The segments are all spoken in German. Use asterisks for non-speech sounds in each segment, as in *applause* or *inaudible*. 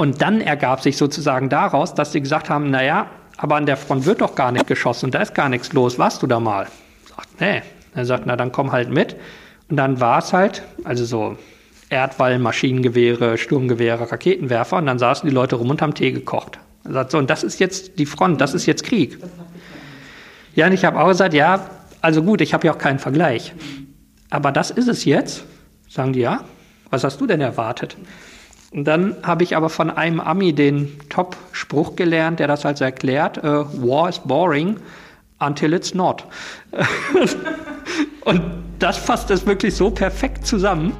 Und dann ergab sich sozusagen daraus, dass sie gesagt haben, naja, aber an der Front wird doch gar nicht geschossen und da ist gar nichts los, warst du da mal? Sagt, nee. Er sagt, na dann komm halt mit. Und dann war es halt, also so Erdwall, Maschinengewehre, Sturmgewehre, Raketenwerfer und dann saßen die Leute rum und haben Tee gekocht. Er sagt so, und das ist jetzt die Front, das ist jetzt Krieg. Ja, und ich habe auch gesagt, ja, also gut, ich habe ja auch keinen Vergleich. Aber das ist es jetzt. Sagen die, ja. Was hast du denn erwartet? Und dann habe ich aber von einem Ami den Top-Spruch gelernt, der das also erklärt, äh, War is boring until it's not. *laughs* Und das fasst es wirklich so perfekt zusammen.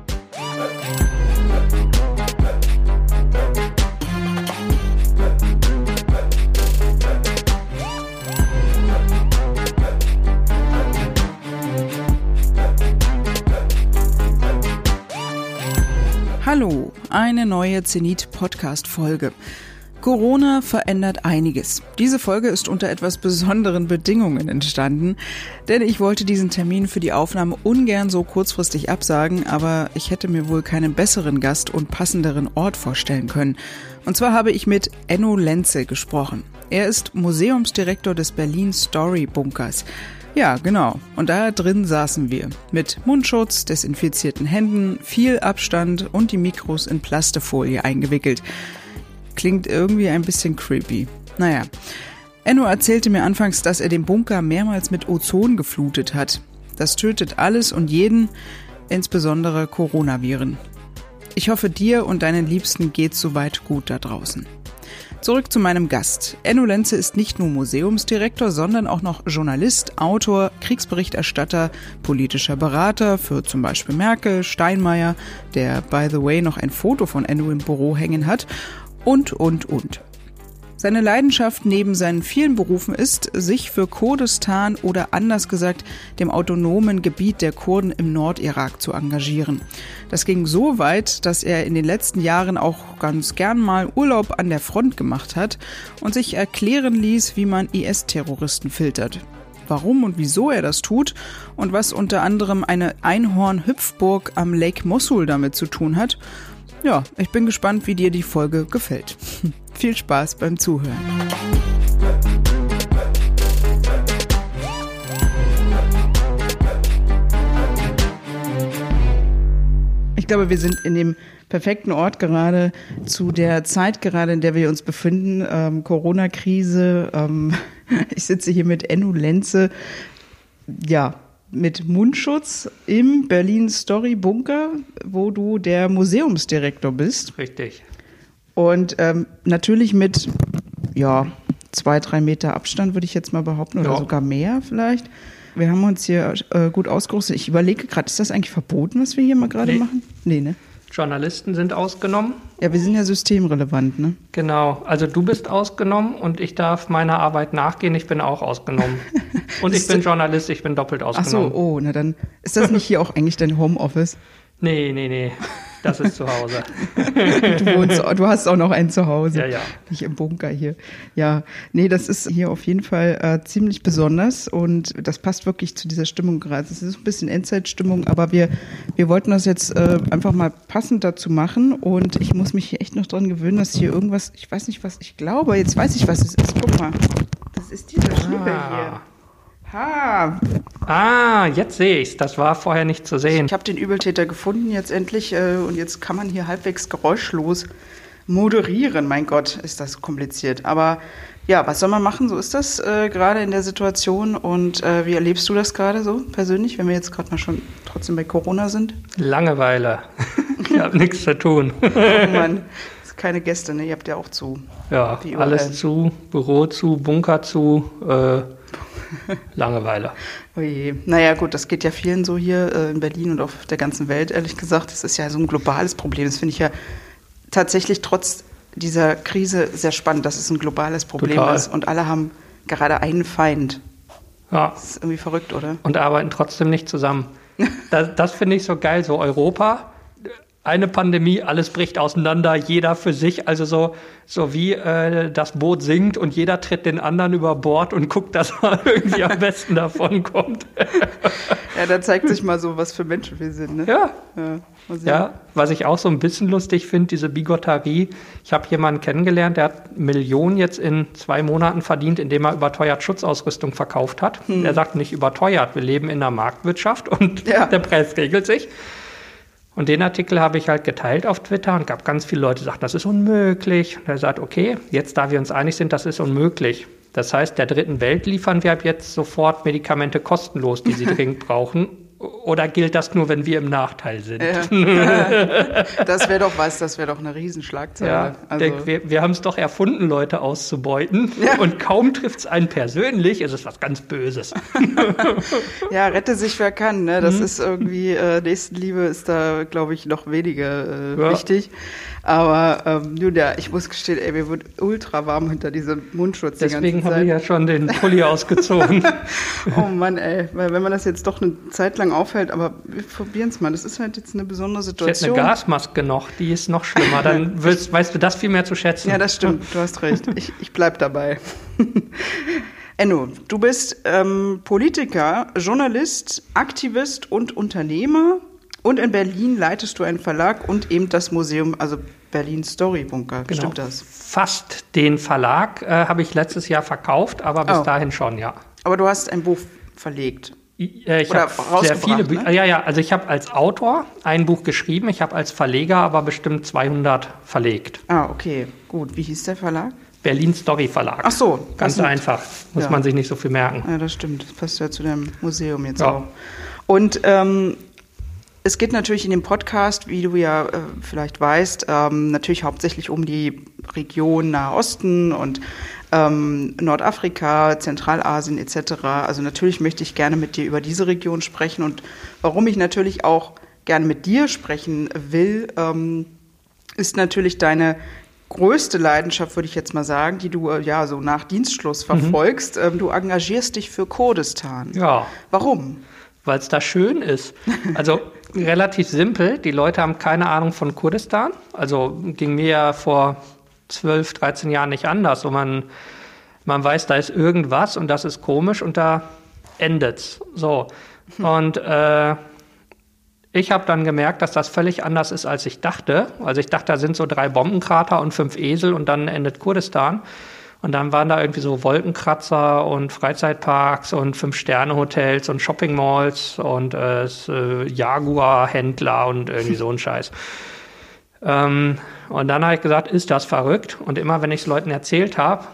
Hallo, eine neue Zenit-Podcast-Folge. Corona verändert einiges. Diese Folge ist unter etwas besonderen Bedingungen entstanden, denn ich wollte diesen Termin für die Aufnahme ungern so kurzfristig absagen, aber ich hätte mir wohl keinen besseren Gast und passenderen Ort vorstellen können. Und zwar habe ich mit Enno Lenze gesprochen. Er ist Museumsdirektor des Berlin Story Bunkers. Ja, genau. Und da drin saßen wir. Mit Mundschutz, desinfizierten Händen, viel Abstand und die Mikros in Plastefolie eingewickelt. Klingt irgendwie ein bisschen creepy. Naja. Enno erzählte mir anfangs, dass er den Bunker mehrmals mit Ozon geflutet hat. Das tötet alles und jeden, insbesondere Coronaviren. Ich hoffe, dir und deinen Liebsten geht's soweit gut da draußen. Zurück zu meinem Gast. Enno Lenze ist nicht nur Museumsdirektor, sondern auch noch Journalist, Autor, Kriegsberichterstatter, politischer Berater für zum Beispiel Merkel, Steinmeier, der by the way noch ein Foto von Enno im Büro hängen hat und, und, und. Seine Leidenschaft neben seinen vielen Berufen ist, sich für Kurdistan oder anders gesagt dem autonomen Gebiet der Kurden im Nordirak zu engagieren. Das ging so weit, dass er in den letzten Jahren auch ganz gern mal Urlaub an der Front gemacht hat und sich erklären ließ, wie man IS-Terroristen filtert warum und wieso er das tut und was unter anderem eine Einhorn-Hüpfburg am Lake Mosul damit zu tun hat ja, ich bin gespannt, wie dir die Folge gefällt. *laughs* Viel Spaß beim Zuhören. Ich glaube, wir sind in dem perfekten Ort gerade zu der Zeit gerade, in der wir uns befinden. Ähm, Corona-Krise. Ähm, *laughs* ich sitze hier mit Enno Lenze. Ja, mit Mundschutz im Berlin Story Bunker, wo du der Museumsdirektor bist. Richtig. Und ähm, natürlich mit, ja, zwei, drei Meter Abstand, würde ich jetzt mal behaupten, oder ja. sogar mehr vielleicht. Wir haben uns hier äh, gut ausgerüstet. Ich überlege gerade, ist das eigentlich verboten, was wir hier mal gerade nee. machen? Nee, ne? Journalisten sind ausgenommen. Ja, wir sind ja systemrelevant, ne? Genau. Also du bist ausgenommen und ich darf meiner Arbeit nachgehen. Ich bin auch ausgenommen. *laughs* und ich bin Journalist, ich bin doppelt ausgenommen. Ach so, oh, na dann ist das nicht hier auch eigentlich dein Homeoffice? Nee, nee, nee. Das ist zu Hause. du, wohnst, du hast auch noch ein Zuhause. Ja, ja. Nicht im Bunker hier. Ja, nee, das ist hier auf jeden Fall äh, ziemlich besonders und das passt wirklich zu dieser Stimmung gerade. Es ist ein bisschen Endzeitstimmung, aber wir, wir wollten das jetzt äh, einfach mal passend dazu machen und ich muss mich hier echt noch dran gewöhnen, dass hier irgendwas, ich weiß nicht, was ich glaube, jetzt weiß ich, was es ist. Guck mal. Das ist dieser Schnibbel ah. hier. Ha. Ah, jetzt sehe ich's. Das war vorher nicht zu sehen. Ich habe den Übeltäter gefunden jetzt endlich äh, und jetzt kann man hier halbwegs geräuschlos moderieren. Mein Gott, ist das kompliziert. Aber ja, was soll man machen? So ist das äh, gerade in der Situation. Und äh, wie erlebst du das gerade so persönlich, wenn wir jetzt gerade mal schon trotzdem bei Corona sind? Langeweile. *laughs* ich habe nichts zu tun. oh Mann, keine Gäste, ne? Ihr habt ja auch zu. Ja, alles zu, Büro zu, Bunker zu. Äh, Langeweile. Oje. Naja, gut, das geht ja vielen so hier äh, in Berlin und auf der ganzen Welt, ehrlich gesagt. Das ist ja so ein globales Problem. Das finde ich ja tatsächlich trotz dieser Krise sehr spannend, dass es ein globales Problem Total. ist und alle haben gerade einen Feind. Ja. Das ist irgendwie verrückt, oder? Und arbeiten trotzdem nicht zusammen. *laughs* das, das finde ich so geil, so Europa eine Pandemie, alles bricht auseinander, jeder für sich, also so, so wie äh, das Boot sinkt und jeder tritt den anderen über Bord und guckt, *laughs* dass er irgendwie am besten davon kommt. *laughs* ja, da zeigt sich mal so, was für Menschen wir sind. Ne? Ja. ja. Ja, was ich auch so ein bisschen lustig finde, diese Bigotterie. Ich habe jemanden kennengelernt, der hat Millionen jetzt in zwei Monaten verdient, indem er überteuert Schutzausrüstung verkauft hat. Hm. Er sagt nicht überteuert, wir leben in der Marktwirtschaft und ja. *laughs* der Preis regelt sich. Und den Artikel habe ich halt geteilt auf Twitter und gab ganz viele Leute, die sagten, das ist unmöglich. Und er sagt, okay, jetzt da wir uns einig sind, das ist unmöglich. Das heißt, der dritten Welt liefern wir ab jetzt sofort Medikamente kostenlos, die sie *laughs* dringend brauchen. Oder gilt das nur, wenn wir im Nachteil sind? Ja. *laughs* das wäre doch was, das wäre doch eine Riesenschlagzeile. Ja, also. wir, wir haben es doch erfunden, Leute auszubeuten. Ja. Und kaum trifft es einen persönlich, ist es was ganz Böses. *laughs* ja, rette sich wer kann. Ne? Das mhm. ist irgendwie, äh, Nächstenliebe ist da, glaube ich, noch weniger äh, ja. wichtig. Aber ähm, nun ja, ich muss gestehen, ey, mir wird ultra warm hinter diesem Mundschutz. Deswegen habe ich ja schon den Pulli ausgezogen. *laughs* oh Mann, ey, weil wenn man das jetzt doch eine Zeit lang aufhält, aber wir probieren es mal. Das ist halt jetzt eine besondere Situation. Ich hätte eine Gasmaske noch, die ist noch schlimmer. Dann *laughs* willst, weißt du das viel mehr zu schätzen. Ja, das stimmt, du hast recht. Ich, ich bleib dabei. *laughs* Enno, du bist ähm, Politiker, Journalist, Aktivist und Unternehmer. Und in Berlin leitest du einen Verlag und eben das Museum, also Berlin Story Bunker. Genau. Stimmt das? Fast den Verlag äh, habe ich letztes Jahr verkauft, aber bis oh. dahin schon, ja. Aber du hast ein Buch verlegt. Äh, ich habe sehr viele Bücher. Ne? Ja, ja, also ich habe als Autor ein Buch geschrieben, ich habe als Verleger aber bestimmt 200 verlegt. Ah, okay, gut. Wie hieß der Verlag? Berlin Story Verlag. Ach so. Ganz einfach. Muss ja. man sich nicht so viel merken. Ja, das stimmt. Das passt ja zu dem Museum jetzt ja. auch. Und ähm, es geht natürlich in dem Podcast, wie du ja äh, vielleicht weißt, ähm, natürlich hauptsächlich um die Region Nahosten und ähm, Nordafrika, Zentralasien etc. Also natürlich möchte ich gerne mit dir über diese Region sprechen und warum ich natürlich auch gerne mit dir sprechen will, ähm, ist natürlich deine größte Leidenschaft, würde ich jetzt mal sagen, die du äh, ja so nach Dienstschluss mhm. verfolgst. Mhm. du engagierst dich für Kurdistan. Ja. Warum? Weil es da schön ist. Also relativ simpel. Die Leute haben keine Ahnung von Kurdistan. Also ging mir ja vor 12, 13 Jahren nicht anders. Und man, man weiß, da ist irgendwas und das ist komisch und da endet's. So. Und äh, ich habe dann gemerkt, dass das völlig anders ist, als ich dachte. Also ich dachte, da sind so drei Bombenkrater und fünf Esel und dann endet Kurdistan. Und dann waren da irgendwie so Wolkenkratzer und Freizeitparks und Fünf-Sterne-Hotels und Shopping-Malls und äh, äh, Jaguar-Händler und irgendwie so ein *laughs* Scheiß. Ähm, und dann habe ich gesagt, ist das verrückt? Und immer, wenn ich es Leuten erzählt habe,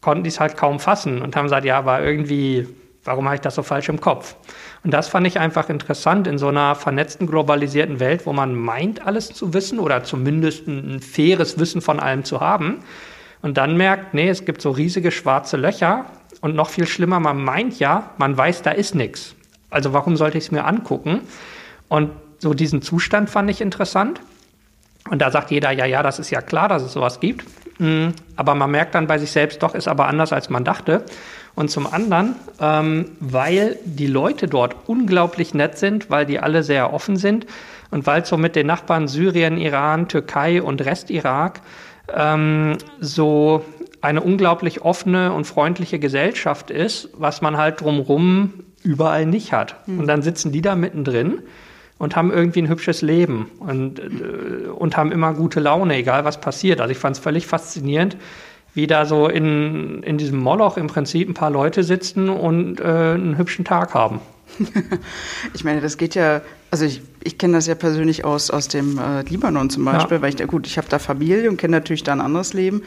konnten die es halt kaum fassen und haben gesagt, ja, aber irgendwie, warum habe ich das so falsch im Kopf? Und das fand ich einfach interessant in so einer vernetzten, globalisierten Welt, wo man meint, alles zu wissen oder zumindest ein faires Wissen von allem zu haben und dann merkt, nee, es gibt so riesige schwarze Löcher und noch viel schlimmer, man meint ja, man weiß, da ist nichts. Also warum sollte ich es mir angucken? Und so diesen Zustand fand ich interessant. Und da sagt jeder, ja, ja, das ist ja klar, dass es sowas gibt. Mm, aber man merkt dann bei sich selbst, doch, ist aber anders, als man dachte. Und zum anderen, ähm, weil die Leute dort unglaublich nett sind, weil die alle sehr offen sind und weil so mit den Nachbarn Syrien, Iran, Türkei und Rest-Irak ähm, so eine unglaublich offene und freundliche Gesellschaft ist, was man halt drumrum überall nicht hat. Mhm. Und dann sitzen die da mittendrin und haben irgendwie ein hübsches Leben und, äh, und haben immer gute Laune, egal was passiert. Also ich fand es völlig faszinierend, wie da so in, in diesem Moloch im Prinzip ein paar Leute sitzen und äh, einen hübschen Tag haben. *laughs* ich meine, das geht ja, also ich, ich kenne das ja persönlich aus, aus dem äh, Libanon zum Beispiel, ja. weil ich, gut, ich habe da Familie und kenne natürlich da ein anderes Leben.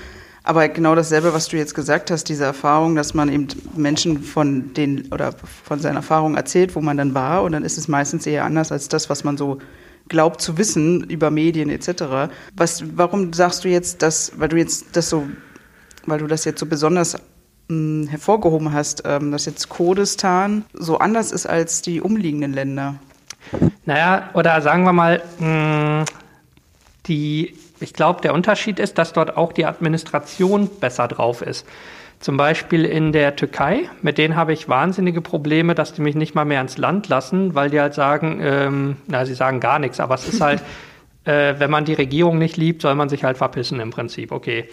Aber genau dasselbe, was du jetzt gesagt hast, diese Erfahrung, dass man eben Menschen von den oder von seinen Erfahrungen erzählt, wo man dann war, und dann ist es meistens eher anders als das, was man so glaubt zu wissen über Medien etc. Was, warum sagst du jetzt, dass, weil du jetzt das so, weil du das jetzt so besonders mh, hervorgehoben hast, ähm, dass jetzt Kurdistan so anders ist als die umliegenden Länder? Naja, oder sagen wir mal, mh, die, ich glaube, der Unterschied ist, dass dort auch die Administration besser drauf ist. Zum Beispiel in der Türkei, mit denen habe ich wahnsinnige Probleme, dass die mich nicht mal mehr ins Land lassen, weil die halt sagen, ähm, na, sie sagen gar nichts, aber es ist halt, *laughs* äh, wenn man die Regierung nicht liebt, soll man sich halt verpissen im Prinzip, okay.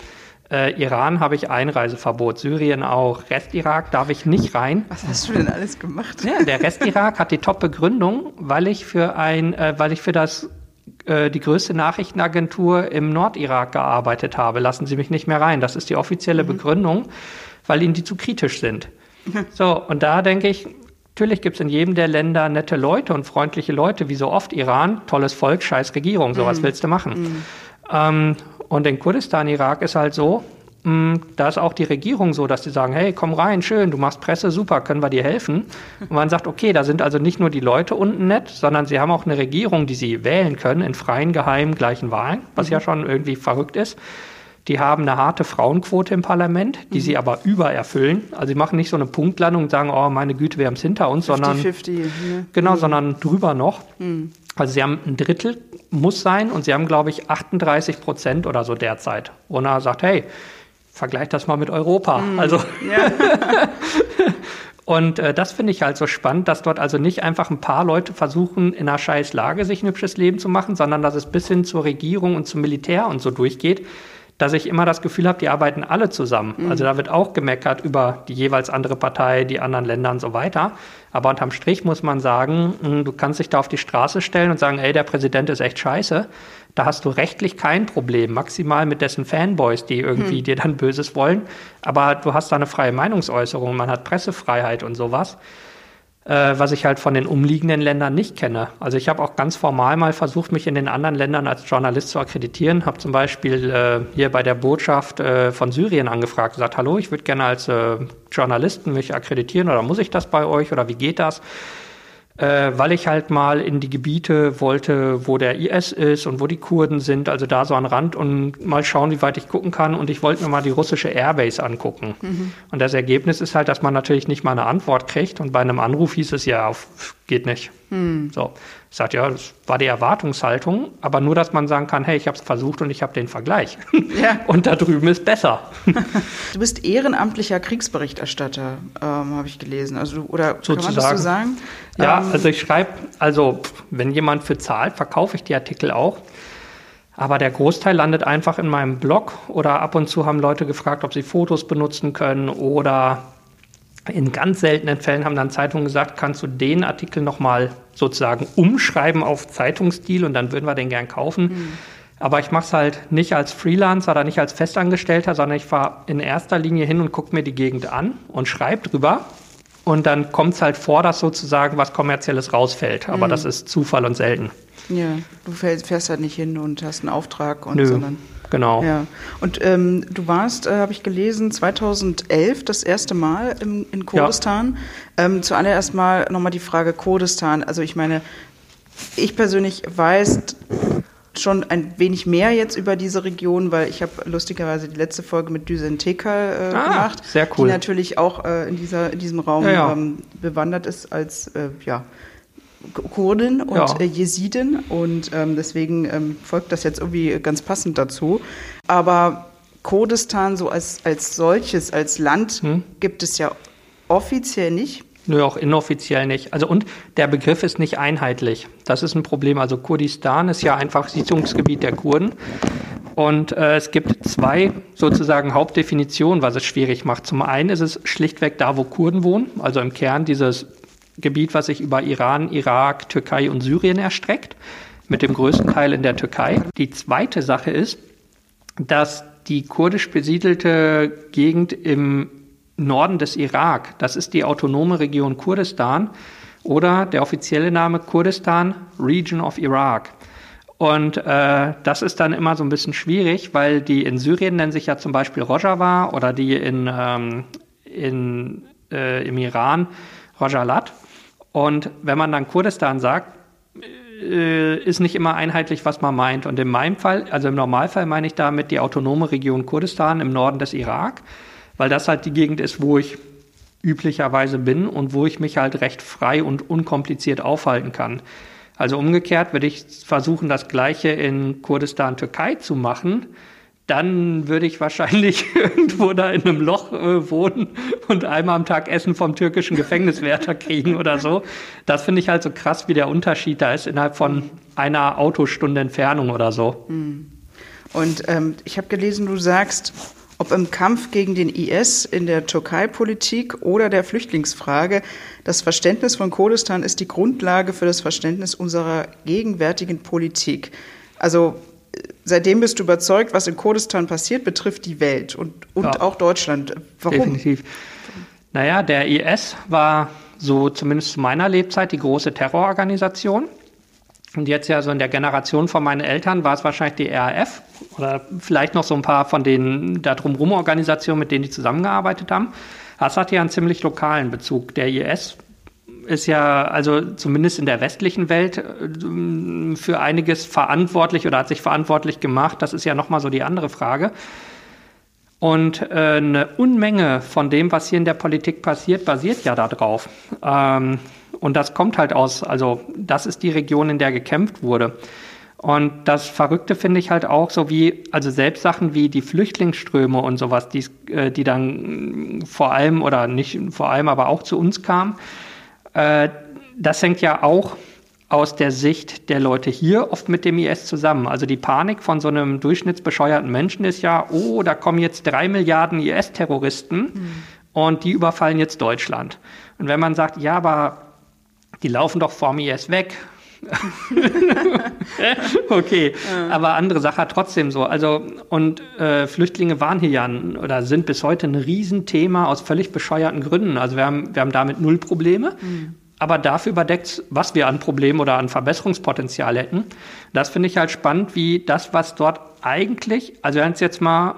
Äh, Iran habe ich Einreiseverbot, Syrien auch, Rest-Irak darf ich nicht rein. Was hast du denn alles gemacht? Ja, der Rest-Irak hat die Top-Begründung, weil ich für ein, äh, weil ich für das äh, die größte Nachrichtenagentur im Nordirak gearbeitet habe. Lassen Sie mich nicht mehr rein. Das ist die offizielle mhm. Begründung, weil ihnen die zu kritisch sind. *laughs* So, und da denke ich, natürlich gibt es in jedem der Länder nette Leute und freundliche Leute, wie so oft Iran, tolles Volk, scheiß Regierung, sowas mhm. willst du machen. Mhm. Ähm, und in Kurdistan, Irak ist halt so, da ist auch die Regierung so, dass die sagen, hey, komm rein, schön, du machst Presse, super, können wir dir helfen? *laughs* Und man sagt, okay, da sind also nicht nur die Leute unten nett, sondern sie haben auch eine Regierung, die sie wählen können in freien, geheimen, gleichen Wahlen, was mhm. ja schon irgendwie verrückt ist. Die haben eine harte Frauenquote im Parlament, die mhm. sie aber übererfüllen. Also sie machen nicht so eine Punktlandung und sagen, oh meine Güte, wir haben es hinter uns, 50, sondern 50, ne? genau, mhm. sondern drüber noch. Mhm. Also sie haben ein Drittel muss sein und sie haben glaube ich 38 Prozent oder so derzeit. Und er sagt, hey, vergleich das mal mit Europa. Mhm. Also ja. *laughs* Und äh, das finde ich halt so spannend, dass dort also nicht einfach ein paar Leute versuchen, in einer scheiß Lage sich ein hübsches Leben zu machen, sondern dass es bis hin zur Regierung und zum Militär und so durchgeht dass ich immer das Gefühl habe, die arbeiten alle zusammen. Mhm. Also da wird auch gemeckert über die jeweils andere Partei, die anderen Länder und so weiter. Aber unterm Strich muss man sagen, hm, du kannst dich da auf die Straße stellen und sagen, ey, der Präsident ist echt scheiße. Da hast du rechtlich kein Problem, maximal mit dessen Fanboys, die irgendwie mhm. dir dann Böses wollen. Aber du hast da eine freie Meinungsäußerung, man hat Pressefreiheit und sowas äh, was ich halt von den umliegenden Ländern nicht kenne. Also ich habe auch ganz formal mal versucht, mich in den anderen Ländern als Journalist zu akkreditieren, habe zum Beispiel äh, hier bei der Botschaft äh, von Syrien angefragt, gesagt, hallo, ich würde gerne als äh, Journalisten mich akkreditieren oder muss ich das bei euch oder wie geht das? Äh, weil ich halt mal in die Gebiete wollte, wo der IS ist und wo die Kurden sind, also da so an Rand und mal schauen, wie weit ich gucken kann. Und ich wollte mir mal die russische Airbase angucken. Mhm. Und das Ergebnis ist halt, dass man natürlich nicht mal eine Antwort kriegt. Und bei einem Anruf hieß es ja, auf, geht nicht. Mhm. So. Ich sagte, ja, das war die Erwartungshaltung, aber nur, dass man sagen kann, hey, ich habe es versucht und ich habe den Vergleich. *laughs* Ja. Und da drüben ist besser. *laughs* Du bist ehrenamtlicher Kriegsberichterstatter, ähm, habe ich gelesen. Also, oder Sozusagen. kann man das so sagen? Ja, ähm, also ich schreibe, also wenn jemand für zahlt, verkaufe ich die Artikel auch. Aber der Großteil landet einfach in meinem Blog oder ab und zu haben Leute gefragt, ob sie Fotos benutzen können oder in ganz seltenen Fällen haben dann Zeitungen gesagt, kannst du den Artikel nochmal sozusagen umschreiben auf Zeitungsstil und dann würden wir den gern kaufen. Mhm. Aber ich mache es halt nicht als Freelancer oder nicht als Festangestellter, sondern ich fahre in erster Linie hin und gucke mir die Gegend an und schreibe drüber. Und dann kommt es halt vor, dass sozusagen was Kommerzielles rausfällt. Aber mhm. das ist Zufall und selten. Ja, du fährst halt nicht hin und hast einen Auftrag und Nö. sondern genau. Ja. Und ähm, du warst, äh, habe ich gelesen, 2011 das erste Mal im, in Kurdistan. Ja. Ähm, zuallererst mal nochmal die Frage Kurdistan. Also ich meine, ich persönlich weiß schon ein wenig mehr jetzt über diese Region, weil ich habe lustigerweise die letzte Folge mit Düsen Tekal äh, ah, gemacht, sehr cool. die natürlich auch äh, in, dieser, in diesem Raum ja, ja. Ähm, bewandert ist als äh, ja, Kurden und ja. äh, Jesiden und ähm, deswegen ähm, folgt das jetzt irgendwie ganz passend dazu. Aber Kurdistan so als, als solches, als Land hm. gibt es ja offiziell nicht. Nö, auch inoffiziell nicht. Also und der Begriff ist nicht einheitlich. Das ist ein Problem. Also Kurdistan ist ja einfach Siedlungsgebiet der Kurden. Und äh, es gibt zwei sozusagen Hauptdefinitionen, was es schwierig macht. Zum einen ist es schlichtweg da, wo Kurden wohnen, also im Kern dieses Gebiet, was sich über Iran, Irak, Türkei und Syrien erstreckt, mit dem größten Teil in der Türkei. Die zweite Sache ist, dass die kurdisch besiedelte Gegend im Norden des Irak, das ist die autonome Region Kurdistan oder der offizielle Name Kurdistan Region of Iraq. Und äh, das ist dann immer so ein bisschen schwierig, weil die in Syrien nennen sich ja zum Beispiel Rojava oder die in, ähm, in, äh, im Iran Rajalat. Und wenn man dann Kurdistan sagt, äh, ist nicht immer einheitlich, was man meint. Und in meinem Fall, also im Normalfall meine ich damit die autonome Region Kurdistan im Norden des Irak, weil das halt die Gegend ist, wo ich üblicherweise bin und wo ich mich halt recht frei und unkompliziert aufhalten kann. Also umgekehrt würde ich versuchen, das Gleiche in Kurdistan, Türkei zu machen dann würde ich wahrscheinlich *laughs* irgendwo da in einem Loch äh, wohnen und einmal am Tag Essen vom türkischen Gefängniswärter *laughs* kriegen oder so. Das finde ich halt so krass, wie der Unterschied da ist innerhalb von einer Autostunde Entfernung oder so. Hm. Und ähm, ich habe gelesen, du sagst, Ob im Kampf gegen den IS, in der Türkei-Politik oder der Flüchtlingsfrage, das Verständnis von Kurdistan ist die Grundlage für das Verständnis unserer gegenwärtigen Politik. Also seitdem bist du überzeugt, was in Kurdistan passiert, betrifft die Welt und, und ja, auch Deutschland. Warum? Definitiv. Naja, der IS war so zumindest zu meiner Lebzeit die große Terrororganisation. Und jetzt ja so in der Generation von meinen Eltern war es wahrscheinlich die RAF oder vielleicht noch so ein paar von den da drumherum Organisationen, mit denen die zusammengearbeitet haben. Das hat ja einen ziemlich lokalen Bezug. Der IS ist ja also zumindest in der westlichen Welt äh, für einiges verantwortlich oder hat sich verantwortlich gemacht. Das ist ja nochmal so die andere Frage. Und äh, eine Unmenge von dem, was hier in der Politik passiert, basiert ja darauf. Ähm, und das kommt halt aus, also das ist die Region, in der gekämpft wurde. Und das Verrückte finde ich halt auch so wie, also selbst Sachen wie die Flüchtlingsströme und sowas, die, äh, die dann vor allem oder nicht vor allem, aber auch zu uns kamen, äh, das hängt ja auch aus der Sicht der Leute hier oft mit dem IS zusammen. Also die Panik von so einem durchschnittsbescheuerten Menschen ist ja, oh, da kommen jetzt drei Milliarden IS-Terroristen mhm. und die überfallen jetzt Deutschland. Und wenn man sagt, ja, aber die laufen doch vorm IS weg. *laughs* okay, ja. aber andere Sache trotzdem so. Also und äh, Flüchtlinge waren hier ja oder sind bis heute ein Riesenthema aus völlig bescheuerten Gründen. Also wir haben wir haben damit null Probleme. Mhm aber dafür überdeckt, was wir an Problemen oder an Verbesserungspotenzial hätten. Das finde ich halt spannend, wie das, was dort eigentlich, also wenn es jetzt mal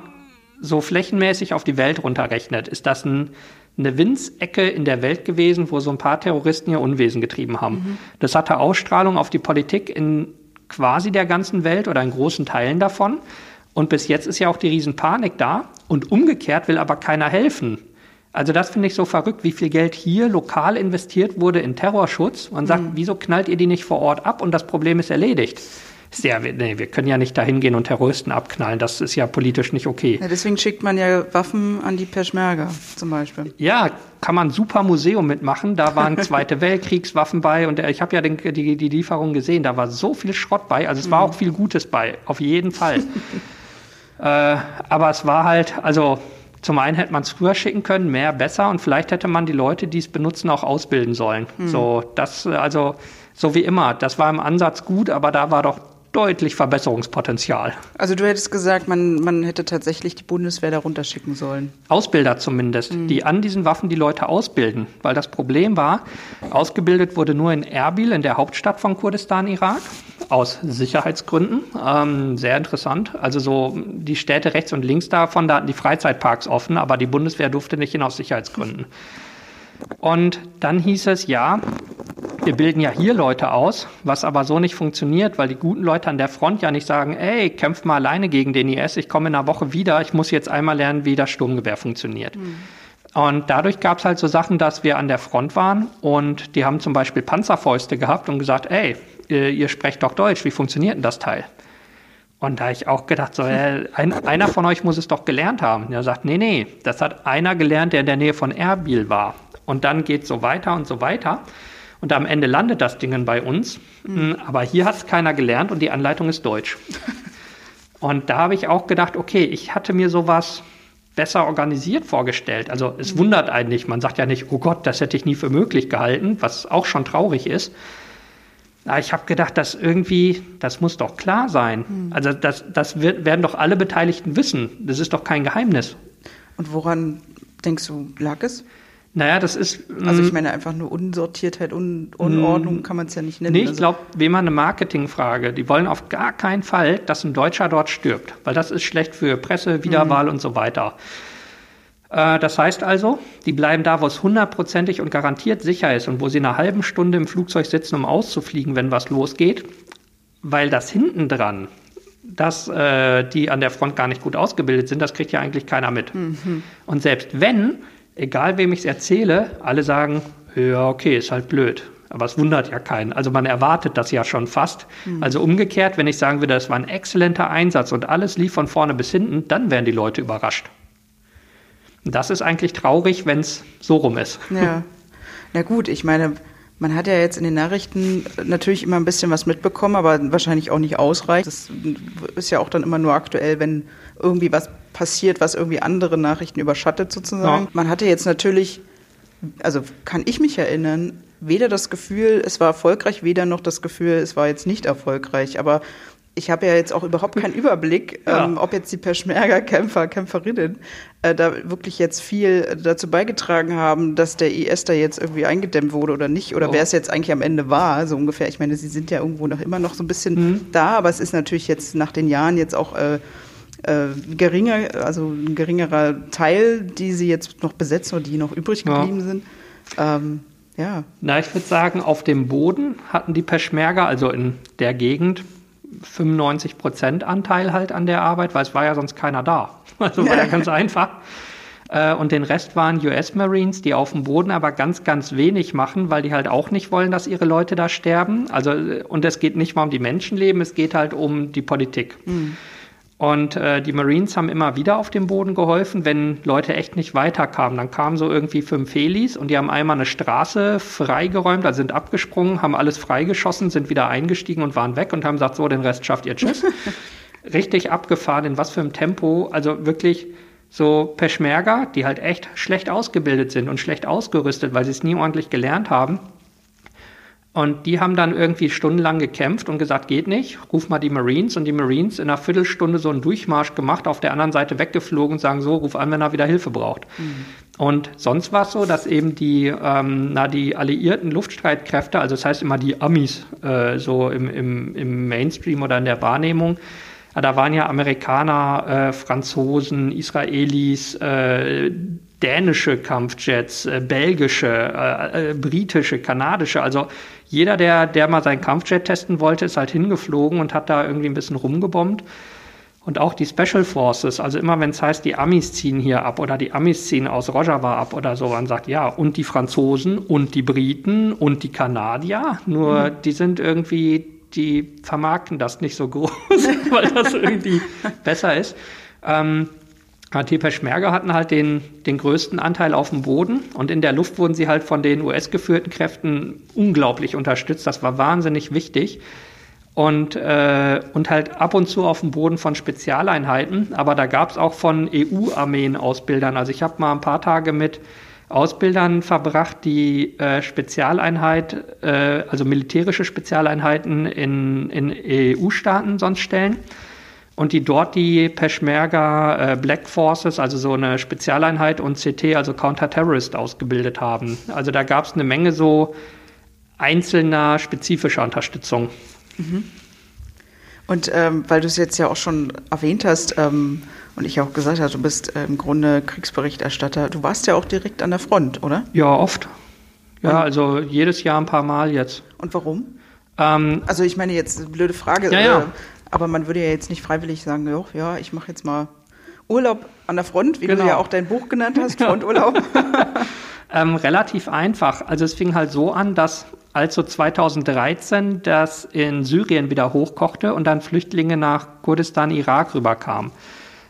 so flächenmäßig auf die Welt runterrechnet, ist das ein, eine Winzecke in der Welt gewesen, wo so ein paar Terroristen ihr Unwesen getrieben haben. Mhm. Das hatte Ausstrahlung auf die Politik in quasi der ganzen Welt oder in großen Teilen davon. Und bis jetzt ist ja auch die Riesenpanik da. Und umgekehrt will aber keiner helfen. Also das finde ich so verrückt, wie viel Geld hier lokal investiert wurde in Terrorschutz. Man sagt, mhm. wieso knallt ihr die nicht vor Ort ab und das Problem ist erledigt? Sehr, nee, wir können ja nicht dahin gehen und Terroristen abknallen. Das ist ja politisch nicht okay. Ja, deswegen schickt man ja Waffen an die Peschmerga zum Beispiel. Ja, kann man super Museum mitmachen. Da waren *laughs* Zweite Weltkriegswaffen bei und ich habe ja den, die, die Lieferung gesehen. Da war so viel Schrott bei. Also es war mhm. auch viel Gutes bei, auf jeden Fall. *laughs* äh, aber es war halt, also zum einen hätte man es früher schicken können, mehr, besser und vielleicht hätte man die Leute, die es benutzen, auch ausbilden sollen. Mhm. So, das, also, so wie immer, das war im Ansatz gut, aber da war doch deutlich Verbesserungspotenzial. Also du hättest gesagt, man, man hätte tatsächlich die Bundeswehr darunter schicken sollen. Ausbilder zumindest, mhm. die an diesen Waffen die Leute ausbilden. Weil das Problem war, ausgebildet wurde nur in Erbil, in der Hauptstadt von Kurdistan, Irak aus Sicherheitsgründen. Ähm, sehr interessant. Also so die Städte rechts und links davon, da hatten die Freizeitparks offen, aber die Bundeswehr durfte nicht hin aus Sicherheitsgründen. Und dann hieß es, ja, wir bilden ja hier Leute aus, was aber so nicht funktioniert, weil die guten Leute an der Front ja nicht sagen, ey, kämpft mal alleine gegen den IS, ich komme in einer Woche wieder, ich muss jetzt einmal lernen, wie das Sturmgewehr funktioniert. Mhm. Und dadurch gab es halt so Sachen, dass wir an der Front waren und die haben zum Beispiel Panzerfäuste gehabt und gesagt, ey, ihr, sprecht doch Deutsch, wie funktioniert denn das Teil? Und da ich auch gedacht, so, äh, ein, einer von euch muss es doch gelernt haben. Er sagt, nee, nee, das hat einer gelernt, der in der Nähe von Erbil war. Und dann geht es so weiter und so weiter. Und am Ende landet das Ding bei uns. Mhm. Aber hier hat es keiner gelernt und die Anleitung ist Deutsch. *laughs* und da habe ich auch gedacht, okay, ich hatte mir sowas besser organisiert vorgestellt. Also es mhm. wundert eigentlich, man sagt ja nicht, oh Gott, das hätte ich nie für möglich gehalten, was auch schon traurig ist. Aber ich habe gedacht, dass irgendwie, das muss doch klar sein. Mhm. Also das, das wird, werden doch alle Beteiligten wissen. Das ist doch kein Geheimnis. Und woran denkst du, lag es? Naja, das ist. Also ich mm, meine einfach nur Unsortiertheit, Un Unordnung mm, kann man es ja nicht nennen. Nee, ich also glaube, wem man eine Marketingfrage. Die wollen auf gar keinen Fall, dass ein Deutscher dort stirbt, weil das ist schlecht für Presse, Wiederwahl mhm. und so weiter. Äh, das heißt also, die bleiben da, wo es hundertprozentig und garantiert sicher ist und wo sie eine halbe Stunde im Flugzeug sitzen, um auszufliegen, wenn was losgeht, weil das hinten dran, dass äh, die an der Front gar nicht gut ausgebildet sind, das kriegt ja eigentlich keiner mit. Mhm. Und selbst wenn egal wem ich es erzähle, alle sagen, ja, okay, ist halt blöd. Aber es wundert ja keinen. Also man erwartet das ja schon fast. Mhm. Also umgekehrt, wenn ich sagen würde, das war ein exzellenter Einsatz und alles lief von vorne bis hinten, dann wären die Leute überrascht. Und das ist eigentlich traurig, wenn es so rum ist. Ja. Na gut, ich meine, Man hat ja jetzt in den Nachrichten natürlich immer ein bisschen was mitbekommen, aber wahrscheinlich auch nicht ausreichend. Das ist ja auch dann immer nur aktuell, wenn irgendwie was passiert, was irgendwie andere Nachrichten überschattet sozusagen. Ja. Man hatte jetzt natürlich, also kann ich mich erinnern, weder das Gefühl, es war erfolgreich, weder noch das Gefühl, es war jetzt nicht erfolgreich. Aber ich habe ja jetzt auch überhaupt keinen *laughs* Überblick, ja. ähm, ob jetzt die Peschmerga-Kämpfer, Kämpferinnen äh, da wirklich jetzt viel dazu beigetragen haben, dass der IS da jetzt irgendwie eingedämmt wurde oder nicht, oder oh. wer es jetzt eigentlich am Ende war, so ungefähr. Ich meine, sie sind ja irgendwo noch immer noch so ein bisschen mhm. da, aber es ist natürlich jetzt nach den Jahren jetzt auch äh, äh, geringer, also ein geringerer Teil, die sie jetzt noch besetzen oder die noch übrig geblieben ja. sind. Ähm, ja. Na, ich würde sagen, auf dem Boden hatten die Peschmerga, also in der Gegend, 95 Prozent Anteil halt an der Arbeit, weil es war ja sonst keiner da. *laughs* Also war ja *laughs* ganz einfach. Äh, und den Rest waren US Marines, die auf dem Boden aber ganz, ganz wenig machen, weil die halt auch nicht wollen, dass ihre Leute da sterben. Also, und es geht nicht mal um die Menschenleben, es geht halt um die Politik. Mhm. Und äh, die Marines haben immer wieder auf dem Boden geholfen, wenn Leute echt nicht weiterkamen. Dann kamen so irgendwie fünf Felis und die haben einmal eine Straße freigeräumt, also sind abgesprungen, haben alles freigeschossen, sind wieder eingestiegen und waren weg und haben gesagt, so, den Rest schafft ihr Tschüss. *laughs* Richtig abgefahren, in was für einem Tempo. Also wirklich so Peschmerga, die halt echt schlecht ausgebildet sind und schlecht ausgerüstet, weil sie es nie ordentlich gelernt haben und die haben dann irgendwie stundenlang gekämpft und gesagt, geht nicht, ruf mal die Marines. Und die Marines in einer Viertelstunde so einen Durchmarsch gemacht, auf der anderen Seite weggeflogen und sagen so, ruf an, wenn er wieder Hilfe braucht. Mhm. Und sonst war es so, dass eben die, ähm, na, die alliierten Luftstreitkräfte, also das heißt immer die Amis, äh, so im, im, im Mainstream oder in der Wahrnehmung, ja, da waren ja Amerikaner, äh, Franzosen, Israelis, äh, dänische Kampfjets, äh, belgische, äh, äh, britische, kanadische, also jeder, der, der mal seinen Kampfjet testen wollte, ist halt hingeflogen und hat da irgendwie ein bisschen rumgebombt. Und auch die Special Forces, also immer wenn es heißt, die Amis ziehen hier ab oder die Amis ziehen aus Rojava ab oder so, man sagt ja, und die Franzosen und die Briten und die Kanadier, nur mhm. die sind irgendwie, die vermarkten das nicht so groß, *laughs* weil das irgendwie besser ist. Ähm, die Peschmerga hatten halt den, den größten Anteil auf dem Boden und in der Luft wurden sie halt von den US-geführten Kräften unglaublich unterstützt. Das war wahnsinnig wichtig. Und, äh, und halt ab und zu auf dem Boden von Spezialeinheiten. Aber da gab es auch von EU-Armeen Ausbildern. Also ich habe mal ein paar Tage mit Ausbildern verbracht, die äh, Spezialeinheit, äh, also militärische Spezialeinheiten in, in EU-Staaten sonst stellen und die dort die Peshmerga äh, Black Forces, also so eine Spezialeinheit und CT, also Counter-Terrorist, ausgebildet haben. Also da gab es eine Menge so einzelner spezifischer Unterstützung. Mhm. Und ähm, weil du es jetzt ja auch schon erwähnt hast ähm, und ich auch gesagt habe, du bist äh, im Grunde Kriegsberichterstatter, du warst ja auch direkt an der Front, oder? Ja, oft. Ja, und? also jedes Jahr ein paar Mal jetzt. Und warum? Ähm, also ich meine jetzt, eine blöde Frage. Ja, ja. Äh, aber man würde ja jetzt nicht freiwillig sagen, jo, ja, ich mache jetzt mal Urlaub an der Front, wie genau. du ja auch dein Buch genannt hast, *laughs* Fronturlaub. *laughs* ähm, relativ einfach. Also es fing halt so an, dass als so 2013 das in Syrien wieder hochkochte und dann Flüchtlinge nach Kurdistan, Irak rüberkamen.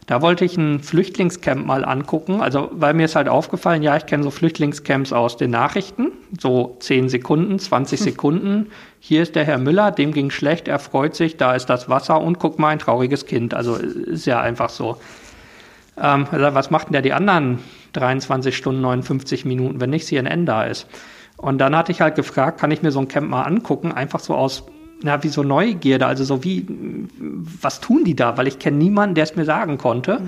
Da wollte ich ein Flüchtlingscamp mal angucken, also weil mir ist halt aufgefallen, ja, ich kenne so Flüchtlingscamps aus den Nachrichten, so 10 Sekunden, 20 hm. *laughs* Sekunden. Hier ist der Herr Müller, dem ging schlecht, er freut sich, da ist das Wasser und guck mal, ein trauriges Kind. Also ist ja einfach so. Ähm, also was macht denn der die anderen 23 Stunden, 59 Minuten, wenn nicht CNN da ist? Und dann hatte ich halt gefragt, kann ich mir so ein Camp mal angucken, einfach so aus na, wie so Neugierde, also so wie, was tun die da? Weil ich kenne niemanden, der es mir sagen konnte.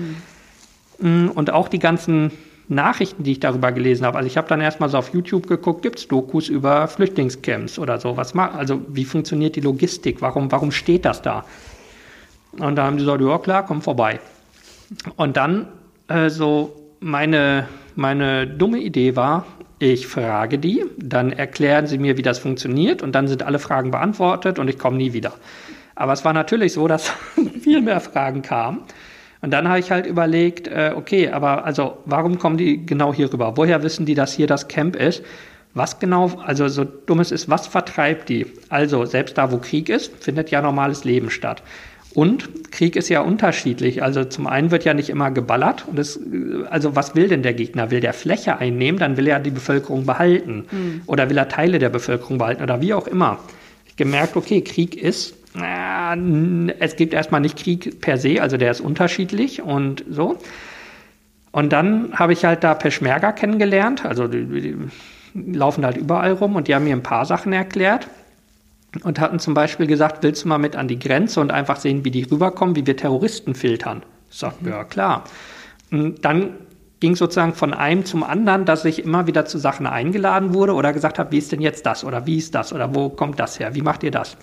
Mhm. Und auch die ganzen Nachrichten, die ich darüber gelesen habe. Also ich habe dann erstmal so auf YouTube geguckt, gibt es Dokus über Flüchtlingscamps oder so. Was macht, also wie funktioniert die Logistik? Warum, warum steht das da? Und da haben die gesagt, ja klar, komm vorbei. Und dann äh, so meine, meine dumme Idee war, ich frage die, dann erklären sie mir, wie das funktioniert und dann sind alle Fragen beantwortet und ich komme nie wieder. Aber es war natürlich so, dass *laughs* viel mehr Fragen kamen. Und dann habe ich halt überlegt, äh, okay, aber also warum kommen die genau hier rüber? Woher wissen die, dass hier das Camp ist? Was genau, also so dumm es ist, was vertreibt die? Also selbst da, wo Krieg ist, findet ja normales Leben statt. Und Krieg ist ja unterschiedlich. Also zum einen wird ja nicht immer geballert. Und das, also was will denn der Gegner? Will der Fläche einnehmen? Dann will er die Bevölkerung behalten. Mhm. Oder will er Teile der Bevölkerung behalten? Oder wie auch immer. Ich gemerkt, okay, Krieg ist, es gibt erstmal nicht Krieg per se, also der ist unterschiedlich und so. Und dann habe ich halt da Peschmerga kennengelernt. Also die, die laufen halt überall rum und die haben mir ein paar Sachen erklärt und hatten zum Beispiel gesagt, willst du mal mit an die Grenze und einfach sehen, wie die rüberkommen, wie wir Terroristen filtern? Ich sag, mhm. ja klar. Und dann ging sozusagen von einem zum anderen, dass ich immer wieder zu Sachen eingeladen wurde oder gesagt habe, wie ist denn jetzt das oder wie ist das oder wo kommt das her, wie macht ihr das?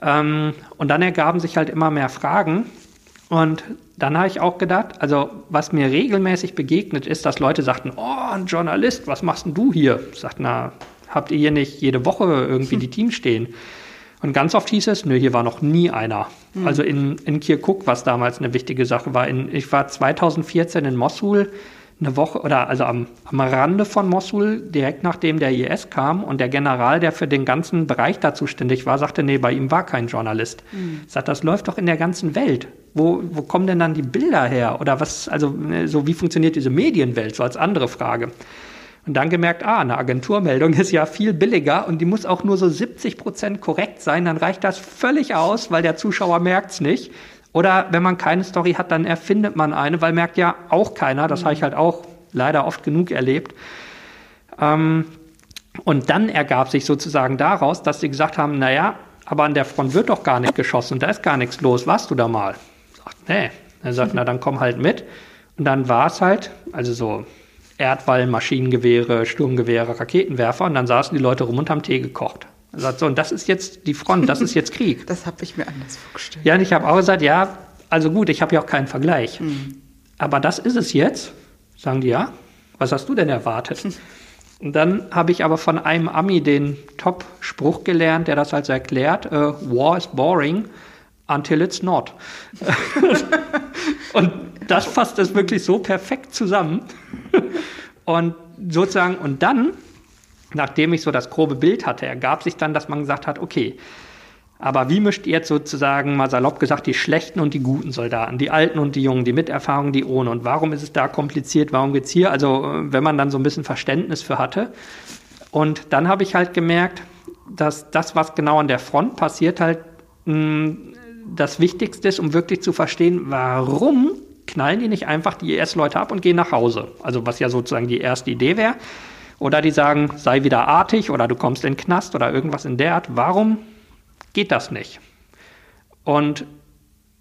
Ähm, und dann ergaben sich halt immer mehr Fragen und dann habe ich auch gedacht, also was mir regelmäßig begegnet ist, dass Leute sagten, oh, ein Journalist, was machst denn du hier? Ich sagte, na, habt ihr hier nicht jede Woche irgendwie die *laughs* Teams stehen? Und ganz oft hieß es, nö, hier war noch nie einer. Mhm. Also in, in Kirkuk, was damals eine wichtige Sache war. In, ich war 2014 in Mosul eine Woche oder also am, am Rande von Mosul, direkt nachdem der IS kam und der General, der für den ganzen Bereich da zuständig war, sagte, nee, bei ihm war kein Journalist. Mhm. Sagt, das läuft doch in der ganzen Welt. Wo, wo kommen denn dann die Bilder her? Oder was, also so wie funktioniert diese Medienwelt? So als andere Frage. Und dann gemerkt, ah, eine Agenturmeldung *laughs* ist ja viel billiger und die muss auch nur so 70 Prozent korrekt sein, dann reicht das völlig aus, weil der Zuschauer merkt's nicht. Oder wenn man keine Story hat, dann erfindet man eine, weil merkt ja auch keiner. Das mhm. habe ich halt auch leider oft genug erlebt. Ähm, und dann ergab sich sozusagen daraus, dass sie gesagt haben, naja, aber an der Front wird doch gar nicht geschossen, da ist gar nichts los, warst du da mal? Sagt, nee. Er sagt, mhm. na dann komm halt mit. Und dann war es halt, also so Erdwall, Maschinengewehre, Sturmgewehre, Raketenwerfer und dann saßen die Leute rum und haben Tee gekocht. Er sagt so, und das ist jetzt die Front, das ist jetzt *laughs* Krieg. das habe ich mir anders vorgestellt. Ja, und ich habe auch gesagt, ja, also gut, ich habe ja auch keinen Vergleich. Mhm. Aber das ist es jetzt. Sagen die, ja, was hast du denn erwartet? *laughs* Und dann habe ich aber von einem Ami den Top-Spruch gelernt, der das also erklärt, äh, War is boring until it's not. und das fasst es wirklich so perfekt zusammen. und sozusagen, und dann nachdem ich so das grobe Bild hatte, ergab sich dann, dass man gesagt hat, okay, aber wie mischt ihr jetzt sozusagen, mal salopp gesagt, die schlechten und die guten Soldaten, die alten und die jungen, die mit Erfahrung, die ohne? Und warum ist es da kompliziert? Warum geht's hier? Also, wenn man dann so ein bisschen Verständnis für hatte. Und dann habe ich halt gemerkt, dass das, was genau an der Front passiert, halt mh, hm, das Wichtigste ist, um wirklich zu verstehen, warum knallen die nicht einfach die IS-Leute ab und gehen nach Hause? Also, was ja sozusagen die erste Idee wäre. Oder die sagen, sei wieder artig oder du kommst in den Knast oder irgendwas in der Art. Warum geht das nicht? Und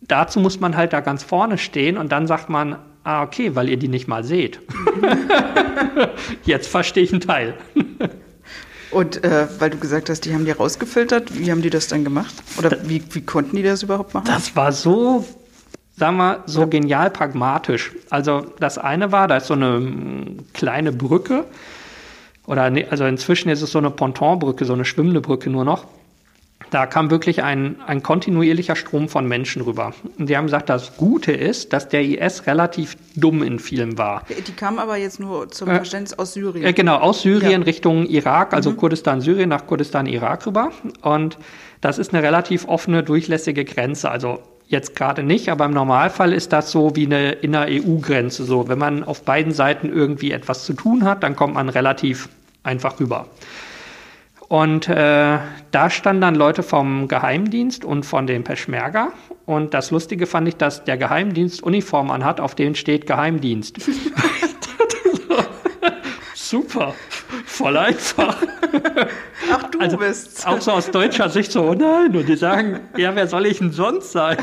dazu muss man halt da ganz vorne stehen und dann sagt man, ah, okay, weil ihr die nicht mal seht. *laughs* *laughs* Jetzt verstehe ich einen Teil. Und äh, weil du gesagt hast, die haben die rausgefiltert, wie haben die das dann gemacht? Oder wie, wie konnten die das überhaupt machen? Das war so, sagen wir, so genial pragmatisch. Also das eine war, da ist so eine kleine Brücke oder ne, also inzwischen ist es so eine Pontonbrücke, so eine schwimmende Brücke nur noch. Da kam wirklich ein, ein kontinuierlicher Strom von Menschen rüber. Und die haben gesagt, das Gute ist, dass der IS relativ dumm in vielen war. Die kamen aber jetzt nur zum äh, Verständnis aus Syrien. Äh, genau, aus Syrien ja. Richtung Irak, also mhm. Kurdistan, Syrien nach Kurdistan, Irak rüber. Und das ist eine relativ offene, durchlässige Grenze. Also Jetzt gerade nicht, aber im Normalfall ist das so wie eine inner EU-Grenze. So, wenn man auf beiden Seiten irgendwie etwas zu tun hat, dann kommt man relativ einfach rüber. Und äh, da standen dann Leute vom Geheimdienst und von den Peschmerga. Und das Lustige fand ich, dass der Geheimdienst Uniform anhat, auf denen steht Geheimdienst. *laughs* Super, voll einfach. Ach, du also, bist. Auch so aus deutscher Sicht so, oh nein, und die sagen, ja, wer soll ich denn sonst sein?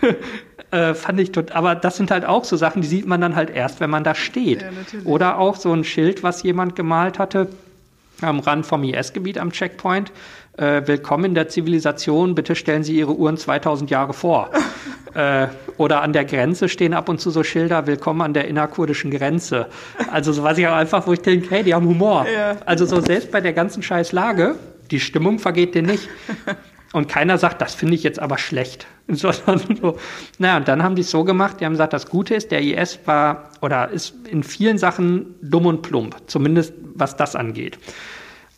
*laughs* äh, fand ich tot. Aber das sind halt auch so Sachen, die sieht man dann halt erst, wenn man da steht. Ja, Oder auch so ein Schild, was jemand gemalt hatte am Rand vom IS-Gebiet am Checkpoint. Äh, willkommen in der Zivilisation, bitte stellen Sie Ihre Uhren 2000 Jahre vor. *laughs* äh, oder an der Grenze stehen ab und zu so Schilder, willkommen an der innerkurdischen Grenze. Also so weiß ich auch einfach, wo ich denke, hey, die haben Humor. Ja. Also so selbst bei der ganzen scheiß Lage, die Stimmung vergeht dir nicht. *laughs* Und keiner sagt, das finde ich jetzt aber schlecht. *laughs* Sondern so, naja, und dann haben die es so gemacht, die haben gesagt, das Gute ist, der IS war oder ist in vielen Sachen dumm und plump, zumindest was das angeht.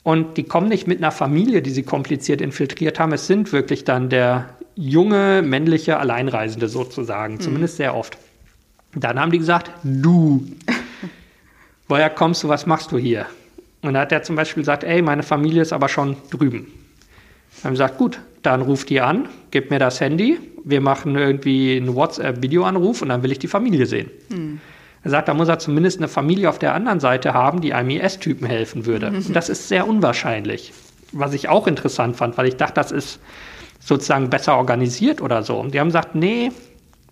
Und die kommen nicht mit einer Familie, die sie kompliziert infiltriert haben. Es sind wirklich dann der junge, männliche Alleinreisende sozusagen, zumindest sehr oft. Dann haben die gesagt, du, woher kommst du, was machst du hier? Und da hat er zum Beispiel gesagt, ey, meine Familie ist aber schon drüben. Dann gesagt, gut, dann ruft die an, gib mir das Handy, wir machen irgendwie einen WhatsApp-Videoanruf und dann will ich die Familie sehen. Mhm. Er sagt, da muss er zumindest eine Familie auf der anderen Seite haben, die einem IS-Typen helfen würde. Mhm. Und das ist sehr unwahrscheinlich. Was ich auch interessant fand, weil ich dachte, das ist sozusagen besser organisiert oder so. Und die haben gesagt, nee,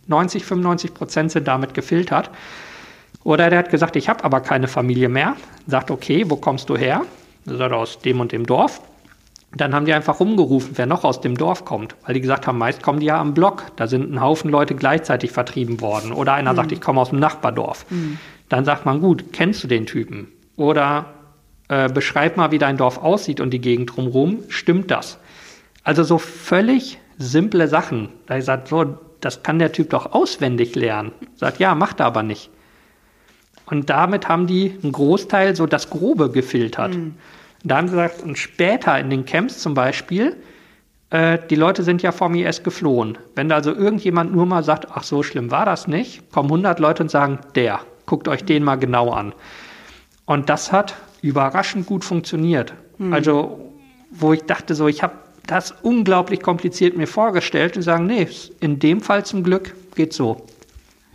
90, 95 Prozent sind damit gefiltert. Oder der hat gesagt, ich habe aber keine Familie mehr. Sagt, okay, wo kommst du her? Er sagt, aus dem und dem Dorf. Dann haben die einfach rumgerufen, wer noch aus dem Dorf kommt, weil die gesagt haben, meist kommen die ja am Block. Da sind ein Haufen Leute gleichzeitig vertrieben worden. Oder einer mhm. sagt, ich komme aus dem Nachbardorf. Mhm. Dann sagt man, gut, kennst du den Typen? Oder äh, beschreib mal, wie dein Dorf aussieht und die Gegend drumherum. Stimmt das? Also so völlig simple Sachen. Da ich sagt, so, das kann der Typ doch auswendig lernen. Sagt, ja, macht er aber nicht. Und damit haben die einen Großteil so das Grobe gefiltert. Mhm. Da haben sie gesagt, und später in den Camps zum Beispiel, äh, die Leute sind ja vom IS geflohen. Wenn da also irgendjemand nur mal sagt, ach so schlimm war das nicht, kommen 100 Leute und sagen, der, guckt euch den mal genau an. Und das hat überraschend gut funktioniert. Mhm. Also, wo ich dachte so, ich habe das unglaublich kompliziert mir vorgestellt und sagen, nee, in dem Fall zum Glück geht so.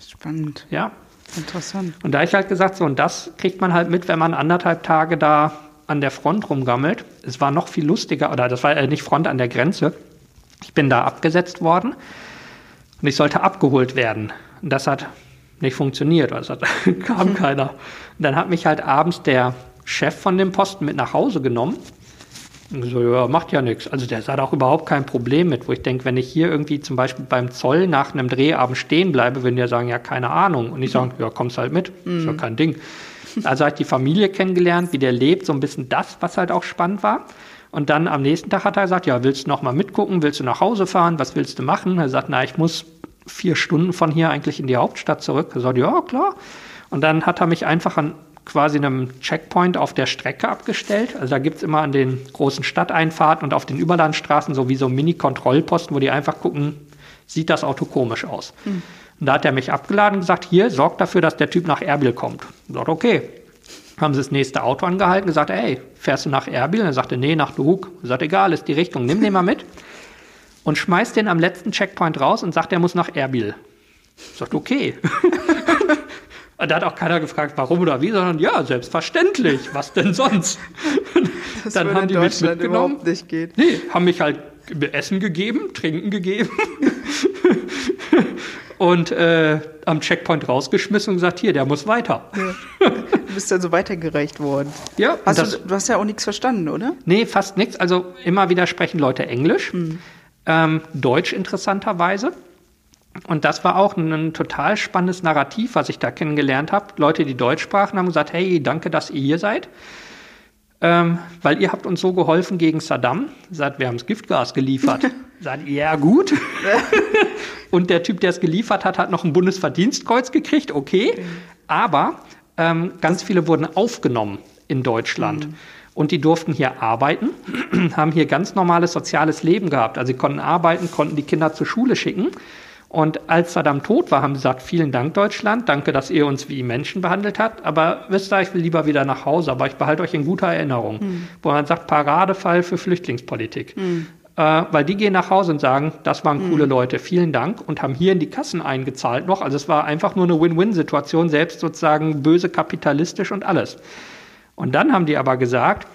Spannend. Ja. Interessant. Und da ich halt gesagt so, und das kriegt man halt mit, wenn man anderthalb Tage da an der Front rumgammelt. Es war noch viel lustiger, oder das war äh, nicht Front an der Grenze. Ich bin da abgesetzt worden und ich sollte abgeholt werden. Und das hat nicht funktioniert, es *laughs* hat, kam *laughs* keiner. Und dann hat mich halt abends der Chef von dem Posten mit nach Hause genommen. Und so, ja, macht ja nichts. Also der hat auch überhaupt kein Problem mit, wo ich denke, wenn ich hier irgendwie zum Beispiel beim Zoll nach einem Drehabend stehen bleibe, würden die sagen, ja, keine Ahnung. Und ich sage, ja, kommst halt mit, ist ja mhm. kein Ding. Also hat die Familie kennengelernt, wie der lebt, so ein bisschen das, was halt auch spannend war. Und dann am nächsten Tag hat er gesagt, ja, willst du noch mal mitgucken, willst du nach Hause fahren, was willst du machen? Er sagt, na, ich muss vier Stunden von hier eigentlich in die Hauptstadt zurück. Er sagt, ja, klar. Und dann hat er mich einfach an quasi einem Checkpoint auf der Strecke abgestellt. Also da gibt es immer an den großen Stadteinfahrten und auf den Überlandstraßen so wie so Mini-Kontrollposten, wo die einfach gucken, sieht das Auto komisch aus. Mhm. Und da hat er mich abgeladen und gesagt, hier, sorgt dafür, dass der Typ nach Erbil kommt. Ich sagte, okay. Haben sie das nächste Auto angehalten und gesagt, ey, fährst du nach Erbil? Und er sagte, nee, nach Duhok. Er sagte, egal, ist die Richtung, nimm den mal mit. Und schmeißt den am letzten Checkpoint raus und sagt, er muss nach Erbil. Ich sagte, okay. *laughs* Und da hat auch keiner gefragt, warum oder wie, sondern ja, selbstverständlich. Was denn sonst? Das dann haben die mich mitgenommen. Überhaupt nicht geht. Nee, haben mich halt Essen gegeben, Trinken gegeben *laughs* und äh, am Checkpoint rausgeschmissen und gesagt, hier, der muss weiter. Ja. Du bist dann so weitergereicht worden. Ja. Hast das, du, du, hast ja auch nichts verstanden, oder? Nee, fast nichts. Also immer wieder sprechen Leute Englisch, hm. ähm, Deutsch interessanterweise. Und das war auch ein, ein, total spannendes Narrativ, was ich da kennengelernt habe. Leute, die Deutsch sprachen, haben gesagt, hey, danke, dass ihr hier seid ähm, weil ihr habt uns so geholfen gegen Saddam. Sagt, wir haben das Giftgas geliefert. *laughs* Sagt, ja gut. *laughs* und der Typ, der es geliefert hat, hat noch ein Bundesverdienstkreuz gekriegt, okay. Aber ähm, ganz viele wurden aufgenommen in Deutschland. Mhm. Und die durften hier arbeiten, *clears throat* haben hier ganz normales soziales Leben gehabt. Also sie konnten arbeiten, konnten die Kinder zur Schule schicken. Und als Saddam tot war, haben sie gesagt, vielen Dank Deutschland, danke, dass ihr uns wie Menschen behandelt habt, aber wisst ihr, ich will lieber wieder nach Hause, aber ich behalte euch in guter Erinnerung. Mhm. Wo man sagt, Paradefall für Flüchtlingspolitik. Mhm. Äh, weil die gehen nach Hause und sagen, das waren mhm. coole Leute, vielen Dank und haben hier in die Kassen eingezahlt noch. Also es war einfach nur eine Win-Win-Situation, selbst sozusagen böse kapitalistisch und alles. Und dann haben die aber gesagt,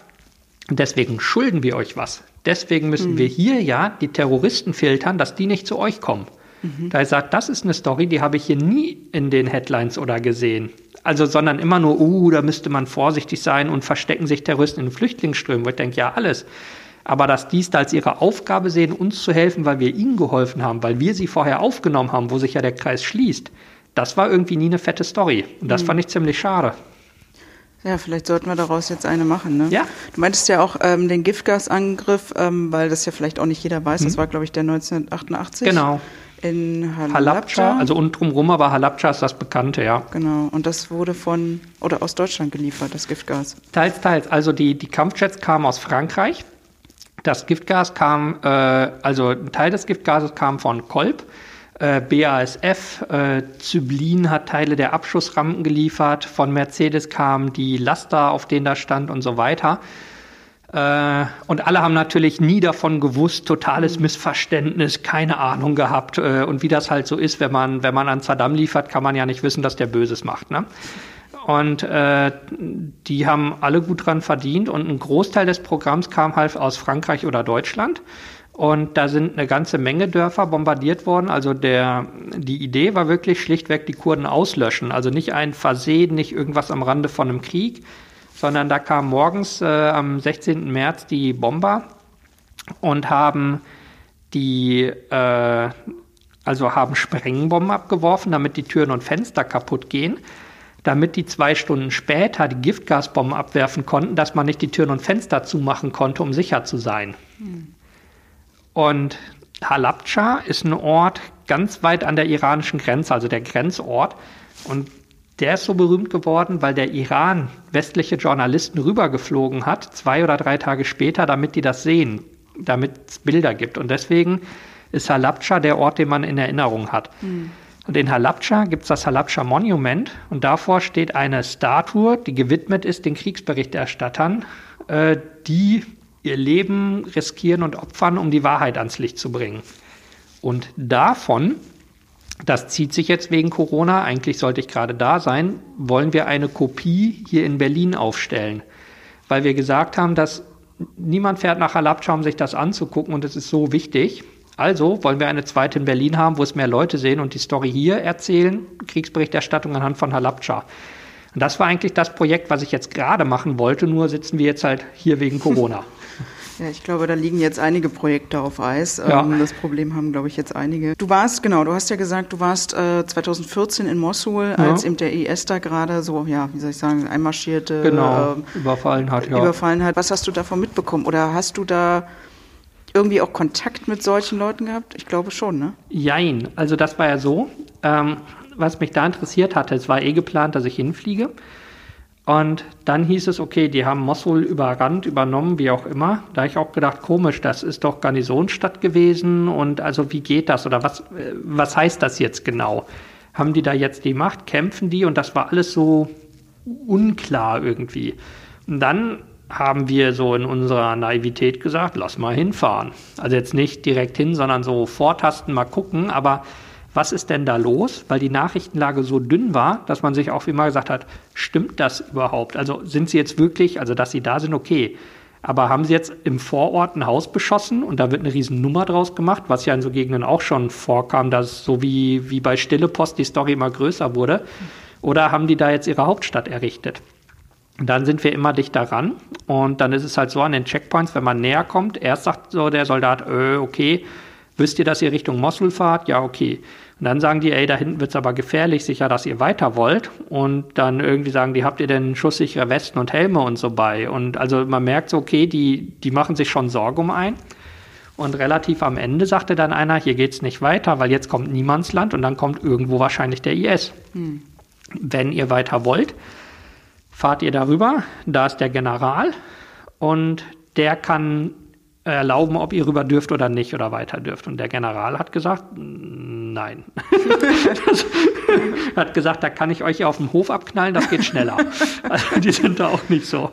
deswegen schulden wir euch was. Deswegen müssen mhm. wir hier ja die Terroristen filtern, dass die nicht zu euch kommen. Mhm. Da er sagt, das ist eine Story, die habe ich hier nie in den Headlines oder gesehen. Also, sondern immer nur, uh, da müsste man vorsichtig sein und verstecken sich Terroristen in den Flüchtlingsströmen. Wo ich denke, ja, alles. Aber dass die es da als ihre Aufgabe sehen, uns zu helfen, weil wir ihnen geholfen haben, weil wir sie vorher aufgenommen haben, wo sich ja der Kreis schließt, das war irgendwie nie eine fette Story. Und das mhm. fand ich ziemlich schade. Ja, vielleicht sollten wir daraus jetzt eine machen. Ne? Ja. Du meintest ja auch ähm, den Giftgasangriff, ähm, weil das ja vielleicht auch nicht jeder weiß. Mhm. Das war, glaube ich, der 1988. Genau in Halabja. Halabja. Also und drumherum, aber Halabja ist das Bekannte, ja. Genau. Und das wurde von oder aus Deutschland geliefert, das Giftgas. Teils, teils. Also die, die Kampfjets kamen aus Frankreich. Das Giftgas kam, äh, also ein Teil des Giftgases kam von Kolb. Äh, BASF, äh, Zyblin hat Teile der Abschussrampen geliefert. Von Mercedes kamen die Laster, auf denen da stand und so weiter. Äh, und alle haben natürlich nie davon gewusst, totales mhm. Missverständnis, keine Ahnung gehabt. Äh, und wie das halt so ist, wenn man, wenn man an Saddam liefert, kann man ja nicht wissen, dass der Böses macht. Ne? Und äh, die haben alle gut dran verdient. Und ein Großteil des Programms kam halt aus Frankreich oder Deutschland. Und da sind eine ganze Menge Dörfer bombardiert worden. Also der, die Idee war wirklich schlichtweg die Kurden auslöschen. Also nicht ein Versehen, nicht irgendwas am Rande von einem Krieg, sondern da kamen morgens äh, am 16. März die Bomber und haben die, äh, also haben Sprengbomben abgeworfen, damit die Türen und Fenster kaputt gehen damit die zwei Stunden später die Giftgasbomben abwerfen konnten, dass man nicht die Türen und Fenster zumachen konnte, um sicher zu sein. Hm. Und Halabja ist ein Ort ganz weit an der iranischen Grenze, also der Grenzort. Und der ist so berühmt geworden, weil der Iran westliche Journalisten rübergeflogen hat, zwei oder drei Tage später, damit die das sehen, damit es Bilder gibt. Und deswegen ist Halabja der Ort, den man in Erinnerung hat. Mhm. Und in Halabja gibt es das Halabja Monument und davor steht eine Statue, die gewidmet ist den Kriegsberichterstattern, äh, die ihr Leben riskieren und opfern, um die Wahrheit ans Licht zu bringen. Und davon, das zieht sich jetzt wegen Corona, eigentlich sollte ich gerade da sein, wollen wir eine Kopie hier in Berlin aufstellen. Weil wir gesagt haben, dass niemand fährt nach Halabja, um sich das anzugucken und es ist so wichtig. Also wollen wir eine zweite in Berlin haben, wo es mehr Leute sehen und die Story hier erzählen, Kriegsberichterstattung anhand von Halabja. Und das war eigentlich das Projekt, was ich jetzt gerade machen wollte, nur sitzen wir jetzt halt hier wegen Corona. *laughs* Ja, ich glaube, da liegen jetzt einige Projekte auf Eis. Ja. Ähm, das Problem haben, glaube ich, jetzt einige. Du warst, genau, du hast ja gesagt, du warst äh, 2014 in Mosul, ja. als eben der IS da gerade so, ja, wie soll ich sagen, einmarschierte. Genau, äh, überfallen hat, ja. Überfallen hat. Was hast du davon mitbekommen? Oder hast du da irgendwie auch Kontakt mit solchen Leuten gehabt? Ich glaube schon, ne? Jein. Also das war ja so. Ähm, was mich da interessiert hatte, es war eh geplant, dass ich hinfliege. Und dann hieß es, okay, die haben Mosul überrannt, übernommen, wie auch immer. Da habe ich auch gedacht, komisch, das ist doch Garnisonsstadt gewesen. Und also wie geht das? Oder was, äh, was heißt das jetzt genau? Haben die da jetzt die Macht? Kämpfen die? Und das war alles so unklar irgendwie. Und dann haben wir so in unserer Naivität gesagt, lass mal hinfahren. Also jetzt nicht direkt hin, sondern so vortasten, mal gucken. Aber was ist denn da los? Weil die Nachrichtenlage so dünn war, dass man sich auch wie immer gesagt hat, stimmt das überhaupt? Also sind sie jetzt wirklich, also dass sie da sind, okay. Aber haben sie jetzt im Vorort ein Haus beschossen und da wird eine riesen Nummer draus gemacht, was ja in so Gegenden auch schon vorkam, dass so wie, wie bei Stille Post die Story immer größer wurde? Oder haben die da jetzt ihre Hauptstadt errichtet? Und dann sind wir immer dichter ran und dann ist es halt so an den Checkpoints, wenn man näher kommt, erst sagt so der Soldat, äh, okay, Wisst ihr, dass ihr Richtung Mosul fahrt? Ja, okay. Und dann sagen die, ey, da hinten wird es aber gefährlich, sicher, dass ihr weiter wollt. Und dann irgendwie sagen die, habt ihr denn schusssichere Westen und Helme und so bei? Und also man merkt so, okay, die, die machen sich schon Sorge um ein. Und relativ am Ende sagte dann einer, hier geht's nicht weiter, weil jetzt kommt Niemandsland und dann kommt irgendwo wahrscheinlich der IS. Hm. Wenn ihr weiter wollt, fahrt ihr darüber, da ist der General und der kann erlauben, ob ihr rüber dürft oder nicht oder weiter dürft. Und der General hat gesagt, nein. *laughs* hat gesagt, da kann ich euch auf dem Hof abknallen, das geht schneller. Also die sind da auch nicht so.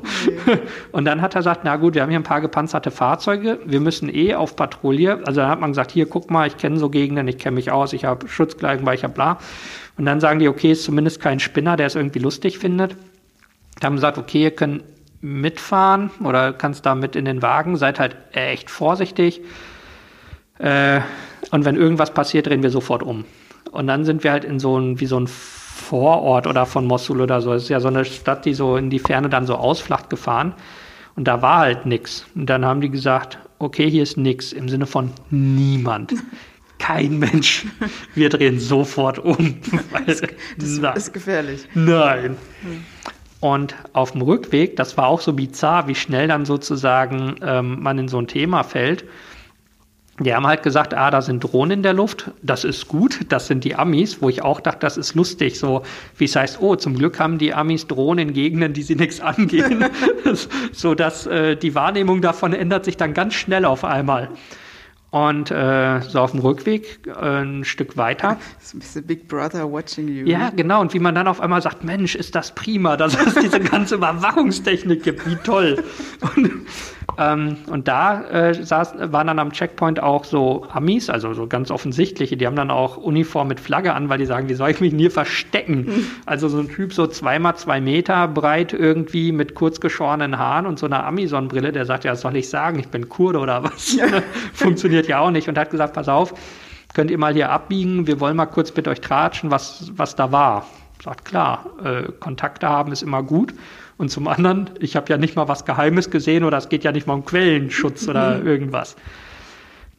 Und dann hat er gesagt, na gut, wir haben hier ein paar gepanzerte Fahrzeuge, wir müssen eh auf Patrouille. Also dann hat man gesagt, hier guck mal, ich kenne so Gegenden, ich kenne mich aus, ich habe Schutzkleidung, weil ich habe bla. Und dann sagen die, okay, ist zumindest kein Spinner, der es irgendwie lustig findet. Dann haben gesagt, okay, ihr könnt mitfahren oder kannst da mit in den Wagen. Seid halt echt vorsichtig. Äh, und wenn irgendwas passiert, drehen wir sofort um. Und dann sind wir halt in so ein, wie so ein Vorort oder von Mosul oder so. Es ist ja so eine Stadt, die so in die Ferne dann so ausflacht gefahren. Und da war halt nichts. Und dann haben die gesagt, okay, hier ist nichts im Sinne von niemand. Kein Mensch. Wir drehen sofort um. *laughs* das, das ist gefährlich. Nein. Hm. Und auf dem Rückweg, das war auch so bizarr, wie schnell dann sozusagen ähm, man in so ein Thema fällt. Die haben halt gesagt, ah, da sind Drohnen in der Luft, das ist gut, das sind die Amis, wo ich auch dachte, das ist lustig, so wie es heißt, oh, zum Glück haben die Amis Drohnen in Gegenden, die sie nichts angehen, *laughs* so dass äh, die Wahrnehmung davon ändert sich dann ganz schnell auf einmal. Und äh, so auf dem Rückweg äh, ein Stück weiter. Das ist ein bisschen Big Brother watching you. Ja, genau. Und wie man dann auf einmal sagt, Mensch, ist das prima, dass es diese ganze *laughs* Überwachungstechnik gibt, wie toll. Und ähm, und da äh, saß, waren dann am Checkpoint auch so Amis, also so ganz offensichtliche, die haben dann auch Uniform mit Flagge an, weil die sagen, wie soll ich mich hier verstecken? Mhm. Also so ein Typ so zweimal zwei Meter breit irgendwie mit kurz geschorenen Haaren und so einer Ami-Sonnenbrille, der sagt, ja, was soll ich sagen, ich bin Kurde oder was? Ja. *laughs* Funktioniert ja auch nicht. Und hat gesagt, pass auf, könnt ihr mal hier abbiegen, wir wollen mal kurz mit euch tratschen, was, was da war. Sagt, klar, äh, Kontakte haben ist immer gut. Und zum anderen, ich habe ja nicht mal was Geheimes gesehen oder es geht ja nicht mal um Quellenschutz oder mhm. irgendwas.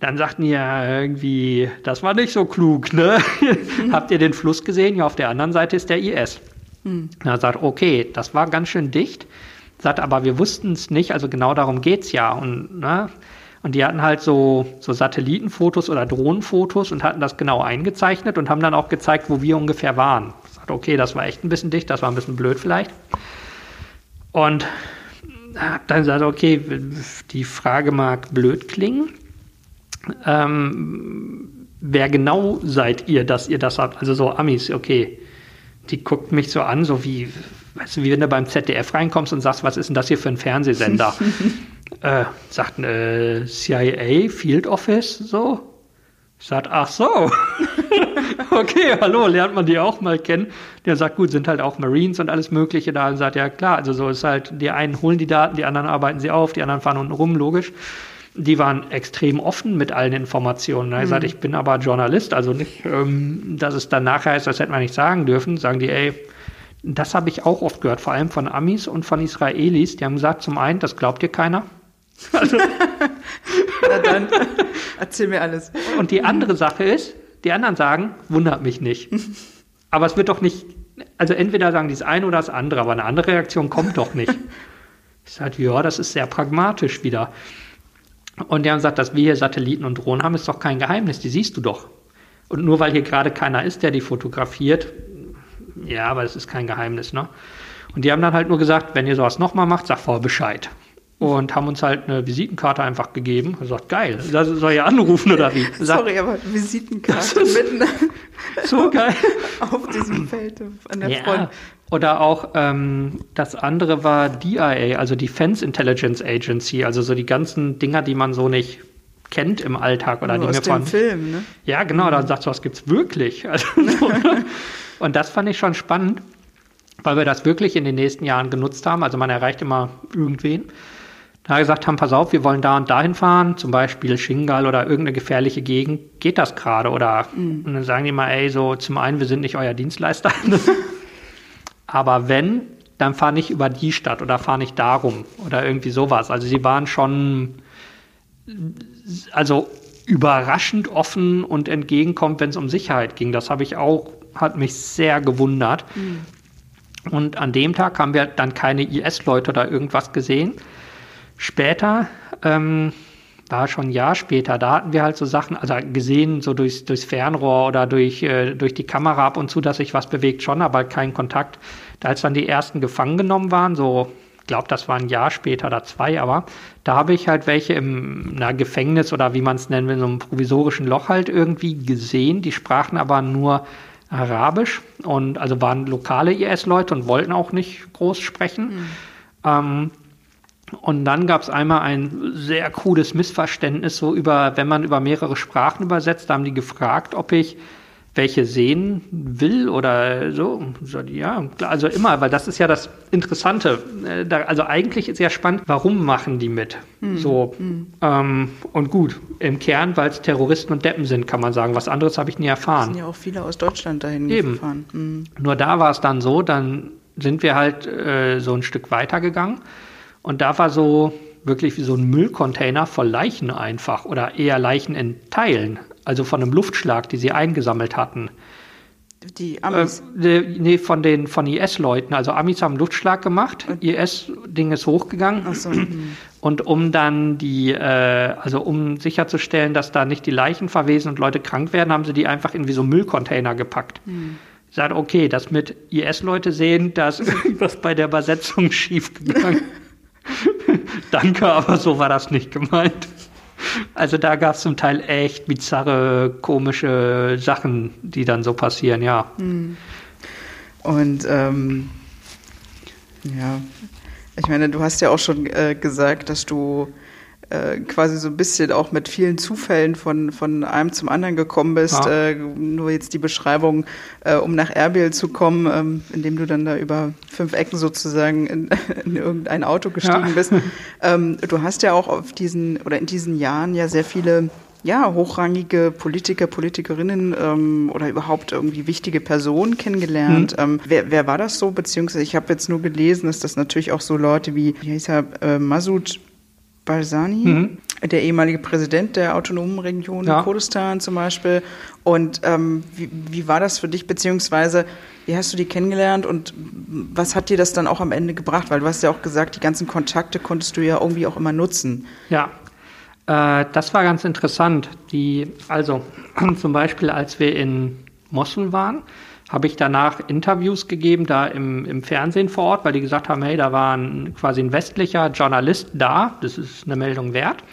Dann sagten die ja irgendwie, das war nicht so klug, ne? *laughs* Habt ihr den Fluss gesehen? Ja, auf der anderen Seite ist der IS. Mhm. Er sagt, okay, das war ganz schön dicht. Sagt, aber wir wussten es nicht, also genau darum geht's ja. Und, ne? Und die hatten halt so, so Satellitenfotos oder Drohnenfotos und hatten das genau eingezeichnet und haben dann auch gezeigt, wo wir ungefähr waren. Sagt, okay, das war echt ein bisschen dicht, das war ein bisschen blöd vielleicht. Und habe dann gesagt, okay, die Frage mag blöd klingen. Ähm, wer genau seid ihr, dass ihr das habt? Also so Amis, okay. Die guckt mich so an, so wie, weißt du, wie wenn du beim ZDF reinkommst und sagst, was ist denn das hier für ein Fernsehsender? *laughs* äh, sagt äh, CIA, Field Office, so. Sage, ach so. *laughs* *laughs* okay, hallo, lernt man die auch mal kennen. Der sagt, gut, sind halt auch Marines und alles Mögliche da. Und sagt, ja klar, also so ist halt, die einen holen die Daten, die anderen arbeiten sie auf, die anderen fahren unten rum, logisch. Die waren extrem offen mit allen Informationen. Er mhm. sagt, ich bin aber Journalist, also nicht, ähm, dass es dann nachher ist, das hätte man nicht sagen dürfen. Sagen die, ey, das habe ich auch oft gehört, vor allem von Amis und von Israelis. Die haben gesagt, zum einen, das glaubt dir keiner. *laughs* Also, Na dann, erzähl mir alles. Und die andere Sache ist, die anderen sagen, wundert mich nicht. *laughs* Aber es wird doch nicht, also entweder sagen die das eine oder das andere, aber eine andere Reaktion kommt doch nicht. *laughs* Ich sage, ja, das ist sehr pragmatisch wieder. Und die haben gesagt, dass wir hier Satelliten und Drohnen haben, ist doch kein Geheimnis, die siehst du doch. Und nur weil hier gerade keiner ist, der die fotografiert, ja, aber das ist kein Geheimnis, ne? Und die haben dann halt nur gesagt, wenn ihr sowas nochmal macht, sag vorher Bescheid und haben uns halt eine Visitenkarte einfach gegeben. Er sagt, geil, soll ja anrufen oder wie? Sagt, Sorry, aber Visitenkarte mitten so geil *laughs* auf diesem Feld an der ja. Front. Oder auch ähm, das andere war DIA, also Defense Intelligence Agency, also so die ganzen Dinger, die man so nicht kennt im Alltag oder Nur die aus mir von Film, ne? Ja, genau, mhm. da sagst du, was gibt's wirklich? *laughs* Also, *laughs* und das fand ich schon spannend, weil wir das wirklich in den nächsten Jahren genutzt haben. Also man erreicht immer irgendwen da gesagt haben, pass auf, wir wollen da und dahin fahren, zum Beispiel Shingal oder irgendeine gefährliche Gegend, geht das gerade? Oder mhm. und dann sagen die mal, ey, so zum einen, wir sind nicht euer Dienstleister. *laughs* Aber wenn, dann fahr nicht über die Stadt oder fahr nicht darum oder irgendwie sowas. Also sie waren schon, also überraschend offen und entgegenkommt, wenn es um Sicherheit ging. Das habe ich auch, hat mich sehr gewundert. Mhm. Und an dem Tag haben wir dann keine IS-Leute oder irgendwas gesehen. Später, ähm, war schon ein Jahr später, da hatten wir halt so Sachen, also gesehen, so durchs, durchs Fernrohr oder durch, äh, durch die Kamera ab und zu, dass sich was bewegt, schon, aber kein Kontakt. Da als dann die ersten gefangen genommen waren, so, ich glaube, das war ein Jahr später oder zwei, aber da habe ich halt welche im na, Gefängnis oder wie man es nennen will, in so einem provisorischen Loch halt irgendwie gesehen. Die sprachen aber nur Arabisch und also waren lokale IS-Leute und wollten auch nicht groß sprechen. Mhm. Ähm, und dann gab es einmal ein sehr cooles Missverständnis, so über, wenn man über mehrere Sprachen übersetzt, da haben die gefragt, ob ich welche sehen will oder so. Ja, also immer, weil das ist ja das Interessante. Äh, also eigentlich ist ja spannend, warum machen die mit? Mhm. So. Mhm. Ähm, und gut, im Kern, weil es Terroristen und Deppen sind, kann man sagen. Was anderes habe ich nie erfahren. Es sind ja auch viele aus Deutschland dahin Eben. gefahren. Mhm. Nur da war es dann so, dann sind wir halt äh, so ein Stück weitergegangen. Und da war so wirklich wie so ein Müllcontainer voll Leichen einfach oder eher Leichen in Teilen, also von einem Luftschlag, die sie eingesammelt hatten. Die Amis? Äh, nee, von den von IS-Leuten. Also Amis haben Luftschlag gemacht, IS-Ding ist hochgegangen. Ach so. hm. *clears throat* Und um dann die, äh, also um sicherzustellen, dass da nicht die Leichen verwesen und Leute krank werden, haben sie die einfach in wie so Müllcontainer gepackt. Sagt, okay, das mit IS-Leute sehen, das ist *laughs* was bei der Übersetzung *laughs* schiefgegangen. *laughs* *laughs* Danke, aber so war das nicht gemeint. Also da gab es zum Teil echt bizarre, komische Sachen, die dann so passieren, ja. Und ähm, ja, ich meine, du hast ja auch schon äh, gesagt, dass du äh, quasi so ein bisschen auch mit vielen Zufällen von, von einem zum anderen gekommen bist. Ja. Äh, nur jetzt die Beschreibung, äh, um nach Erbil zu kommen, ähm, indem du dann da über fünf Ecken sozusagen in, *laughs* in irgendein Auto gestiegen Ja. bist. *laughs* Ähm, du hast ja auch auf diesen oder in diesen Jahren ja sehr viele ja, hochrangige Politiker, Politikerinnen ähm, oder überhaupt irgendwie wichtige Personen kennengelernt. Ähm, wer, wer war das so? Beziehungsweise ich habe jetzt nur gelesen, dass das natürlich auch so Leute wie, wie hieß er, äh, Masud Barzani, Mhm. der ehemalige Präsident der autonomen Region Ja. Kurdistan zum Beispiel. Und ähm, wie, wie war das für dich, beziehungsweise wie hast du die kennengelernt und was hat dir das dann auch am Ende gebracht? Weil du hast ja auch gesagt, die ganzen Kontakte konntest du ja irgendwie auch immer nutzen. Ja, äh, das war ganz interessant. Die, also *clears throat* zum Beispiel, als wir in Mosul waren, habe ich danach Interviews gegeben, da im, im Fernsehen vor Ort, weil die gesagt haben, hey, da war ein, quasi ein westlicher Journalist da, das ist eine Meldung wert.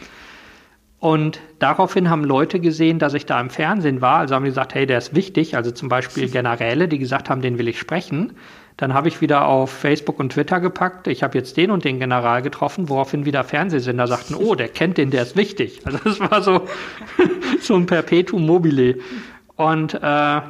Und daraufhin haben Leute gesehen, dass ich da im Fernsehen war. Also haben die gesagt, hey, der ist wichtig. Also zum Beispiel Generäle, die gesagt haben, den will ich sprechen. Dann habe ich wieder auf Facebook und Twitter gepackt, ich habe jetzt den und den General getroffen, woraufhin wieder Fernsehsender sagten, oh, der kennt den, der ist wichtig. Also das war so, *laughs* so ein Perpetuum mobile. Und äh,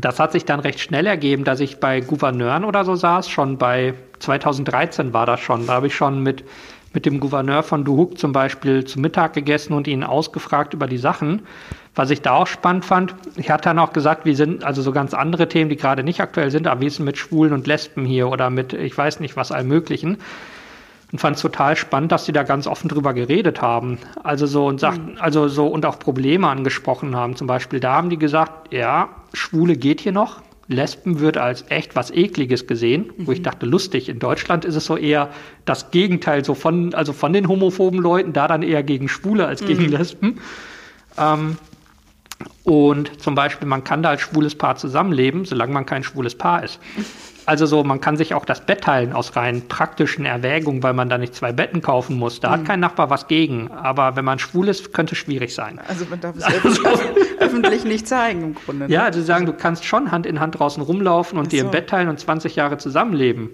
das hat sich dann recht schnell ergeben, dass ich bei Gouverneuren oder so saß. Schon bei 2013 war das schon. Da habe ich schon mit, mit dem Gouverneur von Duhok zum Beispiel zu Mittag gegessen und ihn ausgefragt über die Sachen. Was ich da auch spannend fand, ich hatte dann auch gesagt, wir sind also so ganz andere Themen, die gerade nicht aktuell sind, aber wie ist es mit Schwulen und Lesben hier oder mit, ich weiß nicht was, allem Möglichen und fand es total spannend, dass sie da ganz offen drüber geredet haben. Also so und sagten, also so und auch Probleme angesprochen haben. Zum Beispiel da haben die gesagt, ja, Schwule geht hier noch. Lesben wird als echt was Ekliges gesehen, wo ich dachte, lustig. In Deutschland ist es so eher das Gegenteil, so von, also von den homophoben Leuten, da dann eher gegen Schwule als gegen Lesben. Ähm, und zum Beispiel, man kann da als schwules Paar zusammenleben, solange man kein schwules Paar ist. *laughs* Also so, man kann sich auch das Bett teilen aus rein praktischen Erwägungen, weil man da nicht zwei Betten kaufen muss. Da hat kein Nachbar was gegen. Aber wenn man schwul ist, könnte es schwierig sein. Also man darf es öffentlich, *laughs* öffentlich nicht zeigen im Grunde. ne? Ja, also sie sagen, du kannst schon Hand in Hand draußen rumlaufen und Ach dir so. im Bett teilen und 20 Jahre zusammenleben.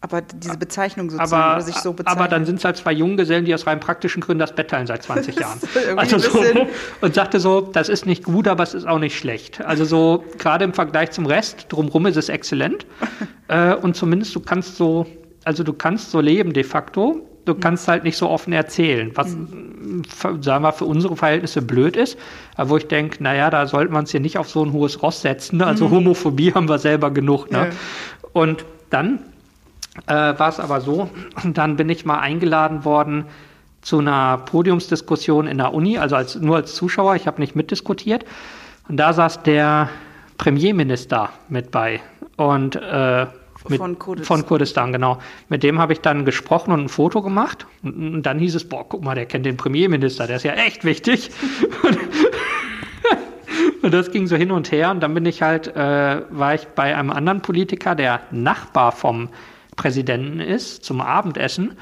Aber diese Bezeichnung sozusagen, Aber, sich so bezeichnen. aber dann sind es halt zwei Junggesellen, die aus rein praktischen Gründen das Bett teilen seit 20 *laughs* Jahren. Also so, *laughs* und sagte so, das ist nicht gut, aber es ist auch nicht schlecht. Also so, gerade im Vergleich zum Rest, drumrum ist es exzellent. *laughs* äh, und zumindest du kannst so, also du kannst so leben de facto. Du kannst halt nicht so offen erzählen, was, f- sagen wir, für unsere Verhältnisse blöd ist. Aber wo ich denke, naja, da sollte man es hier nicht auf so ein hohes Ross setzen. Also Homophobie haben wir selber genug. Ne? Ja. Und dann äh, war es aber so, dann bin ich mal eingeladen worden zu einer Podiumsdiskussion in der Uni, also als, nur als Zuschauer, ich habe nicht mitdiskutiert. Und da saß der Premierminister mit bei. Und äh, mit, Von Kurdistan. Von Kurdistan, genau. Mit dem habe ich dann gesprochen und ein Foto gemacht. Und, und dann hieß es, boah, guck mal, der kennt den Premierminister, der ist ja echt wichtig. *laughs* Und das ging so hin und her und dann bin ich halt, äh, war ich bei einem anderen Politiker, der Nachbar vom Präsidenten ist, zum Abendessen.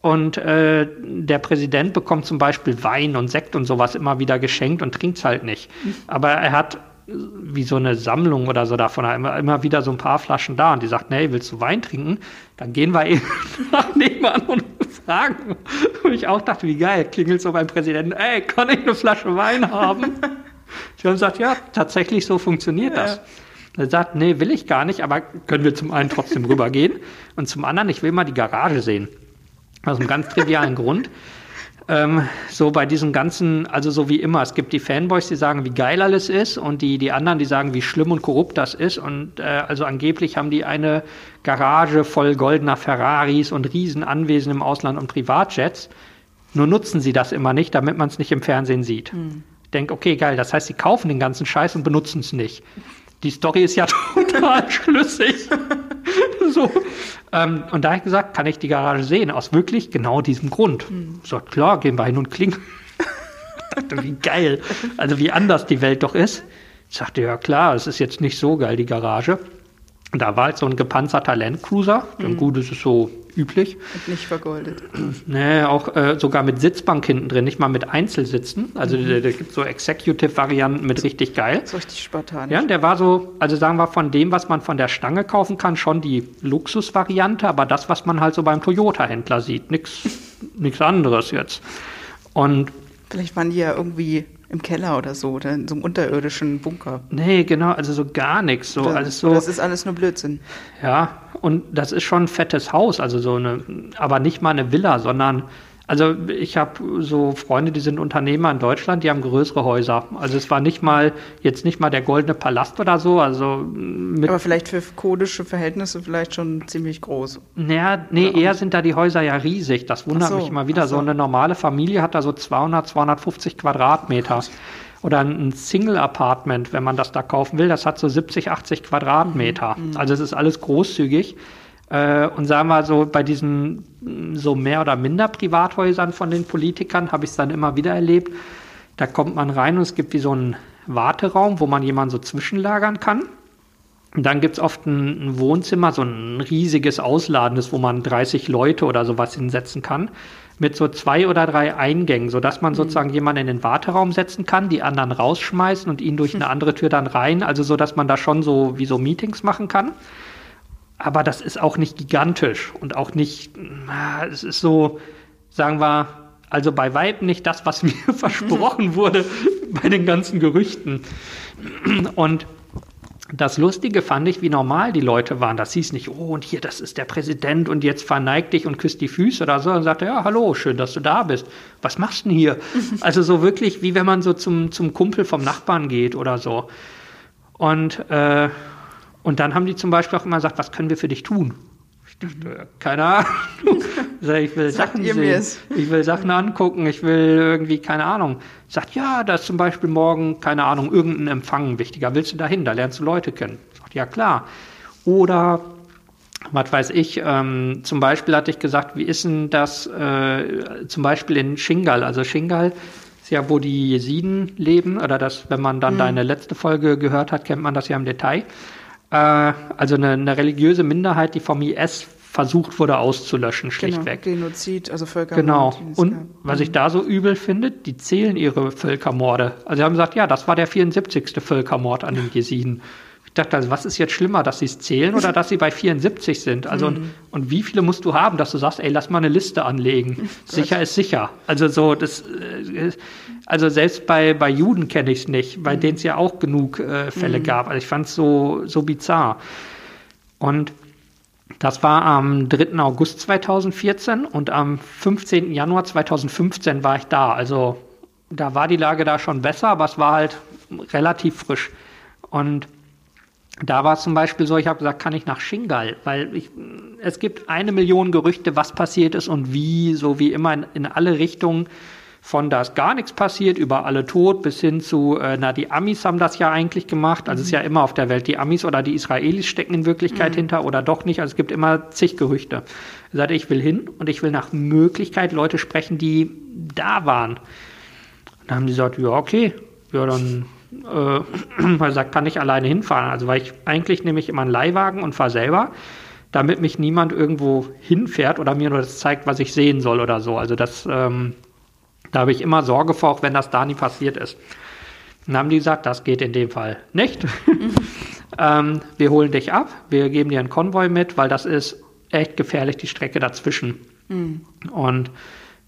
Und äh, der Präsident bekommt zum Beispiel Wein und Sekt und sowas immer wieder geschenkt und trinkt's halt nicht. Aber er hat äh, wie so eine Sammlung oder so davon, er hat immer, immer wieder so ein paar Flaschen da und die sagt, nee, willst du Wein trinken? Dann gehen wir eben *laughs* nach nebenan und fragen. Und ich auch dachte, wie geil, klingelt so beim Präsidenten, ey, kann ich eine Flasche Wein haben? *laughs* Sie haben gesagt, ja, tatsächlich so funktioniert das. Er sagt, nee, will ich gar nicht, aber können wir zum einen trotzdem rübergehen und zum anderen, ich will mal die Garage sehen. Aus einem ganz trivialen Grund. Ähm, so bei diesen ganzen, also so wie immer, es gibt die Fanboys, die sagen, wie geil alles ist und die, die anderen, die sagen, wie schlimm und korrupt das ist. Und äh, also angeblich haben die eine Garage voll goldener Ferraris und Riesenanwesen im Ausland und Privatjets. Nur nutzen sie das immer nicht, damit man es nicht im Fernsehen sieht. Ich denke, okay, geil, das heißt, sie kaufen den ganzen Scheiß und benutzen es nicht. Die Story ist ja *laughs* total schlüssig. *laughs* so. Ähm, und da habe ich gesagt, kann ich die Garage sehen? Aus wirklich genau diesem Grund. Hm. So, klar, gehen wir hin und klingen. dachte, *laughs* wie geil. Also wie anders die Welt doch ist. Ich sagte, ja klar, es ist jetzt nicht so geil, die Garage. Da war halt so ein gepanzerter Landcruiser. Mhm. Gut, das ist so üblich. Und nicht vergoldet. *clears throat* Nee, auch äh, sogar mit Sitzbank hinten drin, nicht mal mit Einzelsitzen. Also mhm. da, gibt so Executive-Varianten mit richtig geil. So richtig spartanisch. Ja, der war so, also sagen wir von dem, was man von der Stange kaufen kann, schon die Luxusvariante, aber das, was man halt so beim Toyota-Händler sieht. Nix anderes jetzt. Und Vielleicht waren die ja irgendwie im Keller oder so oder in so einem unterirdischen Bunker. Nee, genau, also so gar nichts. So, das, alles so, das ist alles nur Blödsinn. Ja, und das ist schon ein fettes Haus, also so eine, aber nicht mal eine Villa, sondern also ich habe so Freunde, die sind Unternehmer in Deutschland, die haben größere Häuser. Also es war nicht mal jetzt nicht mal der goldene Palast oder so. Also aber vielleicht für kodische Verhältnisse vielleicht schon ziemlich groß. Naja, nee, oder eher sind da die Häuser ja riesig. Das wundert so, mich immer wieder. So. so. eine normale Familie hat da so 200, 250 Quadratmeter. Oder ein Single-Apartment, wenn man das da kaufen will, das hat so 70, 80 Quadratmeter. Mhm. Also es ist alles großzügig. Äh, und sagen wir so, bei diesen so mehr oder minder Privathäusern von den Politikern habe ich es dann immer wieder erlebt. Da kommt man rein und es gibt wie so einen Warteraum, wo man jemanden so zwischenlagern kann. Und dann gibt es oft ein, ein, Wohnzimmer, so ein riesiges Ausladendes, wo man 30 Leute oder sowas hinsetzen kann, mit so zwei oder drei Eingängen, sodass man mhm. sozusagen jemanden in den Warteraum setzen kann, die anderen rausschmeißen und ihn durch eine *laughs* andere Tür dann rein, also so, dass man da schon so wie so Meetings machen kann aber das ist auch nicht gigantisch und auch nicht, es ist so, sagen wir, also bei Weib nicht das, was *laughs* mir versprochen wurde bei den ganzen Gerüchten. Und das Lustige fand ich, wie normal die Leute waren. Das hieß nicht, oh, und hier, das ist der Präsident und jetzt verneig dich und küsst die Füße oder so. Und sagte, ja, hallo, schön, dass du da bist. Was machst du denn hier? *laughs* also so wirklich, wie wenn man so zum, zum Kumpel vom Nachbarn geht oder so. Und äh, und dann haben die zum Beispiel auch immer gesagt, was können wir für dich tun? Ich dachte, keine Ahnung. *laughs* ich will Sachen sehen. Ich will Sachen angucken. Ich will irgendwie, keine Ahnung. Sagt, ja, da ist zum Beispiel morgen, keine Ahnung, irgendein Empfang wichtiger. Willst du da hin? Da lernst du Leute kennen. Sagt, ja, klar. Oder, was weiß ich, ähm, zum Beispiel hatte ich gesagt, wie ist denn das äh, zum Beispiel in Shingal? Also Shingal ist ja, wo die Jesiden leben. Oder das, wenn man dann mhm. deine letzte Folge gehört hat, kennt man das ja im Detail äh, also eine, eine, religiöse Minderheit, die vom IS versucht wurde auszulöschen, schlichtweg. Genau, Genozid, also Völkermord. Genau. Und was ich da so übel finde, die zählen ihre Völkermorde. Also sie haben gesagt, ja, das war der 74. Völkermord an den Jesiden. Ich dachte, also, was ist jetzt schlimmer, dass sie es zählen oder *laughs* dass sie bei 74 sind? Also, mhm. und, und, wie viele musst du haben, dass du sagst, ey, lass mal eine Liste anlegen? sicher ist sicher. Also, so, das, äh, also selbst bei, bei Juden kenne ich es nicht, bei mhm. denen es ja auch genug äh, Fälle mhm. gab. Also, ich fand es so, so bizarr. Und das war am 3. August 2014 und am 15. Januar 2015 war ich da. Also, da war die Lage da schon besser, aber es war halt relativ frisch. Und da war es zum Beispiel so, ich habe gesagt, kann ich nach Shingal, weil ich, es gibt eine Million Gerüchte, was passiert ist und wie, so wie immer in, in alle Richtungen. Von da ist gar nichts passiert, über alle tot, bis hin zu, äh, na, die Amis haben das ja eigentlich gemacht. Also mhm. es ist ja immer auf der Welt, die Amis oder die Israelis stecken in Wirklichkeit mhm. hinter oder doch nicht. Also es gibt immer zig Gerüchte. Ich sagte, ich will hin und ich will nach Möglichkeit Leute sprechen, die da waren. dann haben die gesagt, ja, okay, ja, dann äh, *clears throat* weil sagt, kann ich alleine hinfahren. Also weil ich eigentlich nehme ich immer einen Leihwagen und fahre selber, damit mich niemand irgendwo hinfährt oder mir nur das zeigt, was ich sehen soll oder so. Also das, ähm, da habe ich immer Sorge vor, auch wenn das da nie passiert ist. Dann haben die gesagt, das geht in dem Fall nicht. Mhm. *laughs* ähm, wir holen dich ab, wir geben dir einen Konvoi mit, weil das ist echt gefährlich, die Strecke dazwischen. Mhm. Und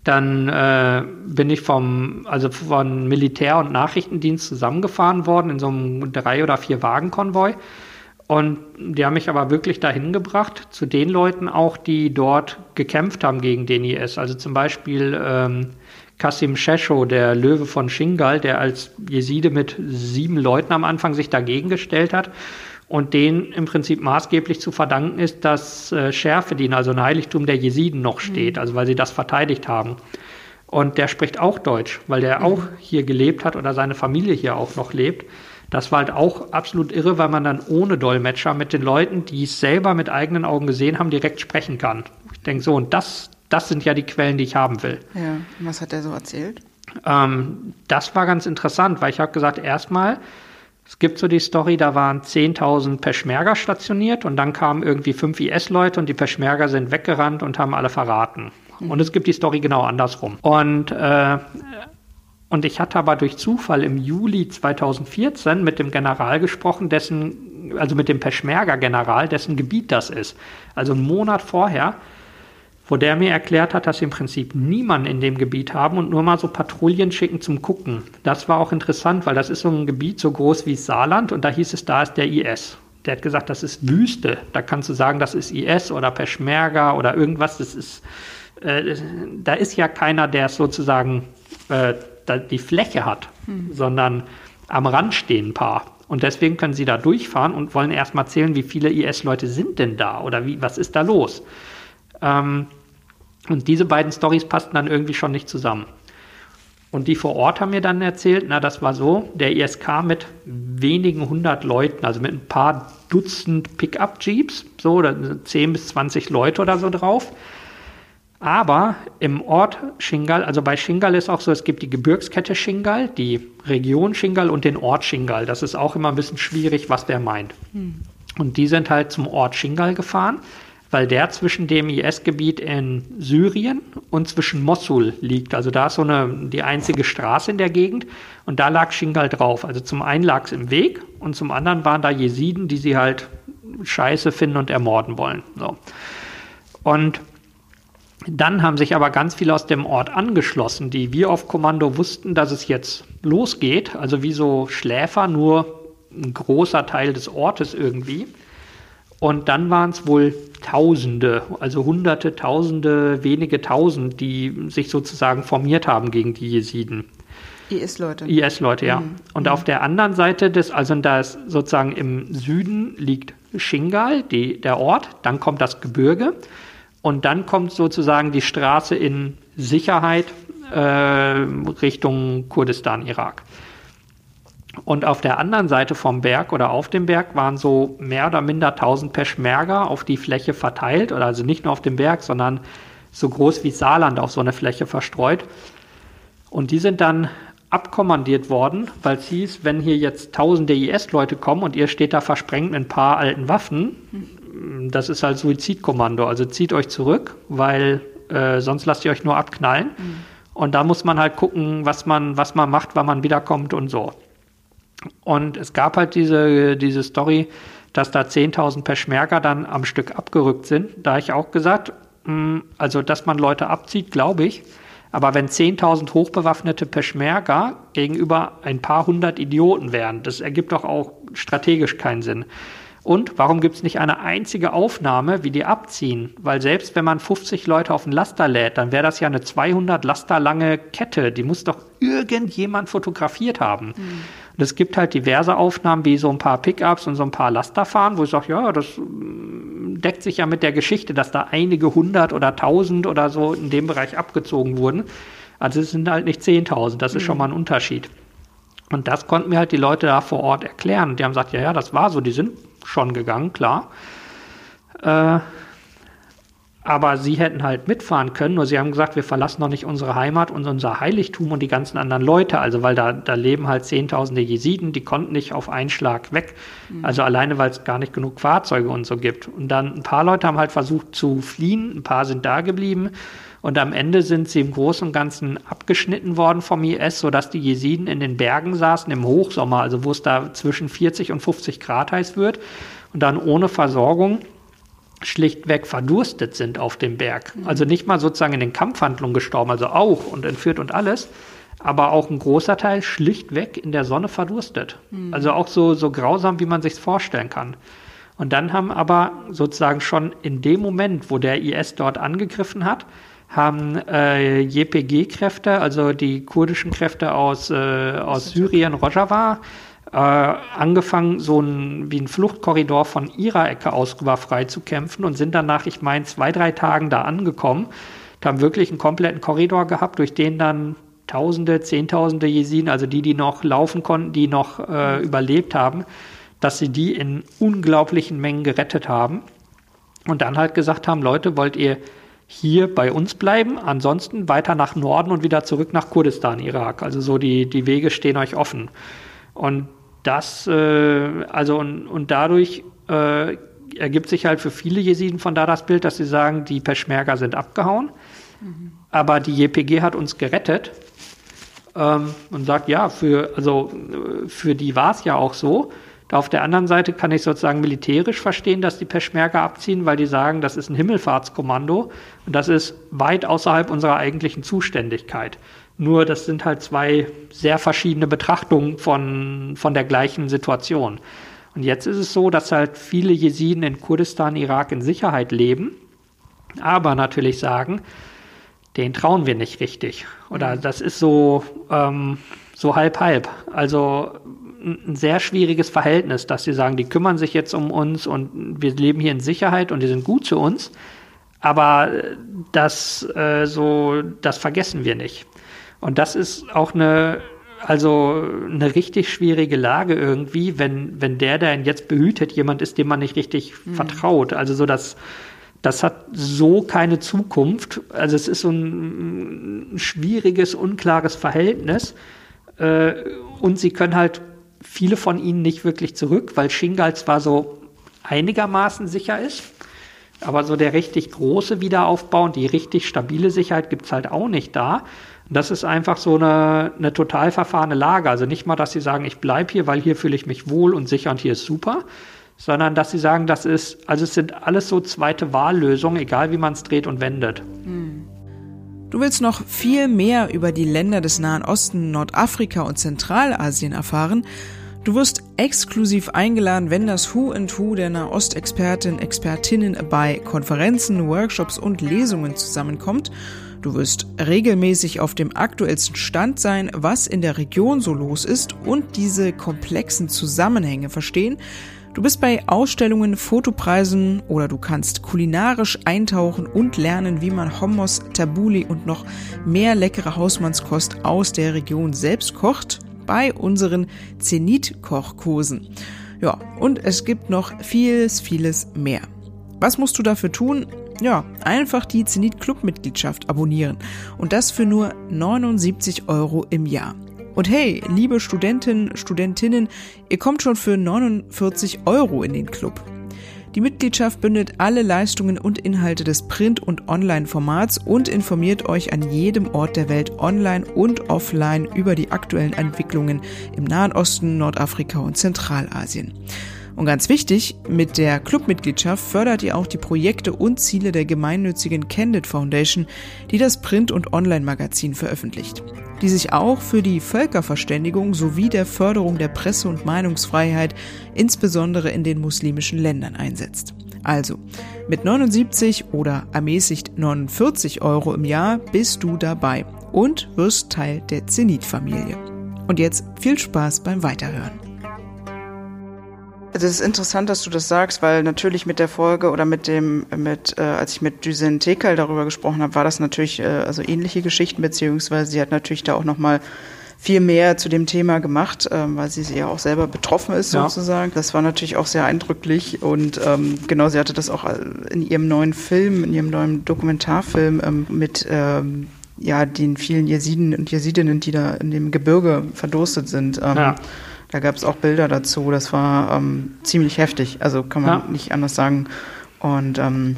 dann äh, bin ich vom, also von Militär- und Nachrichtendienst zusammengefahren worden in so einem drei- oder vier Wagenkonvoi. Und die haben mich aber wirklich dahin gebracht, zu den Leuten auch, die dort gekämpft haben gegen den IS. Also zum Beispiel ähm, Kasim Shesho, der Löwe von Shingal, der als Jeside mit sieben Leuten am Anfang sich dagegen gestellt hat und denen im Prinzip maßgeblich zu verdanken ist, dass äh, Schärfedien, also ein Heiligtum der Jesiden, noch steht, mhm. also weil sie das verteidigt haben. Und der spricht auch Deutsch, weil der mhm. auch hier gelebt hat oder seine Familie hier auch noch lebt. Das war halt auch absolut irre, weil man dann ohne Dolmetscher mit den Leuten, die es selber mit eigenen Augen gesehen haben, direkt sprechen kann. Ich denke so, und das, das sind ja die Quellen, die ich haben will. Ja, und was hat er so erzählt? Ähm, das war ganz interessant, weil ich habe gesagt, erstmal, es gibt so die Story, da waren 10.000 Peschmerga stationiert und dann kamen irgendwie fünf IS-Leute und die Peschmerga sind weggerannt und haben alle verraten. Mhm. Und es gibt die Story genau andersrum. Und äh, und ich hatte aber durch Zufall im Juli 2014 mit dem General gesprochen, dessen, also mit dem Peschmerga-General, dessen Gebiet das ist. Also einen Monat vorher, wo der mir erklärt hat, dass sie im Prinzip niemanden in dem Gebiet haben und nur mal so Patrouillen schicken zum Gucken. Das war auch interessant, weil das ist so ein Gebiet so groß wie Saarland und da hieß es, da ist der IS. Der hat gesagt, das ist Wüste. Da kannst du sagen, das ist IS oder Peschmerga oder irgendwas. Das ist, äh, da ist ja keiner, der sozusagen äh, die Fläche hat, hm. sondern am Rand stehen ein paar. Und deswegen können sie da durchfahren und wollen erstmal zählen, wie viele IS-Leute sind denn da oder wie, was ist da los. Ähm, und diese beiden Stories passten dann irgendwie schon nicht zusammen. Und die vor Ort haben mir dann erzählt, na, das war so, der ISK mit wenigen hundert Leuten, also mit ein paar Dutzend Pickup-Jeeps, so, da sind 10 bis 20 Leute oder so drauf. Aber im Ort Shingal, also bei Shingal ist auch so, es gibt die Gebirgskette Shingal, die Region Shingal und den Ort Shingal. Das ist auch immer ein bisschen schwierig, was der meint. Hm. Und die sind halt zum Ort Shingal gefahren, weil der zwischen dem IS-Gebiet in Syrien und zwischen Mosul liegt. Also da ist so eine, die einzige Straße in der Gegend und da lag Shingal drauf. Also zum einen lag es im Weg und zum anderen waren da Jesiden, die sie halt scheiße finden und ermorden wollen. So. Und dann haben sich aber ganz viele aus dem Ort angeschlossen, die wir auf Kommando wussten, dass es jetzt losgeht. Also wie so Schläfer, nur ein großer Teil des Ortes irgendwie. Und dann waren es wohl Tausende, also Hunderte, Tausende, wenige Tausend, die sich sozusagen formiert haben gegen die Jesiden. IS-Leute. IS-Leute, ja. Mhm. Und mhm. auf der anderen Seite des, also da ist sozusagen im Süden liegt Shingal, die, der Ort, dann kommt das Gebirge und dann kommt sozusagen die Straße in Sicherheit äh, Richtung Kurdistan, Irak. Und auf der anderen Seite vom Berg oder auf dem Berg waren so mehr oder minder 1000 Peschmerga auf die Fläche verteilt, oder also nicht nur auf dem Berg, sondern so groß wie Saarland auf so eine Fläche verstreut. Und die sind dann abkommandiert worden, weil es hieß, wenn hier jetzt tausende IS-Leute kommen und ihr steht da versprengt mit ein paar alten Waffen, das ist halt Suizidkommando. Also zieht euch zurück, weil äh, sonst lasst ihr euch nur abknallen. Mhm. Und da muss man halt gucken, was man, was man macht, wann man wiederkommt und so. Und es gab halt diese, diese Story, dass da 10.000 Peschmerga dann am Stück abgerückt sind. Da ich auch gesagt, hm, also dass man Leute abzieht, glaube ich. Aber wenn 10.000 hochbewaffnete Peschmerga gegenüber ein paar hundert Idioten wären, das ergibt doch auch strategisch keinen Sinn. Und warum gibt es nicht eine einzige Aufnahme, wie die abziehen? Weil selbst wenn man 50 Leute auf den Laster lädt, dann wäre das ja eine 200 Laster lange Kette. Die muss doch irgendjemand fotografiert haben. Mhm. Und es gibt halt diverse Aufnahmen, wie so ein paar Pickups und so ein paar Laster fahren, wo ich sage, ja, das mm, deckt sich ja mit der Geschichte, dass da einige hundert oder tausend oder so in dem Bereich abgezogen wurden. Also es sind halt nicht 10.000, das ist mhm. schon mal ein Unterschied. Und das konnten mir halt die Leute da vor Ort erklären. Und die haben gesagt, ja, ja, das war so, die sind schon gegangen, klar. Äh, aber sie hätten halt mitfahren können, nur sie haben gesagt, wir verlassen noch nicht unsere Heimat und unser Heiligtum und die ganzen anderen Leute. Also, weil da, da leben halt Zehntausende Jesiden, die konnten nicht auf einen Schlag weg. Mhm. Also alleine, weil es gar nicht genug Fahrzeuge und so gibt. Und dann ein paar Leute haben halt versucht zu fliehen, ein paar sind da geblieben. Und am Ende sind sie im Großen und Ganzen abgeschnitten worden vom IS, sodass die Jesiden in den Bergen saßen im Hochsommer, also wo es da zwischen 40 und 50 Grad heiß wird und dann ohne Versorgung schlichtweg verdurstet sind auf dem Berg. Mhm. Also nicht mal sozusagen in den Kampfhandlungen gestorben, also auch und entführt und alles, aber auch ein großer Teil schlichtweg in der Sonne verdurstet. Mhm. Also auch so, so grausam, wie man sich vorstellen kann. Und dann haben aber sozusagen schon in dem Moment, wo der IS dort angegriffen hat, haben äh, JPG-Kräfte, also die kurdischen Kräfte aus, äh, aus Syrien, Rojava, äh, angefangen, so ein, wie ein Fluchtkorridor von ihrer Ecke aus rüber frei zu kämpfen und sind danach, ich meine, zwei, drei Tagen da angekommen und haben wirklich einen kompletten Korridor gehabt, durch den dann Tausende, Zehntausende Jesiden, also die, die noch laufen konnten, die noch äh, überlebt haben, dass sie die in unglaublichen Mengen gerettet haben und dann halt gesagt haben, Leute, wollt ihr hier bei uns bleiben, ansonsten weiter nach Norden und wieder zurück nach Kurdistan, Irak. Also so die, die Wege stehen euch offen. Und das, äh, also und, und dadurch äh, ergibt sich halt für viele Jesiden von da das Bild, dass sie sagen, die Peschmerga sind abgehauen, mhm. aber die JPG hat uns gerettet ähm, und sagt, ja, für, also, für die war es ja auch so. Auf der anderen Seite kann ich sozusagen militärisch verstehen, dass die Peschmerga abziehen, weil die sagen, das ist ein Himmelfahrtskommando und das ist weit außerhalb unserer eigentlichen Zuständigkeit. Nur das sind halt zwei sehr verschiedene Betrachtungen von, von der gleichen Situation. Und jetzt ist es so, dass halt viele Jesiden in Kurdistan, Irak in Sicherheit leben, aber natürlich sagen, den trauen wir nicht richtig. Oder mhm. das ist so, ähm, so halb halb. Also ein sehr schwieriges Verhältnis, dass sie sagen, die kümmern sich jetzt um uns und wir leben hier in Sicherheit und die sind gut zu uns. Aber das äh, so, das vergessen wir nicht. Und das ist auch eine, also eine richtig schwierige Lage irgendwie, wenn, wenn der, der ihn jetzt behütet, jemand ist, dem man nicht richtig mhm. vertraut. Also so, dass das hat so keine Zukunft. Also es ist so ein, schwieriges, unklares Verhältnis. Äh, und sie können halt viele von ihnen nicht wirklich zurück, weil Shingal zwar so einigermaßen sicher ist, aber so der richtig große Wiederaufbau und die richtig stabile Sicherheit gibt es halt auch nicht da. Das ist einfach so eine, eine total verfahrene Lage. Also nicht mal, dass sie sagen, ich bleibe hier, weil hier fühle ich mich wohl und sicher und hier ist super, sondern dass sie sagen, das ist, also es sind alles so zweite Wahllösungen, egal wie man es dreht und wendet. Hm. Du willst noch viel mehr über die Länder des Nahen Osten, Nordafrika und Zentralasien erfahren? Du wirst exklusiv eingeladen, wenn das Who and Who der Nahostexperten, Expertinnen bei Konferenzen, Workshops und Lesungen zusammenkommt. Du wirst regelmäßig auf dem aktuellsten Stand sein, was in der Region so los ist und diese komplexen Zusammenhänge verstehen. Du bist bei Ausstellungen, Fotopreisen oder du kannst kulinarisch eintauchen und lernen, wie man Hummus, Tabuli und noch mehr leckere Hausmannskost aus der Region selbst kocht bei unseren Zenit-Kochkursen. Ja, und es gibt noch vieles, vieles mehr. Was musst du dafür tun? Ja, einfach die Zenit Club Mitgliedschaft abonnieren und das für nur 79 Euro im Jahr. Und hey, liebe Studentinnen, Studentinnen, ihr kommt schon für 49 Euro in den Club. Die Mitgliedschaft bündelt alle Leistungen und Inhalte des Print- und Online-Formats und informiert euch an jedem Ort der Welt online und offline über die aktuellen Entwicklungen im Nahen Osten, Nordafrika und Zentralasien. Und ganz wichtig, mit der Clubmitgliedschaft fördert ihr auch die Projekte und Ziele der gemeinnützigen Candid Foundation, die das Print- und Online-Magazin veröffentlicht, die sich auch für die Völkerverständigung sowie der Förderung der Presse- und Meinungsfreiheit, insbesondere in den muslimischen Ländern einsetzt. Also, mit 79 oder ermäßigt 49 Euro im Jahr bist du dabei und wirst Teil der Zenit-Familie. Und jetzt viel Spaß beim Weiterhören. Es ist interessant, dass du das sagst, weil natürlich mit der Folge oder mit dem, mit, äh, als ich mit Düsen Tekel darüber gesprochen habe, war das natürlich äh, also ähnliche Geschichten, beziehungsweise sie hat natürlich da auch nochmal viel mehr zu dem Thema gemacht, ähm, weil sie ja auch selber betroffen ist ja. sozusagen. Das war natürlich auch sehr eindrücklich und ähm, genau, sie hatte das auch äh, in ihrem neuen Film, in ihrem neuen Dokumentarfilm ähm, mit ähm, ja den vielen Jesiden und Jesidinnen, die da in dem Gebirge verdurstet sind. Ähm, ja da gab es auch Bilder dazu. Das war ähm, ziemlich heftig. Also kann man ja. nicht anders sagen. Und, ähm,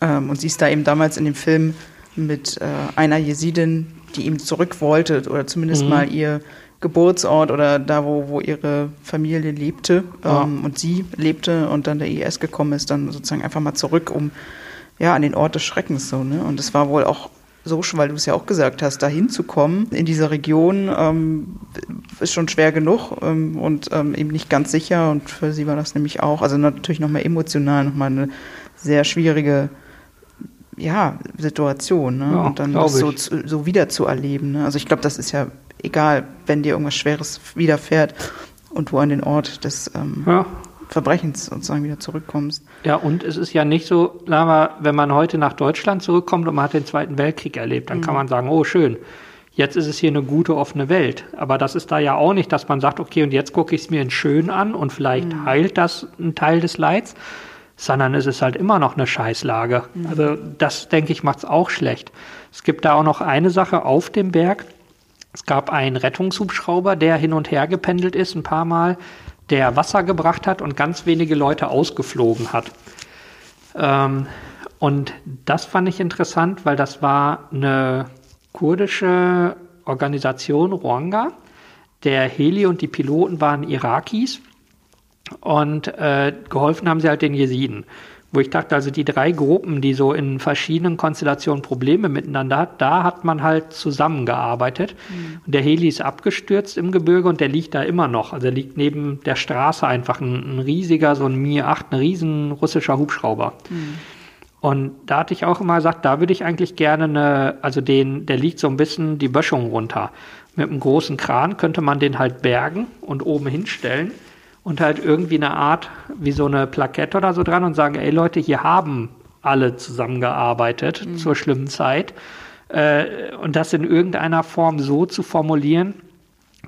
ähm, und sie ist da eben damals in dem Film mit äh, einer Jesidin, die ihm zurück wollte oder zumindest mhm. mal ihr Geburtsort oder da, wo, wo ihre Familie lebte ja. ähm, und sie lebte und dann der IS gekommen ist, dann sozusagen einfach mal zurück, um ja an den Ort des Schreckens so. Ne? Und es war wohl auch so, weil du es ja auch gesagt hast, da hinzukommen in dieser Region ähm, ist schon schwer genug ähm, und ähm, eben nicht ganz sicher. Und für sie war das nämlich auch, also natürlich nochmal emotional, nochmal eine sehr schwierige ja, Situation. Ne? Ja, und dann das so, so wieder zu erleben. Ne? Also ich glaube, das ist ja egal, wenn dir irgendwas Schweres widerfährt und du an den Ort des ähm, ja. Verbrechens sozusagen wieder zurückkommst. Ja, und es ist ja nicht so, sagen wir, wenn man heute nach Deutschland zurückkommt und man hat den Zweiten Weltkrieg erlebt, dann mhm. kann man sagen, oh schön, jetzt ist es hier eine gute, offene Welt. Aber das ist da ja auch nicht, dass man sagt, okay, und jetzt gucke ich es mir in schön an und vielleicht mhm. heilt das einen Teil des Leids, sondern es ist halt immer noch eine Scheißlage. Mhm. Also das, denke ich, macht es auch schlecht. Es gibt da auch noch eine Sache auf dem Berg. Es gab einen Rettungshubschrauber, der hin und her gependelt ist, ein paar Mal, der Wasser gebracht hat und ganz wenige Leute ausgeflogen hat. Ähm, und das fand ich interessant, weil das war eine kurdische Organisation Rwanga. Der Heli und die Piloten waren Irakis und äh, geholfen haben sie halt den Jesiden. Wo ich dachte, also die drei Gruppen, die so in verschiedenen Konstellationen Probleme miteinander hat, da hat man halt zusammengearbeitet. Mhm. Und der Heli ist abgestürzt im Gebirge und der liegt da immer noch. Also er liegt neben der Straße einfach ein, ein riesiger, so ein Mir-8, ein riesen russischer Hubschrauber. Mhm. Und da hatte ich auch immer gesagt, da würde ich eigentlich gerne eine, also den, der liegt so ein bisschen die Böschung runter. Mit einem großen Kran könnte man den halt bergen und oben hinstellen und halt irgendwie eine Art wie so eine Plakette oder so dran und sagen, ey Leute, hier haben alle zusammengearbeitet mhm. zur schlimmen Zeit. Äh, und das in irgendeiner Form so zu formulieren,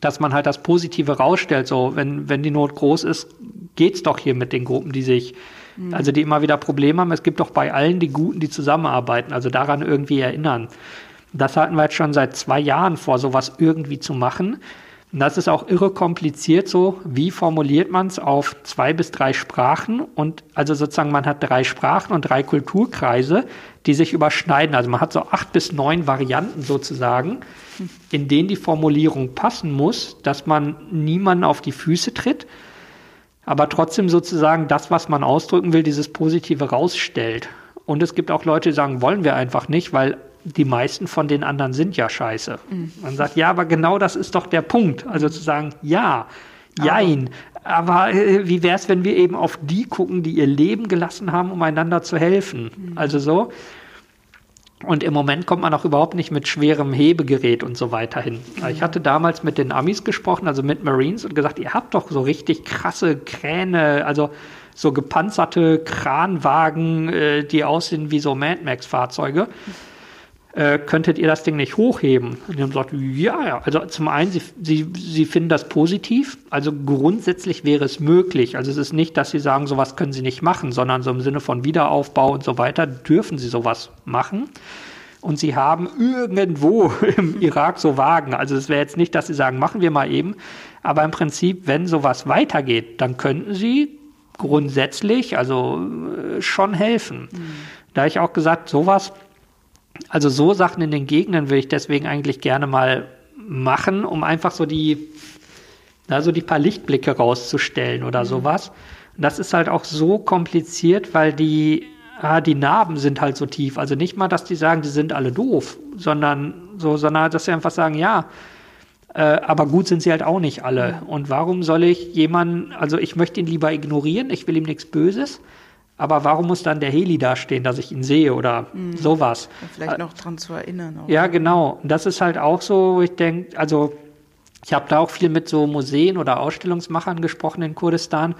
dass man halt das Positive rausstellt. So, wenn, wenn die Not groß ist, geht's doch hier mit den Gruppen, die sich Mhm. Also die immer wieder Probleme haben. Es gibt doch bei allen die Guten, die zusammenarbeiten, also daran irgendwie erinnern. Das hatten wir jetzt schon seit zwei Jahren vor, sowas irgendwie zu machen. Und das ist auch irre kompliziert so. Wie formuliert man es auf zwei bis drei Sprachen? Und also sozusagen, man hat drei Sprachen und drei Kulturkreise, die sich überschneiden. Also man hat so acht bis neun Varianten sozusagen, in denen die Formulierung passen muss, dass man niemanden auf die Füße tritt aber trotzdem sozusagen das, was man ausdrücken will, dieses Positive rausstellt. Und es gibt auch Leute, die sagen, wollen wir einfach nicht, weil die meisten von den anderen sind ja scheiße. Mhm. Man sagt, ja, aber genau das ist doch der Punkt. Also zu sagen, ja, jein. Aber, aber äh, wie wäre es, wenn wir eben auf die gucken, die ihr Leben gelassen haben, um einander zu helfen? Mhm. Also so. Und im Moment kommt man auch überhaupt nicht mit schwerem Hebegerät und so weiter hin. Ich hatte damals mit den Amis gesprochen, also mit Marines, und gesagt, ihr habt doch so richtig krasse Kräne, also so gepanzerte Kranwagen, äh, die aussehen wie so Mad Max-Fahrzeuge äh, könntet ihr das Ding nicht hochheben? Und die haben gesagt, ja, ja. Also zum einen, sie, sie, sie finden das positiv. Also grundsätzlich wäre es möglich. Also es ist nicht, dass sie sagen, sowas können sie nicht machen, sondern so im Sinne von Wiederaufbau und so weiter dürfen sie sowas machen. Und sie haben irgendwo *laughs* im Irak so Wagen. Also es wäre jetzt nicht, dass sie sagen, machen wir mal eben. Aber im Prinzip, wenn sowas weitergeht, dann könnten sie grundsätzlich also äh, schon helfen. Mhm. Da ich auch gesagt, sowas also so Sachen in den Gegenden würde ich deswegen eigentlich gerne mal machen, um einfach so die, also die paar Lichtblicke rauszustellen oder mhm. sowas. Und das ist halt auch so kompliziert, weil die, ah, die Narben sind halt so tief. Also nicht mal, dass die sagen, die sind alle doof, sondern so, sondern dass sie einfach sagen, ja, äh, aber gut sind sie halt auch nicht alle. Mhm. Und warum soll ich jemanden, also ich möchte ihn lieber ignorieren, ich will ihm nichts Böses, aber warum muss dann der Heli da stehen, dass ich ihn sehe oder mhm. sowas? vielleicht noch dran zu erinnern. Auch. Ja, genau. Und das ist halt auch so, ich denke, also ich habe da auch viel mit so Museen oder Ausstellungsmachern gesprochen in Kurdistan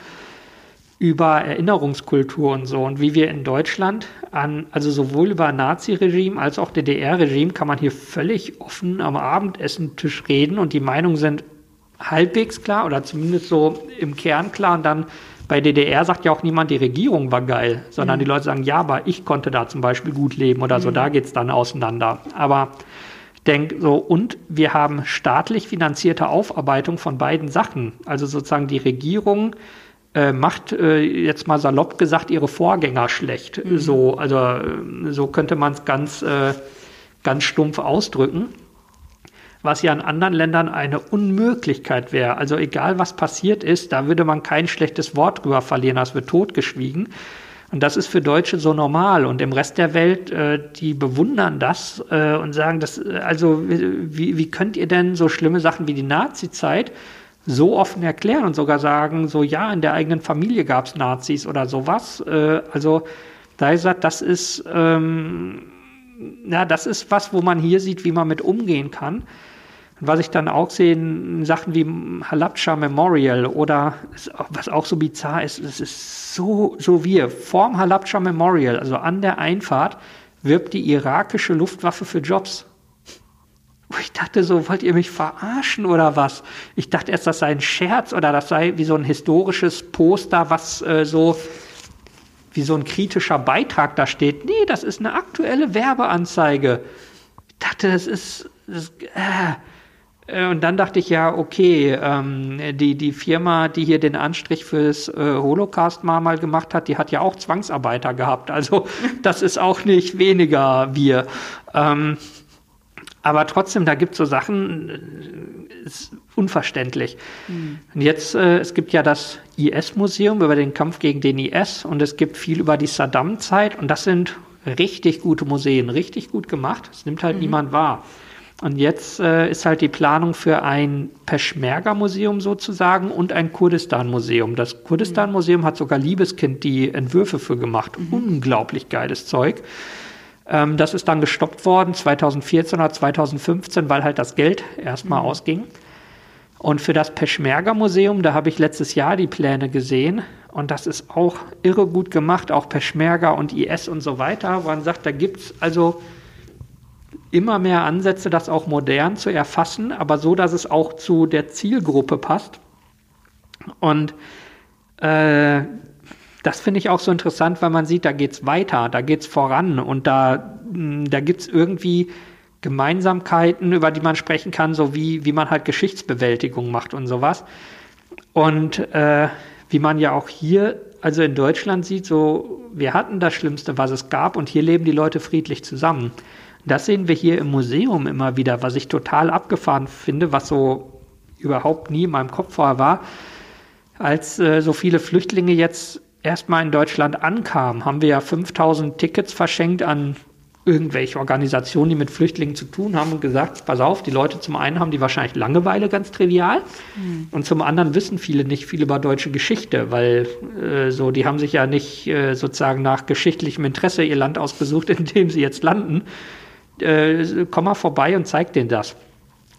über Erinnerungskultur und so und wie wir in Deutschland an, also sowohl über Nazi-Regime als auch DDR-Regime kann man hier völlig offen am Abendessentisch reden und die Meinungen sind halbwegs klar oder zumindest so im Kern klar und dann bei DDR sagt ja auch niemand, die Regierung war geil, sondern mhm. die Leute sagen, ja, aber ich konnte da zum Beispiel gut leben oder so, mhm. da geht es dann auseinander. Aber ich denke so, und wir haben staatlich finanzierte Aufarbeitung von beiden Sachen. Also sozusagen die Regierung äh, macht äh, jetzt mal salopp gesagt ihre Vorgänger schlecht. Mhm. So, also äh, so könnte man es ganz, äh, ganz stumpf ausdrücken was ja in anderen Ländern eine Unmöglichkeit wäre. Also egal was passiert ist, da würde man kein schlechtes Wort drüber verlieren, das wird totgeschwiegen. Und das ist für Deutsche so normal. Und im Rest der Welt, äh, die bewundern das äh, und sagen, das, äh, also wie, wie könnt ihr denn so schlimme Sachen wie die Nazi-Zeit so offen erklären und sogar sagen, so ja, in der eigenen Familie gab es Nazis oder sowas. Äh, also da ist das ist, ähm, ja, das ist was, wo man hier sieht, wie man mit umgehen kann. Und was ich dann auch sehe, Sachen wie Halabja Memorial oder was auch so bizarr ist, es ist so, so wir, vorm Halabja Memorial, also an der Einfahrt, wirbt die irakische Luftwaffe für Jobs. ich dachte so, wollt ihr mich verarschen oder was? Ich dachte erst, das sei ein Scherz oder das sei wie so ein historisches Poster, was äh, so wie so ein kritischer Beitrag da steht. Nee, das ist eine aktuelle Werbeanzeige. Ich dachte, das ist. Das, äh. Und dann dachte ich ja, okay, ähm, die, die Firma, die hier den Anstrich fürs äh, Holocaust mal, mal gemacht hat, die hat ja auch Zwangsarbeiter gehabt. Also *laughs* das ist auch nicht weniger wir. Ähm, aber trotzdem, da gibt es so Sachen, äh, ist unverständlich. Mhm. Und jetzt, äh, es gibt ja das IS-Museum über den Kampf gegen den IS und es gibt viel über die Saddam-Zeit und das sind richtig gute Museen, richtig gut gemacht. Das nimmt halt mhm. niemand wahr. Und jetzt äh, ist halt die Planung für ein Peschmerga-Museum sozusagen und ein Kurdistan-Museum. Das Kurdistan-Museum hat sogar Liebeskind die Entwürfe für gemacht. Mhm. Unglaublich geiles Zeug. Ähm, das ist dann gestoppt worden 2014 oder 2015, weil halt das Geld erstmal mhm. ausging. Und für das Peschmerga-Museum, da habe ich letztes Jahr die Pläne gesehen. Und das ist auch irre gut gemacht, auch Peschmerga und IS und so weiter. Wo man sagt, da gibt es also immer mehr Ansätze, das auch modern zu erfassen, aber so, dass es auch zu der Zielgruppe passt. Und äh, das finde ich auch so interessant, weil man sieht, da geht es weiter, da geht es voran und da, hm, da gibt es irgendwie Gemeinsamkeiten, über die man sprechen kann, so wie, wie man halt Geschichtsbewältigung macht und sowas. Und äh, wie man ja auch hier, also in Deutschland sieht, so, wir hatten das Schlimmste, was es gab und hier leben die Leute friedlich zusammen. Das sehen wir hier im Museum immer wieder, was ich total abgefahren finde, was so überhaupt nie in meinem Kopf vorher war. Als äh, so viele Flüchtlinge jetzt erstmal in Deutschland ankam, haben wir ja 5000 Tickets verschenkt an irgendwelche Organisationen, die mit Flüchtlingen zu tun haben und gesagt, pass auf, die Leute zum einen haben die wahrscheinlich Langeweile, ganz trivial, mhm. und zum anderen wissen viele nicht viel über deutsche Geschichte, weil äh, so, die haben sich ja nicht äh, sozusagen nach geschichtlichem Interesse ihr Land ausgesucht, *laughs* in dem sie jetzt landen. Äh, komm mal vorbei und zeig denen das.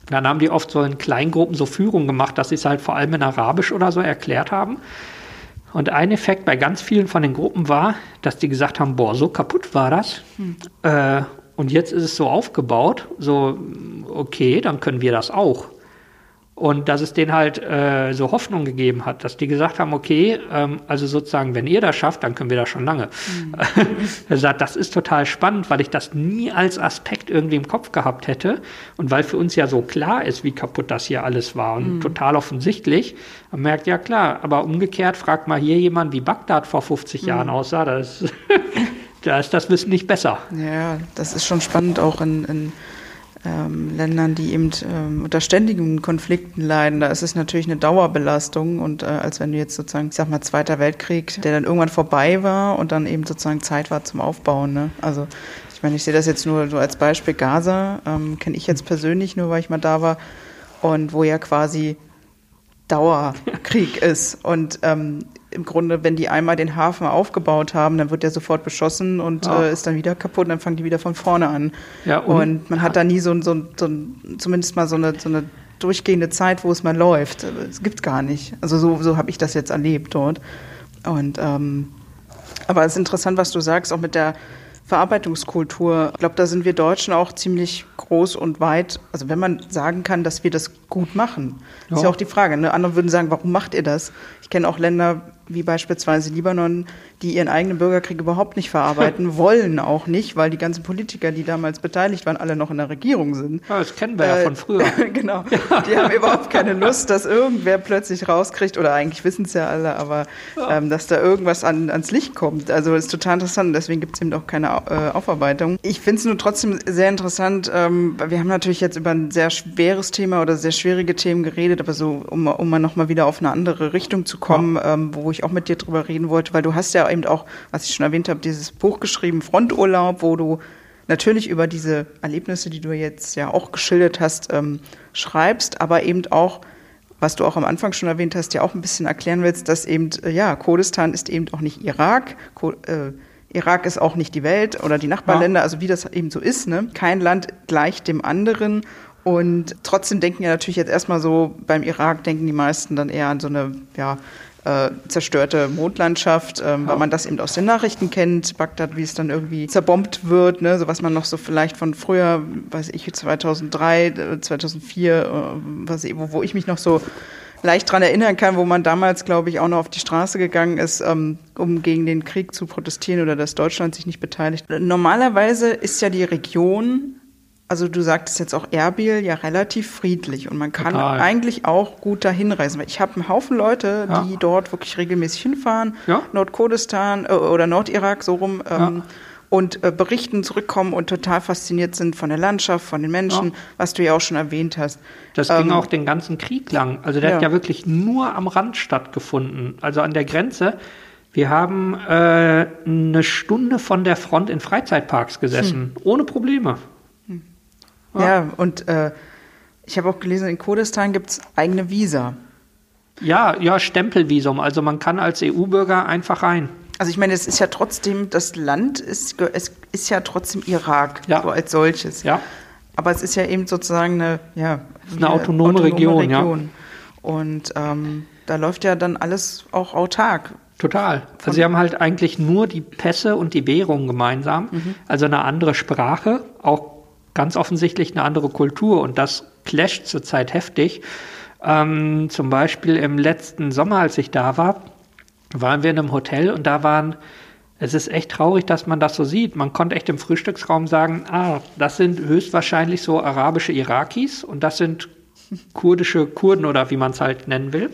Dann haben die oft so in Kleingruppen so Führungen gemacht, dass sie es halt vor allem in Arabisch oder so erklärt haben. Und ein Effekt bei ganz vielen von den Gruppen war, dass die gesagt haben, boah, so kaputt war das. Hm. Äh, und jetzt ist es so aufgebaut, so, okay, dann können wir das auch. Und dass es denen halt äh, so Hoffnung gegeben hat, dass die gesagt haben, okay, ähm, also sozusagen, wenn ihr das schafft, dann können wir das schon lange. Mhm. *laughs* er sagt, das ist total spannend, weil ich das nie als Aspekt irgendwie im Kopf gehabt hätte und weil für uns ja so klar ist, wie kaputt das hier alles war und mhm. total offensichtlich. Man merkt, ja klar, aber umgekehrt fragt mal hier jemand, wie Bagdad vor 50 mhm. Jahren aussah, das, *laughs* da ist das Wissen nicht besser. Ja, das ist schon spannend auch in, in ähm, Ländern, die eben ähm, unter ständigen Konflikten leiden, da ist es natürlich eine Dauerbelastung und äh, als wenn du jetzt sozusagen, ich sag mal, Zweiter Weltkrieg, der dann irgendwann vorbei war und dann eben sozusagen Zeit war zum Aufbauen. Ne? Also ich meine, ich sehe das jetzt nur so als Beispiel Gaza, ähm, kenne ich jetzt persönlich nur, weil ich mal da war und wo ja quasi Dauerkrieg ist und ähm, im Grunde, wenn die einmal den Hafen aufgebaut haben, dann wird der sofort beschossen und ja. äh, ist dann wieder kaputt und dann fangen die wieder von vorne an. Ja, und, und man ja. hat da nie so, so, so zumindest mal so eine, so eine durchgehende Zeit, wo es mal läuft. Es gibt gar nicht. Also so, so habe ich das jetzt erlebt dort. Und ähm, aber es ist interessant, was du sagst, auch mit der Verarbeitungskultur. Ich glaube, da sind wir Deutschen auch ziemlich groß und weit. Also wenn man sagen kann, dass wir das gut machen, ja. ist ja auch die Frage. Ne? Andere würden sagen, warum macht ihr das? Ich kenne auch Länder wie beispielsweise Libanon, die ihren eigenen Bürgerkrieg überhaupt nicht verarbeiten *laughs* wollen, auch nicht, weil die ganzen Politiker, die damals beteiligt waren, alle noch in der Regierung sind. Ja, das kennen wir äh, ja von früher. *laughs* genau. Ja. Die haben überhaupt keine Lust, dass irgendwer plötzlich rauskriegt, oder eigentlich wissen es ja alle, aber ja. ähm, dass da irgendwas an, ans Licht kommt. Also ist total interessant, deswegen gibt es eben auch keine äh, Aufarbeitung. Ich finde es nur trotzdem sehr interessant, ähm, wir haben natürlich jetzt über ein sehr schweres Thema oder sehr schwierige Themen geredet, aber so, um, um mal nochmal wieder auf eine andere Richtung zu kommen, ähm, wo ich auch mit dir drüber reden wollte, weil du hast ja eben auch, was ich schon erwähnt habe, dieses Buch geschrieben, Fronturlaub, wo du natürlich über diese Erlebnisse, die du jetzt ja auch geschildert hast, ähm, schreibst, aber eben auch, was du auch am Anfang schon erwähnt hast, ja auch ein bisschen erklären willst, dass eben, äh, ja, Kurdistan ist eben auch nicht Irak, Ko äh, Irak ist auch nicht die Welt oder die Nachbarländer, ja. also wie das eben so ist. Ne? Kein Land gleicht dem anderen. Und trotzdem denken ja natürlich jetzt erstmal so, beim Irak denken die meisten dann eher an so eine ja, äh, zerstörte Mondlandschaft, ähm, ja. weil man das eben aus den Nachrichten kennt, Bagdad, wie es dann irgendwie zerbombt wird, ne, so was man noch so vielleicht von früher, weiß ich, 2003, 2004, äh, was, wo, wo ich mich noch so leicht dran erinnern kann, wo man damals, glaube ich, auch noch auf die Straße gegangen ist, ähm, um gegen den Krieg zu protestieren oder dass Deutschland sich nicht beteiligt. Normalerweise ist ja die Region also du sagtest jetzt auch Erbil ja relativ friedlich und man kann Total. eigentlich auch gut dahin reisen. Ich habe einen Haufen Leute, ja. die dort wirklich regelmäßig hinfahren, ja. Nordkurdistan äh, oder Nordirak so rum ähm, ja. und äh, berichten, zurückkommen und total fasziniert sind von der Landschaft, von den Menschen, was du ja auch schon erwähnt hast. Das ähm, ging auch den ganzen Krieg lang. Also der hat ja wirklich nur am Rand stattgefunden, also an der Grenze. Wir haben äh, eine Stunde von der Front in Freizeitparks gesessen, hm. ohne Probleme. Ja, ja und äh, ich habe auch gelesen, in Kurdistan gibt es eigene Visa. Ja, ja, Stempelvisum. Also man kann als EU-Bürger einfach rein. Also ich meine, es ist ja trotzdem, das Land ist, es ist ja trotzdem Irak, ja. so als solches. Ja. Aber es ist ja eben sozusagen eine, ja, eine autonome, autonome Region, Region. Ja. Und ähm, da läuft ja dann alles auch autark. Total. Also sie haben halt eigentlich nur die Pässe und die Währung gemeinsam, mhm. also eine andere Sprache, auch ganz offensichtlich eine andere Kultur und das clasht zurzeit heftig. Ähm, zum Beispiel im letzten Sommer, als ich da war, waren wir in einem Hotel und da waren, es ist echt traurig, dass man das so sieht. Man konnte echt im Frühstücksraum sagen, ah, das sind höchstwahrscheinlich so arabische Irakis und das sind kurdische Kurden oder wie man es halt nennen will.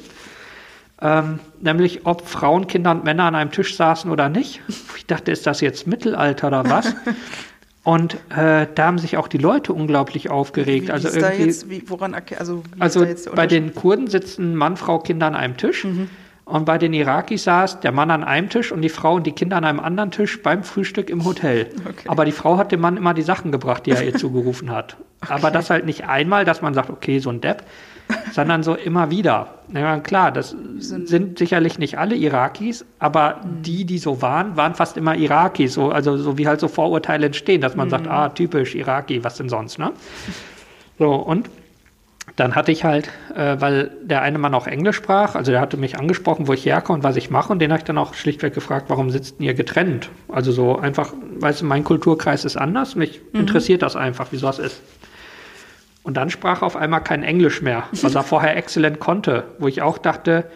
Ähm, nämlich ob Frauen, Kinder und Männer an einem Tisch saßen oder nicht. Ich dachte, ist das jetzt Mittelalter oder was? *laughs* Und äh, da haben sich auch die Leute unglaublich aufgeregt. Wie, wie also irgendwie, jetzt, wie, woran, also, also bei den Kurden sitzen Mann, Frau, Kinder an einem Tisch. Mhm. Und bei den Irakis saß der Mann an einem Tisch und die Frau und die Kinder an einem anderen Tisch beim Frühstück im Hotel. Okay. Aber die Frau hat dem Mann immer die Sachen gebracht, die er ihr *laughs* zugerufen hat. *laughs* Aber das halt nicht einmal, dass man sagt, okay, so ein Depp, sondern so immer wieder. Ja, klar, das sind sicherlich nicht alle Irakis, aber mhm. die, die so waren, waren fast immer Irakis. So, also so wie halt so Vorurteile entstehen, dass man mhm. sagt, ah, typisch Iraki, was denn sonst, ne? So, und dann hatte ich halt, äh, weil der eine Mann auch Englisch sprach, also der hatte mich angesprochen, wo ich herkomme und was ich mache, und den habe ich dann auch schlichtweg gefragt, warum sitzt ihr getrennt? Also so einfach, weißt du, mein Kulturkreis ist anders, mich mhm. interessiert das einfach, wie sowas ist. Und dann sprach er auf einmal kein Englisch mehr, was er *laughs* vorher exzellent konnte, wo ich auch dachte,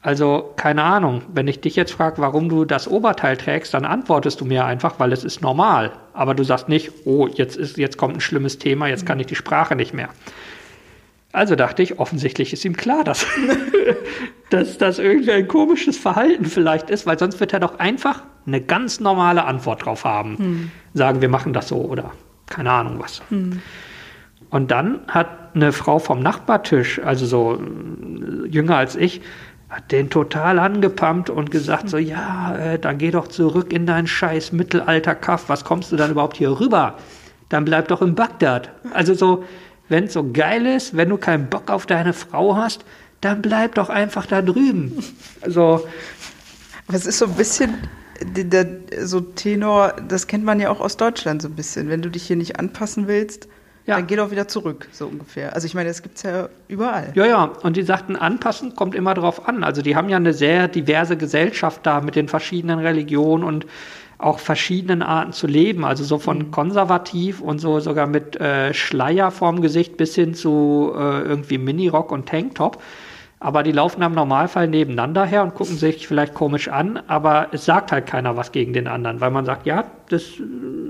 also keine Ahnung, wenn ich dich jetzt frage, warum du das Oberteil trägst, dann antwortest du mir einfach, weil es ist normal. Aber du sagst nicht, oh, jetzt, ist, jetzt kommt ein schlimmes Thema, jetzt kann ich die Sprache nicht mehr. Also dachte ich, offensichtlich ist ihm klar, dass, *laughs* dass das irgendwie ein komisches Verhalten vielleicht ist, weil sonst wird er doch einfach eine ganz normale Antwort drauf haben. Hm. Sagen, wir machen das so oder keine Ahnung was. Hm. Und dann hat eine Frau vom Nachbartisch, also so äh, jünger als ich, hat den total angepumpt und gesagt so, ja, äh, dann geh doch zurück in dein scheiß Mittelalter-Kaff, was kommst du dann überhaupt hier rüber? Dann bleib doch in Bagdad. Also so, wenn es so geil ist, wenn du keinen Bock auf deine Frau hast, dann bleib doch einfach da drüben. Also. Es ist so ein bisschen, so Tenor, das kennt man ja auch aus Deutschland so ein bisschen. Wenn du dich hier nicht anpassen willst, ja. Dann geh doch wieder zurück, so ungefähr. Also ich meine, das gibt es ja überall. Ja, ja. Und die sagten, anpassen kommt immer drauf an. Also die haben ja eine sehr diverse Gesellschaft da mit den verschiedenen Religionen und auch verschiedenen Arten zu leben. Also so von mhm. konservativ und so sogar mit äh, Schleier vorm Gesicht bis hin zu äh, irgendwie Minirock und Tanktop. Aber die laufen im Normalfall nebeneinander her und gucken sich vielleicht komisch an, aber es sagt halt keiner was gegen den anderen, weil man sagt, ja, das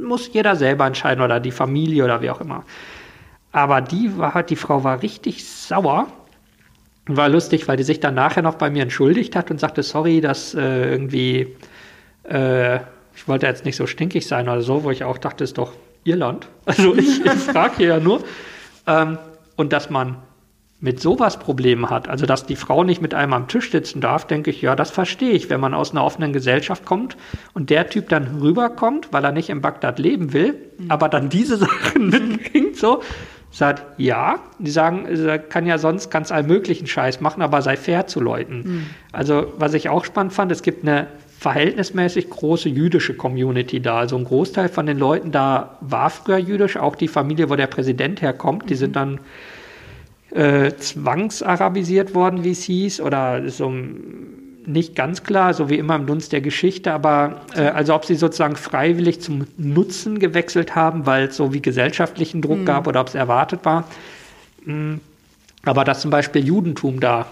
muss jeder selber entscheiden oder die Familie oder wie auch immer. Aber die war die Frau war richtig sauer. War lustig, weil die sich dann nachher noch bei mir entschuldigt hat und sagte, sorry, dass äh, irgendwie, äh, ich wollte jetzt nicht so stinkig sein oder so, wo ich auch dachte, ist doch Irland. *laughs* Also ich, ich frage hier ja nur. Ähm, und dass man mit sowas Probleme hat, also dass die Frau nicht mit einem am Tisch sitzen darf, denke ich, ja, das verstehe ich, wenn man aus einer offenen Gesellschaft kommt und der Typ dann rüberkommt, weil er nicht in Bagdad leben will, mhm. aber dann diese *laughs* Sachen mitbringt, so, sagt, ja, die sagen, er kann ja sonst ganz allmöglichen Scheiß machen, aber sei fair zu Leuten. Mhm. Also, was ich auch spannend fand, es gibt eine verhältnismäßig große jüdische Community da. Also ein Großteil von den Leuten da war früher jüdisch, auch die Familie, wo der Präsident herkommt, die mhm. sind dann äh, zwangsarabisiert worden, wie es hieß, oder so nicht ganz klar, so wie immer im Dunst der Geschichte, aber äh, also ob sie sozusagen freiwillig zum Nutzen gewechselt haben, weil es so wie gesellschaftlichen Druck mhm. gab oder ob es erwartet war. Mhm. Aber dass zum Beispiel Judentum da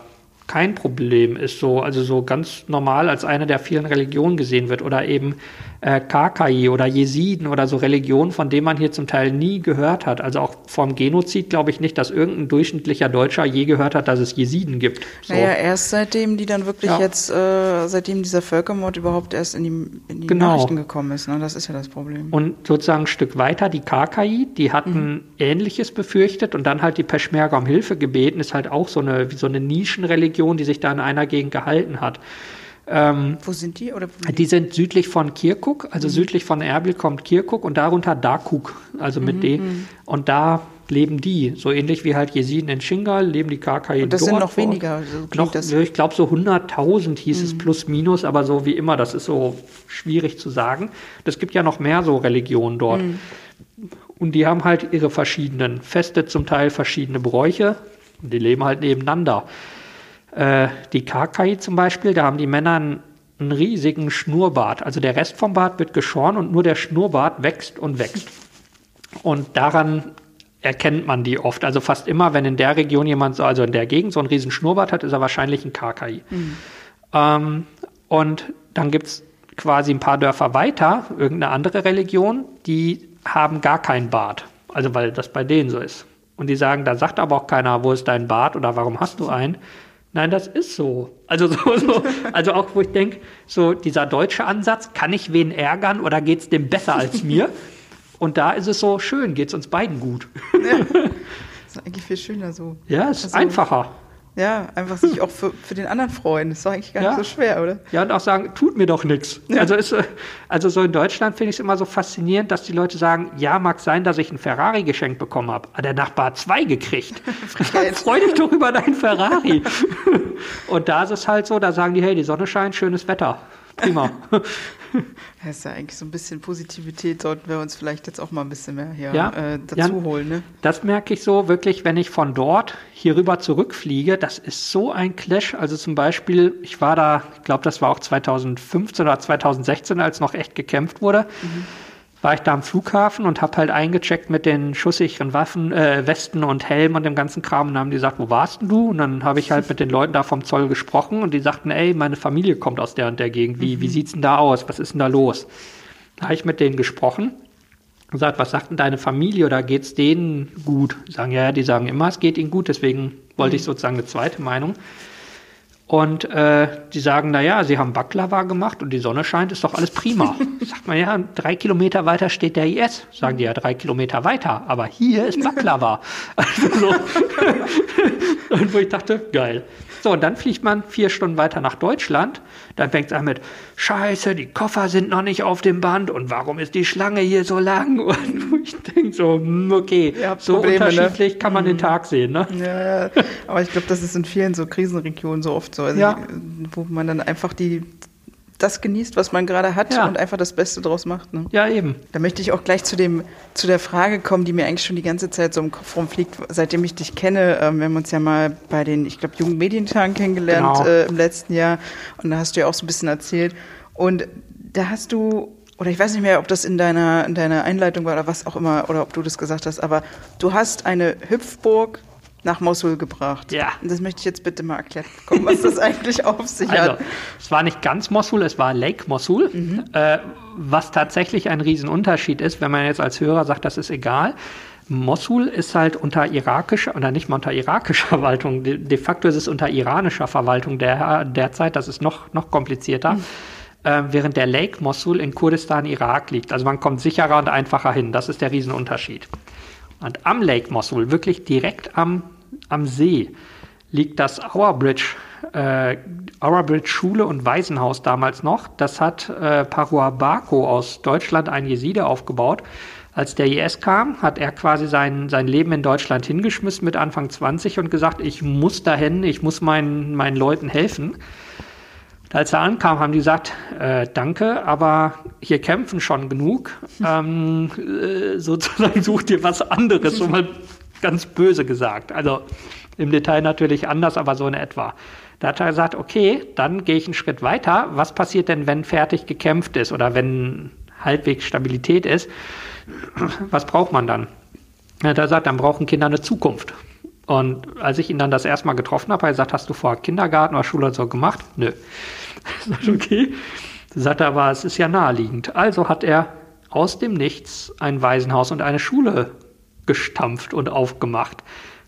kein Problem ist, so, also so ganz normal als eine der vielen Religionen gesehen wird oder eben äh, Kakai oder Jesiden oder so Religionen, von denen man hier zum Teil nie gehört hat. Also auch vom Genozid glaube ich nicht, dass irgendein durchschnittlicher Deutscher je gehört hat, dass es Jesiden gibt. So. Naja, erst seitdem die dann wirklich ja. jetzt, äh, seitdem dieser Völkermord überhaupt erst in die, in die genau. Nachrichten gekommen ist. Ne? Das ist ja das Problem. Und sozusagen ein Stück weiter, die Kakai, die hatten mhm. Ähnliches befürchtet und dann halt die Peschmerga um Hilfe gebeten, ist halt auch so eine, so eine Nischenreligion Religion, die sich da in einer Gegend gehalten hat. Ähm, Wo sind die? Oder die sind südlich von Kirkuk, also mhm. südlich von Erbil kommt Kirkuk und darunter Dakuk, also mit mhm. D. Mhm. Und da leben die, so ähnlich wie halt Jesiden in Shingal, leben die Kakai Und das dort sind noch weniger. So noch, ich glaube so 100.000 hieß mhm. es plus minus, aber so wie immer, das ist so schwierig zu sagen. Es gibt ja noch mehr so Religionen dort. Mhm. Und die haben halt ihre verschiedenen Feste, zum Teil verschiedene Bräuche. Und die leben halt nebeneinander. Äh, die Kakai zum Beispiel, da haben die Männer einen, einen riesigen Schnurrbart. Also der Rest vom Bart wird geschoren und nur der Schnurrbart wächst und wächst. Und daran erkennt man die oft. Also fast immer, wenn in der Region jemand, so, also in der Gegend so einen riesen Schnurrbart hat, ist er wahrscheinlich ein Kakai. Mhm. Ähm, und dann gibt es quasi ein paar Dörfer weiter, irgendeine andere Religion, die haben gar keinen Bart. Also weil das bei denen so ist. Und die sagen, da sagt aber auch keiner, wo ist dein Bart oder warum hast du einen. Nein, das ist so. Also, so, so, also auch, wo ich denke, so dieser deutsche Ansatz, kann ich wen ärgern oder geht es dem besser als *laughs* mir? Und da ist es so schön, geht es uns beiden gut. Ja, das *laughs* ist eigentlich viel schöner so. Ja, es ist also, einfacher. Ja, einfach sich auch für, für den anderen freuen. Das ist doch eigentlich gar ja. nicht so schwer, oder? Ja, und auch sagen, tut mir doch nichts. Ja. Also, ist, also so in Deutschland finde ich es immer so faszinierend, dass die Leute sagen, ja, mag sein, dass ich einen Ferrari geschenkt bekommen habe. Aber der Nachbar hat zwei gekriegt. *laughs* *laughs* Freu dich doch über deinen Ferrari. *laughs* und da ist es halt so, da sagen die, hey, die Sonne scheint, schönes Wetter. Prima. *laughs* Das ist ja eigentlich so ein bisschen Positivität, sollten wir uns vielleicht jetzt auch mal ein bisschen mehr hier ja, äh, dazu ja, holen. Ne? Das merke ich so wirklich, wenn ich von dort hier rüber zurückfliege. Das ist so ein Clash. Also zum Beispiel, ich war da, ich glaube, das war auch 2015 oder 2016, als noch echt gekämpft wurde. Mhm war ich da am Flughafen und habe halt eingecheckt mit den schusssicheren Waffen, äh, Westen und Helm und dem ganzen Kram und dann haben die gesagt, wo warst denn du? Und dann habe ich halt mit den Leuten da vom Zoll gesprochen und die sagten, ey, meine Familie kommt aus der und der Gegend. Wie, mhm. wie sieht's denn da aus? Was ist denn da los? Da habe ich mit denen gesprochen und gesagt, was sagt denn deine Familie oder geht's denen gut? Die sagen, ja, die sagen immer, es geht ihnen gut, deswegen wollte mhm. ich sozusagen eine zweite Meinung. Und äh, die sagen, na ja, sie haben Baklava gemacht und die Sonne scheint, ist doch alles prima. *laughs* Sagt man ja, drei Kilometer weiter steht der IS. Sagen die ja, drei Kilometer weiter, aber hier ist Baklava. *laughs* Also so. *laughs* und wo ich dachte, geil. So, und dann fliegt man vier Stunden weiter nach Deutschland. Dann fängt es an mit, scheiße, die Koffer sind noch nicht auf dem Band und warum ist die Schlange hier so lang? *laughs* Und ich denke so, hm, okay, so Probleme, ne? unterschiedlich ne? kann man mhm. den Tag sehen. Ne? Ja, ja. aber ich glaube, das ist in vielen so Krisenregionen so oft so, also ja. wo man dann einfach die das genießt, was man gerade hat ja. und einfach das Beste draus macht. Ne? Ja, eben. Da möchte ich auch gleich zu, dem, zu der Frage kommen, die mir eigentlich schon die ganze Zeit so im Kopf rumfliegt, seitdem ich dich kenne. Ähm, wir haben uns ja mal bei den, ich glaube, Jugendmedientagen kennengelernt genau. äh, im letzten Jahr und da hast du ja auch so ein bisschen erzählt. Und da hast du oder ich weiß nicht mehr, ob das in deiner, in deiner Einleitung war oder was auch immer, oder ob du das gesagt hast, aber du hast eine Hüpfburg nach Mosul gebracht. Ja. Und das möchte ich jetzt bitte mal erklärt bekommen, was das *laughs* eigentlich auf sich also, hat. Es war nicht ganz Mosul, es war Lake Mosul, mhm. äh, was tatsächlich ein Riesenunterschied ist, wenn man jetzt als Hörer sagt, das ist egal. Mosul ist halt unter irakischer, oder nicht mal unter irakischer *laughs* Verwaltung, de, de facto ist es unter iranischer Verwaltung der, derzeit, das ist noch, noch komplizierter. Mhm. Äh, während der Lake Mosul in Kurdistan, Irak liegt. Also man kommt sicherer und einfacher hin. Das ist der Riesenunterschied. Und am Lake Mosul, wirklich direkt am, am See, liegt das Our Bridge, äh, Our Bridge Schule und Waisenhaus damals noch. Das hat äh, Parua Bako aus Deutschland, ein Jeside, aufgebaut. Als der IS kam, hat er quasi sein, sein Leben in Deutschland hingeschmissen mit Anfang 20 und gesagt, ich muss dahin, ich muss meinen, meinen Leuten helfen. Als er ankam, haben die gesagt, äh, danke, aber hier kämpfen schon genug. *laughs* Ähm, äh, sozusagen such dir was anderes, so mal ganz böse gesagt. Also Im Detail natürlich anders, aber so in etwa. Da hat er gesagt, okay, dann gehe ich einen Schritt weiter. Was passiert denn, wenn fertig gekämpft ist oder wenn halbwegs Stabilität ist? Was braucht man dann? Er hat gesagt, dann brauchen Kinder eine Zukunft. Und als ich ihn dann das erste Mal getroffen habe, hat er gesagt, hast du vor Kindergarten oder Schule so gemacht? Nö. *laughs* Ich sagte, okay. Er sagte aber, es ist ja naheliegend. Also hat er aus dem Nichts ein Waisenhaus und eine Schule gestampft und aufgemacht,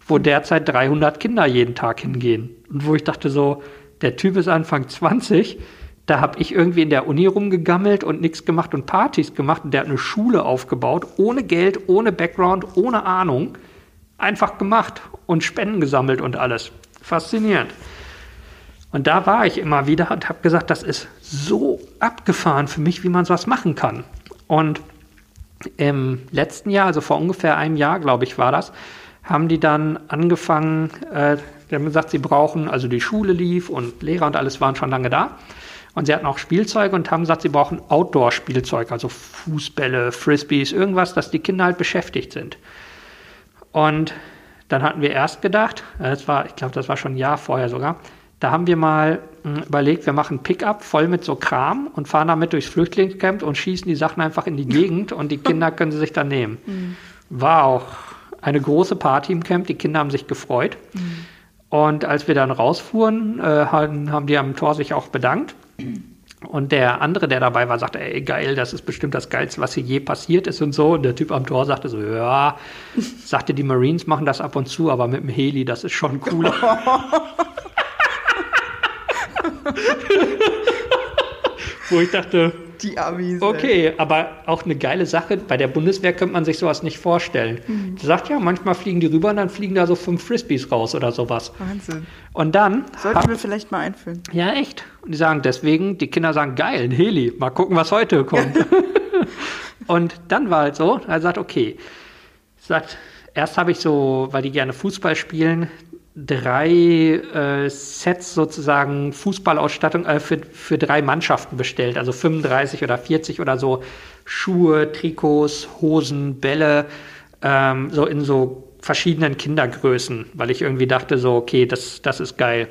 wo derzeit 300 Kinder jeden Tag hingehen. Und wo ich dachte so, der Typ ist Anfang 20, da habe ich irgendwie in der Uni rumgegammelt und nichts gemacht und Partys gemacht und der hat eine Schule aufgebaut, ohne Geld, ohne Background, ohne Ahnung, einfach gemacht und Spenden gesammelt und alles. Faszinierend. Und da war ich immer wieder und habe gesagt, das ist so abgefahren für mich, wie man sowas machen kann. Und im letzten Jahr, also vor ungefähr einem Jahr, glaube ich, war das, haben die dann angefangen, äh, die haben gesagt, sie brauchen, also die Schule lief und Lehrer und alles waren schon lange da. Und sie hatten auch Spielzeuge und haben gesagt, sie brauchen Outdoor-Spielzeug, also Fußbälle, Frisbees, irgendwas, dass die Kinder halt beschäftigt sind. Und dann hatten wir erst gedacht, äh, das war, ich glaube, das war schon ein Jahr vorher sogar, da haben wir mal hm, überlegt, wir machen Pickup voll mit so Kram und fahren damit durchs Flüchtlingscamp und schießen die Sachen einfach in die *laughs* Gegend und die Kinder können sie sich dann nehmen. Mhm. War auch eine große Party im Camp, die Kinder haben sich gefreut. Mhm. Und als wir dann rausfuhren, äh, haben, haben die am Tor sich auch bedankt. Und der andere, der dabei war, sagte, ey, geil, das ist bestimmt das Geilste, was hier je passiert ist und so. Und der Typ am Tor sagte so, ja, *laughs* sagte, die Marines machen das ab und zu, aber mit dem Heli, das ist schon cooler. *laughs* Wo ich dachte, die Amis. Okay, aber auch eine geile Sache. Bei der Bundeswehr könnte man sich sowas nicht vorstellen. Mhm. Die sagt ja, manchmal fliegen die rüber und dann fliegen da so fünf Frisbees raus oder sowas. Wahnsinn. Und dann. Sollten wir vielleicht mal einführen. Ja, echt. Und die sagen deswegen, die Kinder sagen, geil, ein Heli, mal gucken, was heute kommt. *laughs* und dann war halt so, er sagt, okay. Sagt, erst habe ich so, weil die gerne Fußball spielen, drei äh, Sets sozusagen Fußballausstattung äh, für, für drei Mannschaften bestellt, also 35 oder 40 oder so Schuhe, Trikots, Hosen, Bälle, ähm, so in so verschiedenen Kindergrößen, weil ich irgendwie dachte so, okay, das, das ist geil.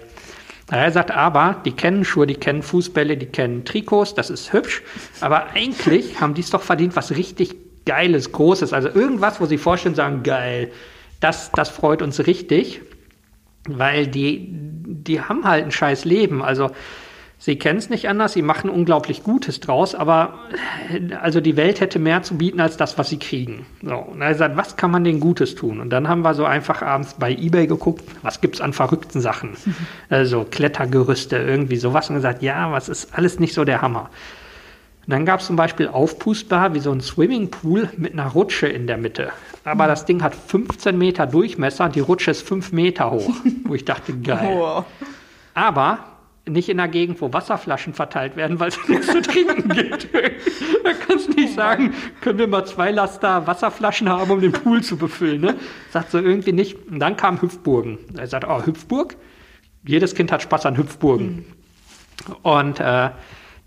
Er sagt aber, die kennen Schuhe, die kennen Fußbälle, die kennen Trikots, das ist hübsch, aber eigentlich *laughs* haben die es doch verdient, was richtig Geiles, Großes, also irgendwas, wo sie vorstellen, sagen, geil, das, das freut uns richtig weil die, die haben halt ein scheiß Leben. Also sie kennen es nicht anders, sie machen unglaublich Gutes draus, aber also die Welt hätte mehr zu bieten als das, was sie kriegen. So, und er sagt, was kann man denen Gutes tun? Und dann haben wir so einfach abends bei Ebay geguckt, was gibt's an verrückten Sachen? *laughs* Also Klettergerüste, irgendwie sowas und gesagt, ja, was ist alles nicht so der Hammer. Und dann gab es zum Beispiel aufpustbar wie so ein Swimmingpool mit einer Rutsche in der Mitte. Aber das Ding hat 15 Meter Durchmesser und die Rutsche ist 5 Meter hoch. Wo ich dachte, *laughs* geil. Wow. Aber nicht in der Gegend, wo Wasserflaschen verteilt werden, weil es *laughs* nichts zu trinken gibt. da kannst du nicht sagen, können wir mal zwei Laster Wasserflaschen haben, um den Pool zu befüllen. Ne? Sagt so irgendwie nicht. Und dann kam Hüpfburgen. Er sagt, oh, Hüpfburg? Jedes Kind hat Spaß an Hüpfburgen. Mhm. Und äh,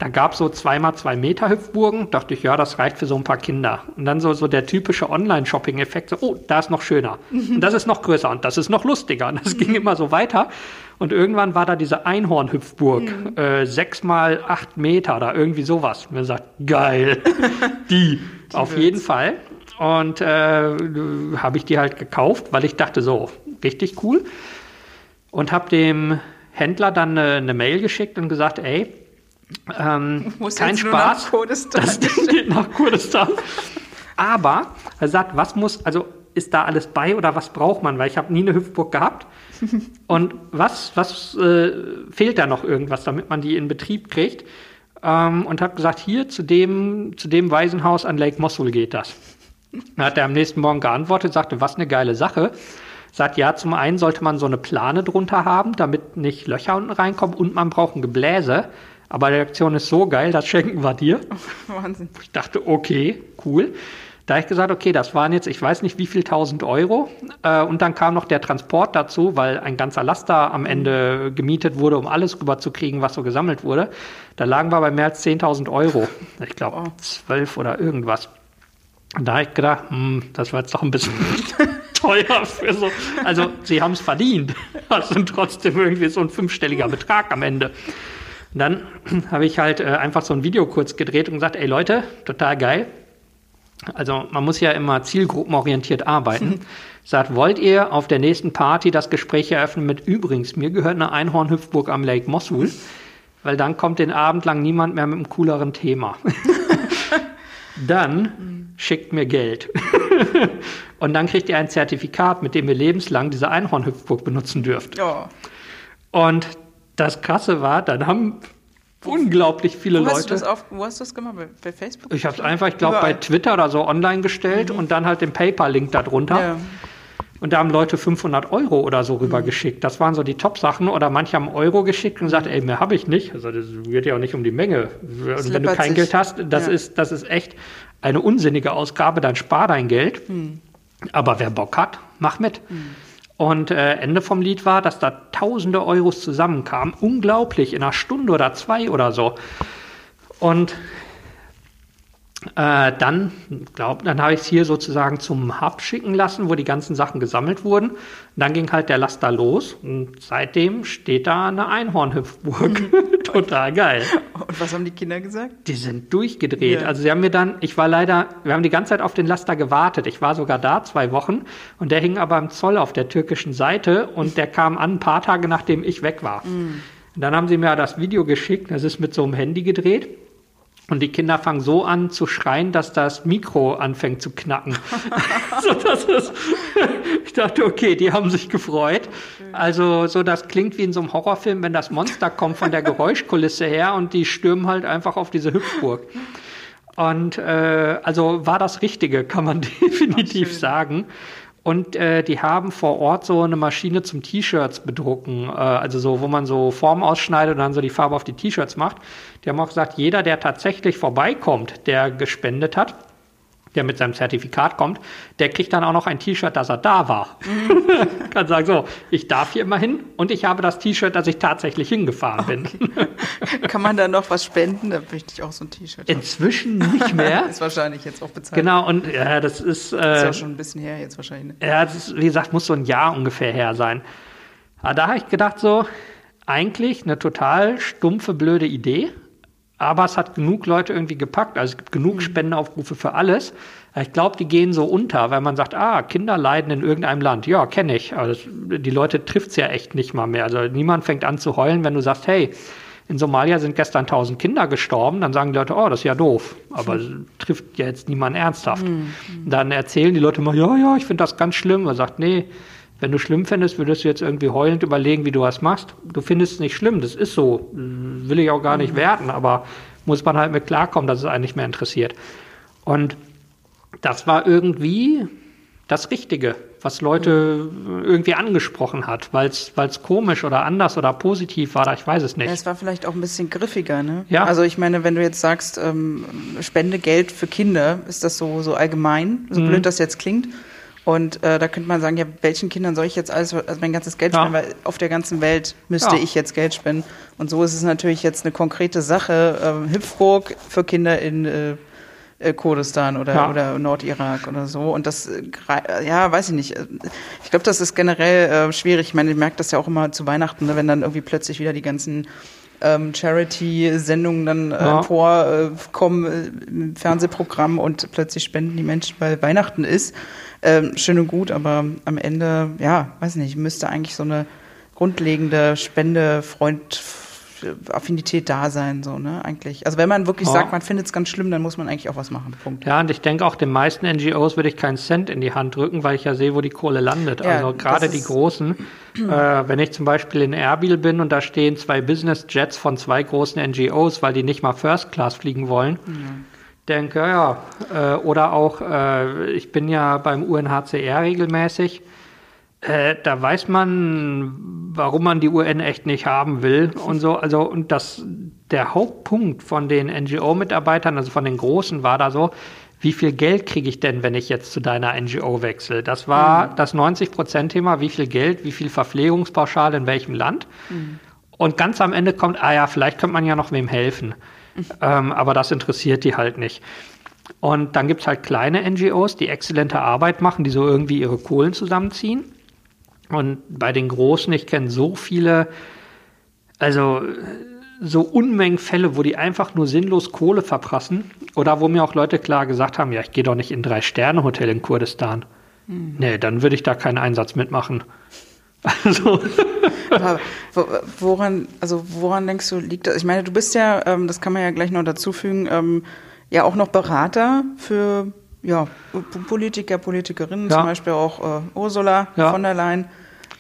da gab es so zweimal zwei Meter Hüpfburgen. Dachte ich, ja, das reicht für so ein paar Kinder. Und dann so, so der typische Online-Shopping-Effekt. So, oh, da ist noch schöner. *laughs* Und das ist noch größer. Und das ist noch lustiger. Und das ging immer so weiter. Und irgendwann war da diese Einhorn-Hüpfburg. Mhm. Äh, sechs mal acht Meter oder irgendwie sowas. Und man sagt, geil. *laughs* die. die Auf jeden Fall. Und äh, habe ich die halt gekauft, weil ich dachte, so, richtig cool. Und habe dem Händler dann eine, eine Mail geschickt und gesagt, ey, ähm, kein Spaß. Das Ding geht nach Kurdistan. Aber er sagt, was muss, also ist da alles bei oder was braucht man? Weil ich habe nie eine Hüpfburg gehabt. Und was, was äh, fehlt da noch irgendwas, damit man die in Betrieb kriegt? Ähm, und habe gesagt, hier zu dem, zu dem Waisenhaus an Lake Mosul geht das. Dann hat er am nächsten Morgen geantwortet, sagte, was eine geile Sache. Sagt, ja, zum einen sollte man so eine Plane drunter haben, damit nicht Löcher unten reinkommen und man braucht ein Gebläse. Aber die Aktion ist so geil, das schenken wir dir. *laughs* Wahnsinn. Ich dachte, okay, cool. Da habe ich gesagt, okay, das waren jetzt, ich weiß nicht wie viel tausend Euro. Äh, und dann kam noch der Transport dazu, weil ein ganzer Laster am Ende gemietet wurde, um alles rüberzukriegen, was so gesammelt wurde. Da lagen wir bei mehr als 10.000 Euro. Ich glaube. 12 oder irgendwas. Und da habe ich gedacht, hm, das war jetzt doch ein bisschen *laughs* teuer für so. Also sie haben es verdient. Das *laughs* sind trotzdem irgendwie so ein fünfstelliger Betrag am Ende. Und dann *clears throat* habe ich halt äh, einfach so ein Video kurz gedreht und gesagt, ey Leute, total geil. Also man muss ja immer zielgruppenorientiert arbeiten. Sagt, wollt ihr auf der nächsten Party das Gespräch eröffnen mit übrigens, mir gehört eine Einhornhüpfburg am Lake Mosul, *laughs* weil dann kommt den Abend lang niemand mehr mit einem cooleren Thema. *laughs* dann schickt mir Geld. *laughs* Und dann kriegt ihr ein Zertifikat, mit dem ihr lebenslang diese Einhornhüpfburg benutzen dürft. Ja. Und das Krasse war, dann haben unglaublich viele Wo hast, du Leute. das auf, wo hast du das gemacht? Bei, bei Facebook? Ich habe es einfach, ich glaube, bei. Twitter oder so online gestellt und dann halt den PayPal-Link darunter. Ja. Und da haben Leute 500 Euro oder so rübergeschickt. Das waren so die Top-Sachen. Oder manche haben Euro geschickt und gesagt, ey, mehr habe ich nicht. Also das geht ja auch nicht um die Menge. Und wenn du kein sich. Geld hast, das, Ja. ist, das ist echt eine unsinnige Ausgabe, dann spar dein Geld. Aber wer Bock hat, mach mit. Und äh, Ende vom Lied war, dass da tausende Euros zusammenkamen. Unglaublich, in einer Stunde oder zwei oder so. Und äh, dann, glaub, dann habe ich es hier sozusagen zum Hub schicken lassen, wo die ganzen Sachen gesammelt wurden. Und dann ging halt der Laster los und seitdem steht da eine Einhornhüpfburg. *laughs* Total geil. Und was haben die Kinder gesagt? Die sind durchgedreht. Ja. Also sie haben mir dann, ich war leider, wir haben die ganze Zeit auf den Laster gewartet. Ich war sogar da zwei Wochen und der hing aber im Zoll auf der türkischen Seite und der kam an ein paar Tage nachdem ich weg war. Und dann haben sie mir das Video geschickt, das ist mit so einem Handy gedreht. Und die Kinder fangen so an zu schreien, dass das Mikro anfängt zu knacken. *laughs* so, das ist, *laughs* ich dachte, okay, die haben sich gefreut. Also, so das klingt wie in so einem Horrorfilm, wenn das Monster kommt von der *laughs* Geräuschkulisse her und die stürmen halt einfach auf diese Hüpfburg. Und äh, also war das Richtige, kann man definitiv sagen. Und äh, die haben vor Ort so eine Maschine zum T-Shirts bedrucken, äh, also so, wo man so Form ausschneidet und dann so die Farbe auf die T-Shirts macht. Die haben auch gesagt, jeder, der tatsächlich vorbeikommt, der gespendet hat, der mit seinem Zertifikat kommt, der kriegt dann auch noch ein T-Shirt, dass er da war. *laughs* Kann sagen, so, ich darf hier immer hin und ich habe das T-Shirt, dass ich tatsächlich hingefahren bin. *laughs* Kann man da noch was spenden? Da möchte ich auch so ein T-Shirt. Inzwischen nicht mehr. *laughs* Ist wahrscheinlich jetzt auch bezahlt. Genau, und ja, das ist, Ist äh, ja schon ein bisschen her jetzt wahrscheinlich. Ne? ja, das ist, wie gesagt, muss so ein Jahr ungefähr her sein. Aber da habe ich gedacht, so, eigentlich eine total stumpfe, blöde Idee. Aber es hat genug Leute irgendwie gepackt. Also es gibt genug Spendenaufrufe für alles. Ich glaube, die gehen so unter, weil man sagt, ah, Kinder leiden in irgendeinem Land. Ja, kenne ich. Aber das, die Leute trifft es ja echt nicht mal mehr. Also niemand fängt an zu heulen, wenn du sagst, hey, in Somalia sind gestern 1000 Kinder gestorben. Dann sagen die Leute, oh, das ist ja doof. Aber trifft ja jetzt niemand ernsthaft. Dann erzählen die Leute mal, ja, ja, ich finde das ganz schlimm. Man sagt, nee, wenn du schlimm findest, würdest du jetzt irgendwie heulend überlegen, wie du was machst. Du findest es nicht schlimm, das ist so. Will ich auch gar nicht werten, aber muss man halt mit klarkommen, dass es einen nicht mehr interessiert. Und das war irgendwie das Richtige, was Leute irgendwie angesprochen hat, weil es komisch oder anders oder positiv war, ich weiß es Ja, nicht. es war vielleicht auch ein bisschen griffiger, ne? Ja. Also ich meine, wenn du jetzt sagst, ähm, spende Geld für Kinder, ist das so, so allgemein, so Mhm. blöd das jetzt klingt. Und äh, da könnte man sagen, ja, welchen Kindern soll ich jetzt alles, also mein ganzes Geld Ja. spenden, weil auf der ganzen Welt müsste Ja. ich jetzt Geld spenden. Und so ist es natürlich jetzt eine konkrete Sache. Ähm, Hüpfburg für Kinder in äh, äh, Kurdistan oder, Ja. oder Nordirak oder so. Und das, äh, ja, weiß ich nicht. Ich glaube, das ist generell äh, schwierig. Ich meine, ich merke das ja auch immer zu Weihnachten, ne, wenn dann irgendwie plötzlich wieder die ganzen ähm, Charity-Sendungen dann äh, Ja. vorkommen äh, im Fernsehprogramm und plötzlich spenden die Menschen, weil Weihnachten ist. Ähm, schön und gut, aber am Ende, ja, weiß nicht, müsste eigentlich so eine grundlegende Spende-Freund-Affinität da sein, so, ne, eigentlich. Also wenn man wirklich Ja. sagt, man findet es ganz schlimm, dann muss man eigentlich auch was machen. Punkt. Ja, und ich denke auch, den meisten NGOs würde ich keinen Cent in die Hand drücken, weil ich ja sehe, wo die Kohle landet. Ja, also gerade die großen, *clears throat* äh, wenn ich zum Beispiel in Erbil bin und da stehen zwei Business Jets von zwei großen NGOs, weil die nicht mal First Class fliegen wollen, denke, ja, äh, oder auch, äh, ich bin ja beim UNHCR regelmäßig, äh, da weiß man, warum man die UN echt nicht haben will und so. Also, und das, der Hauptpunkt von den NGO-Mitarbeitern, also von den Großen, war da so, wie viel Geld kriege ich denn, wenn ich jetzt zu deiner NGO wechsle? Das war das 90-Prozent-Thema, wie viel Geld, wie viel Verpflegungspauschale in welchem Land. Und ganz am Ende kommt, ah ja, vielleicht könnte man ja noch wem helfen. Ähm, aber das interessiert die halt nicht. Und dann gibt es halt kleine NGOs, die exzellente Arbeit machen, die so irgendwie ihre Kohlen zusammenziehen. Und bei den Großen, ich kenne so viele, also so Unmengen Fälle, wo die einfach nur sinnlos Kohle verprassen. Oder wo mir auch Leute klar gesagt haben, ja, ich gehe doch nicht in ein Drei-Sterne-Hotel in Kurdistan. Mhm. Nee, dann würde ich da keinen Einsatz mitmachen. Also. Aber woran, also woran denkst du, liegt das? Ich meine, du bist ja, ähm, das kann man ja gleich noch dazu fügen, ähm, ja auch noch Berater für ja, Politiker, Politikerinnen, ja. zum Beispiel auch äh, Ursula ja. von der Leyen,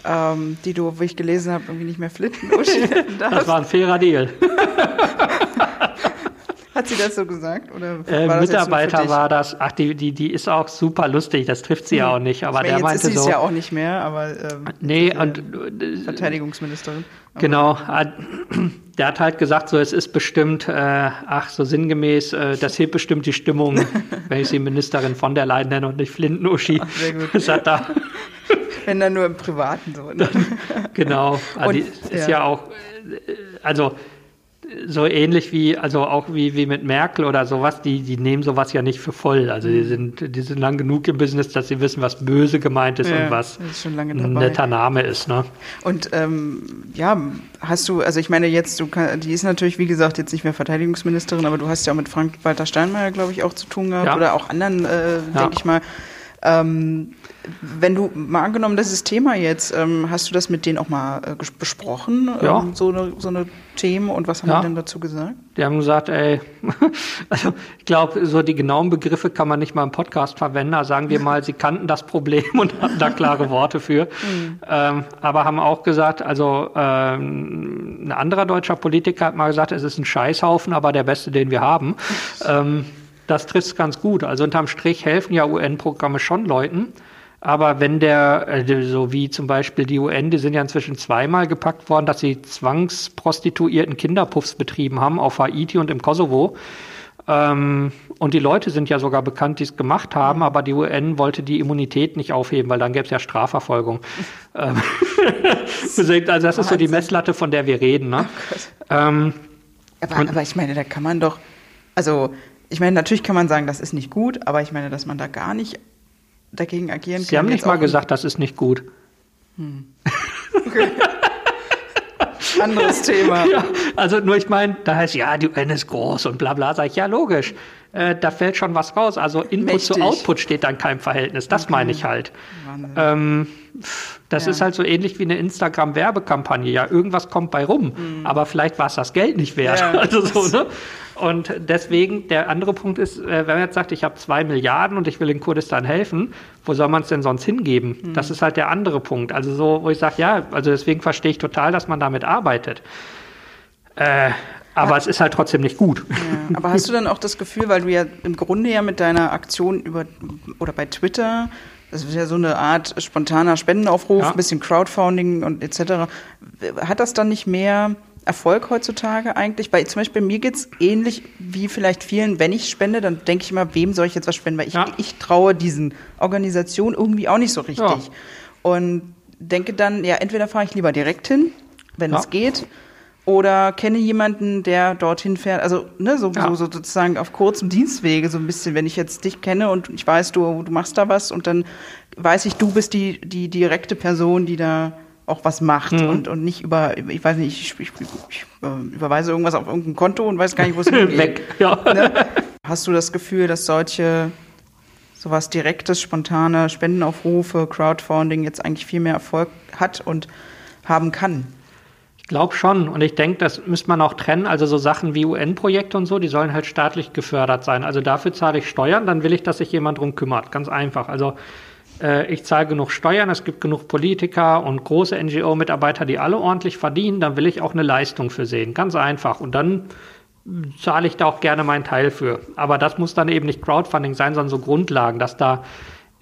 ähm, die du, wie ich gelesen habe, irgendwie nicht mehr flitten *laughs* Das war ein fairer Deal. *laughs* Hat sie das so gesagt? Oder äh, war Mitarbeiter war das. Ach, die, die, die ist auch super lustig. Das trifft sie hm. ja auch nicht. Aber der jetzt meinte ist sie so. ja auch nicht mehr, aber. Ähm, nee, und. Äh, Verteidigungsministerin. Genau. *clears throat* Der hat halt gesagt, so, es ist bestimmt, äh, ach, so sinngemäß, äh, das hebt bestimmt die Stimmung, *laughs* wenn ich sie Ministerin von der Leyen nenne und nicht Flinten-Uschi. Sehr gut. *laughs* Das hat da. *laughs* Wenn dann nur im Privaten so. Ne? genau. Also und, die ist ja. ja auch, äh, also so ähnlich wie, also auch wie, wie mit Merkel oder sowas, die, die nehmen sowas ja nicht für voll. Also die mhm. sind, die sind lang genug im Business, dass sie wissen, was böse gemeint ist ja, und was ist ein netter Name ist. Ne? Und ähm, ja, hast du, also ich meine jetzt, du kann, die ist natürlich, wie gesagt, jetzt nicht mehr Verteidigungsministerin, aber du hast ja auch mit Frank-Walter Steinmeier, glaube ich, auch zu tun gehabt ja. oder auch anderen, äh, denke ich mal. Ähm, wenn du mal angenommen, das ist Thema jetzt, ähm, hast du das mit denen auch mal äh, besprochen, ja. ähm, so, eine, so eine Themen und was haben ja. die denn dazu gesagt? Die haben gesagt, ey, *laughs* also ich glaube, so die genauen Begriffe kann man nicht mal im Podcast verwenden. Also sagen wir mal, sie kannten das Problem *laughs* und hatten da klare Worte für. Mhm. Ähm, aber haben auch gesagt, also ähm, ein anderer deutscher Politiker hat mal gesagt, es ist ein Scheißhaufen, aber der beste, den wir haben. *laughs* ähm, das trifft ganz gut. Also unterm Strich helfen ja UN-Programme schon Leuten. Aber wenn der, äh, so wie zum Beispiel die UN, die sind ja inzwischen zweimal gepackt worden, dass sie zwangsprostituierten Kinderpuffs betrieben haben auf Haiti und im Kosovo. Ähm, und die Leute sind ja sogar bekannt, die es gemacht haben, aber die UN wollte die Immunität nicht aufheben, weil dann gäbe es ja Strafverfolgung. ähm, *laughs* also das ist so die Messlatte, von der wir reden. Ne? Oh ähm, aber, aber ich meine, da kann man doch, also ich meine, natürlich kann man sagen, das ist nicht gut, aber ich meine, dass man da gar nicht dagegen agieren kann. Sie haben nicht mal gesagt, das ist nicht gut. Hm. Okay. *laughs* Anderes Thema. Ja, also nur ich meine, da heißt ja, die UN ist groß und bla bla, sage ich, ja logisch. Äh, da fällt schon was raus. Also Input Mächtig. zu Output steht dann kein Verhältnis. Das okay. meine ich halt. Ähm, das ja. ist halt so ähnlich wie eine Instagram-Werbekampagne. Ja, irgendwas kommt bei rum, mhm. aber vielleicht war es das Geld nicht wert. Ja. *laughs* Also so, ne? Und deswegen, der andere Punkt ist, äh, wenn man jetzt sagt, ich habe zwei Milliarden und ich will in Kurdistan helfen, wo soll man es denn sonst hingeben? Mhm. Das ist halt der andere Punkt. Also so, wo ich sage, ja, also deswegen verstehe ich total, dass man damit arbeitet. Äh, aber ja. es ist halt trotzdem nicht gut. Ja. *laughs* Aber hast du dann auch das Gefühl, weil du ja im Grunde ja mit deiner Aktion über oder bei Twitter, das ist ja so eine Art spontaner Spendenaufruf, ja. ein bisschen Crowdfunding und etc. Hat das dann nicht mehr Erfolg heutzutage eigentlich? Weil zum Beispiel bei mir geht es ähnlich wie vielleicht vielen, wenn ich spende, dann denke ich immer, wem soll ich jetzt was spenden? Weil ich, ja. ich traue diesen Organisationen irgendwie auch nicht so richtig. Ja. Und denke dann, ja, entweder fahre ich lieber direkt hin, wenn es geht, oder kenne jemanden, der dorthin fährt. Also ne, so, ja. so, sozusagen auf kurzem Dienstwege so ein bisschen. Wenn ich jetzt dich kenne und ich weiß, du, du machst da was und dann weiß ich, du bist die, die direkte Person, die da auch was macht mhm. und, und nicht über, ich weiß nicht, ich, ich, ich, äh, überweise irgendwas auf irgendein Konto und weiß gar nicht, wo es hingeht. *laughs* Weg, ja. Ne? Hast du das Gefühl, dass solche sowas direktes, spontane Spendenaufrufe, Crowdfunding jetzt eigentlich viel mehr Erfolg hat und haben kann? Ich glaube schon. Und ich denke, das müsste man auch trennen. Also so Sachen wie UN-Projekte und so, die sollen halt staatlich gefördert sein. Also dafür zahle ich Steuern, dann will ich, dass sich jemand drum kümmert. Ganz einfach. Also äh, ich zahle genug Steuern, es gibt genug Politiker und große NGO-Mitarbeiter, die alle ordentlich verdienen, dann will ich auch eine Leistung für sehen. Ganz einfach. Und dann zahle ich da auch gerne meinen Teil für. Aber das muss dann eben nicht Crowdfunding sein, sondern so Grundlagen, dass da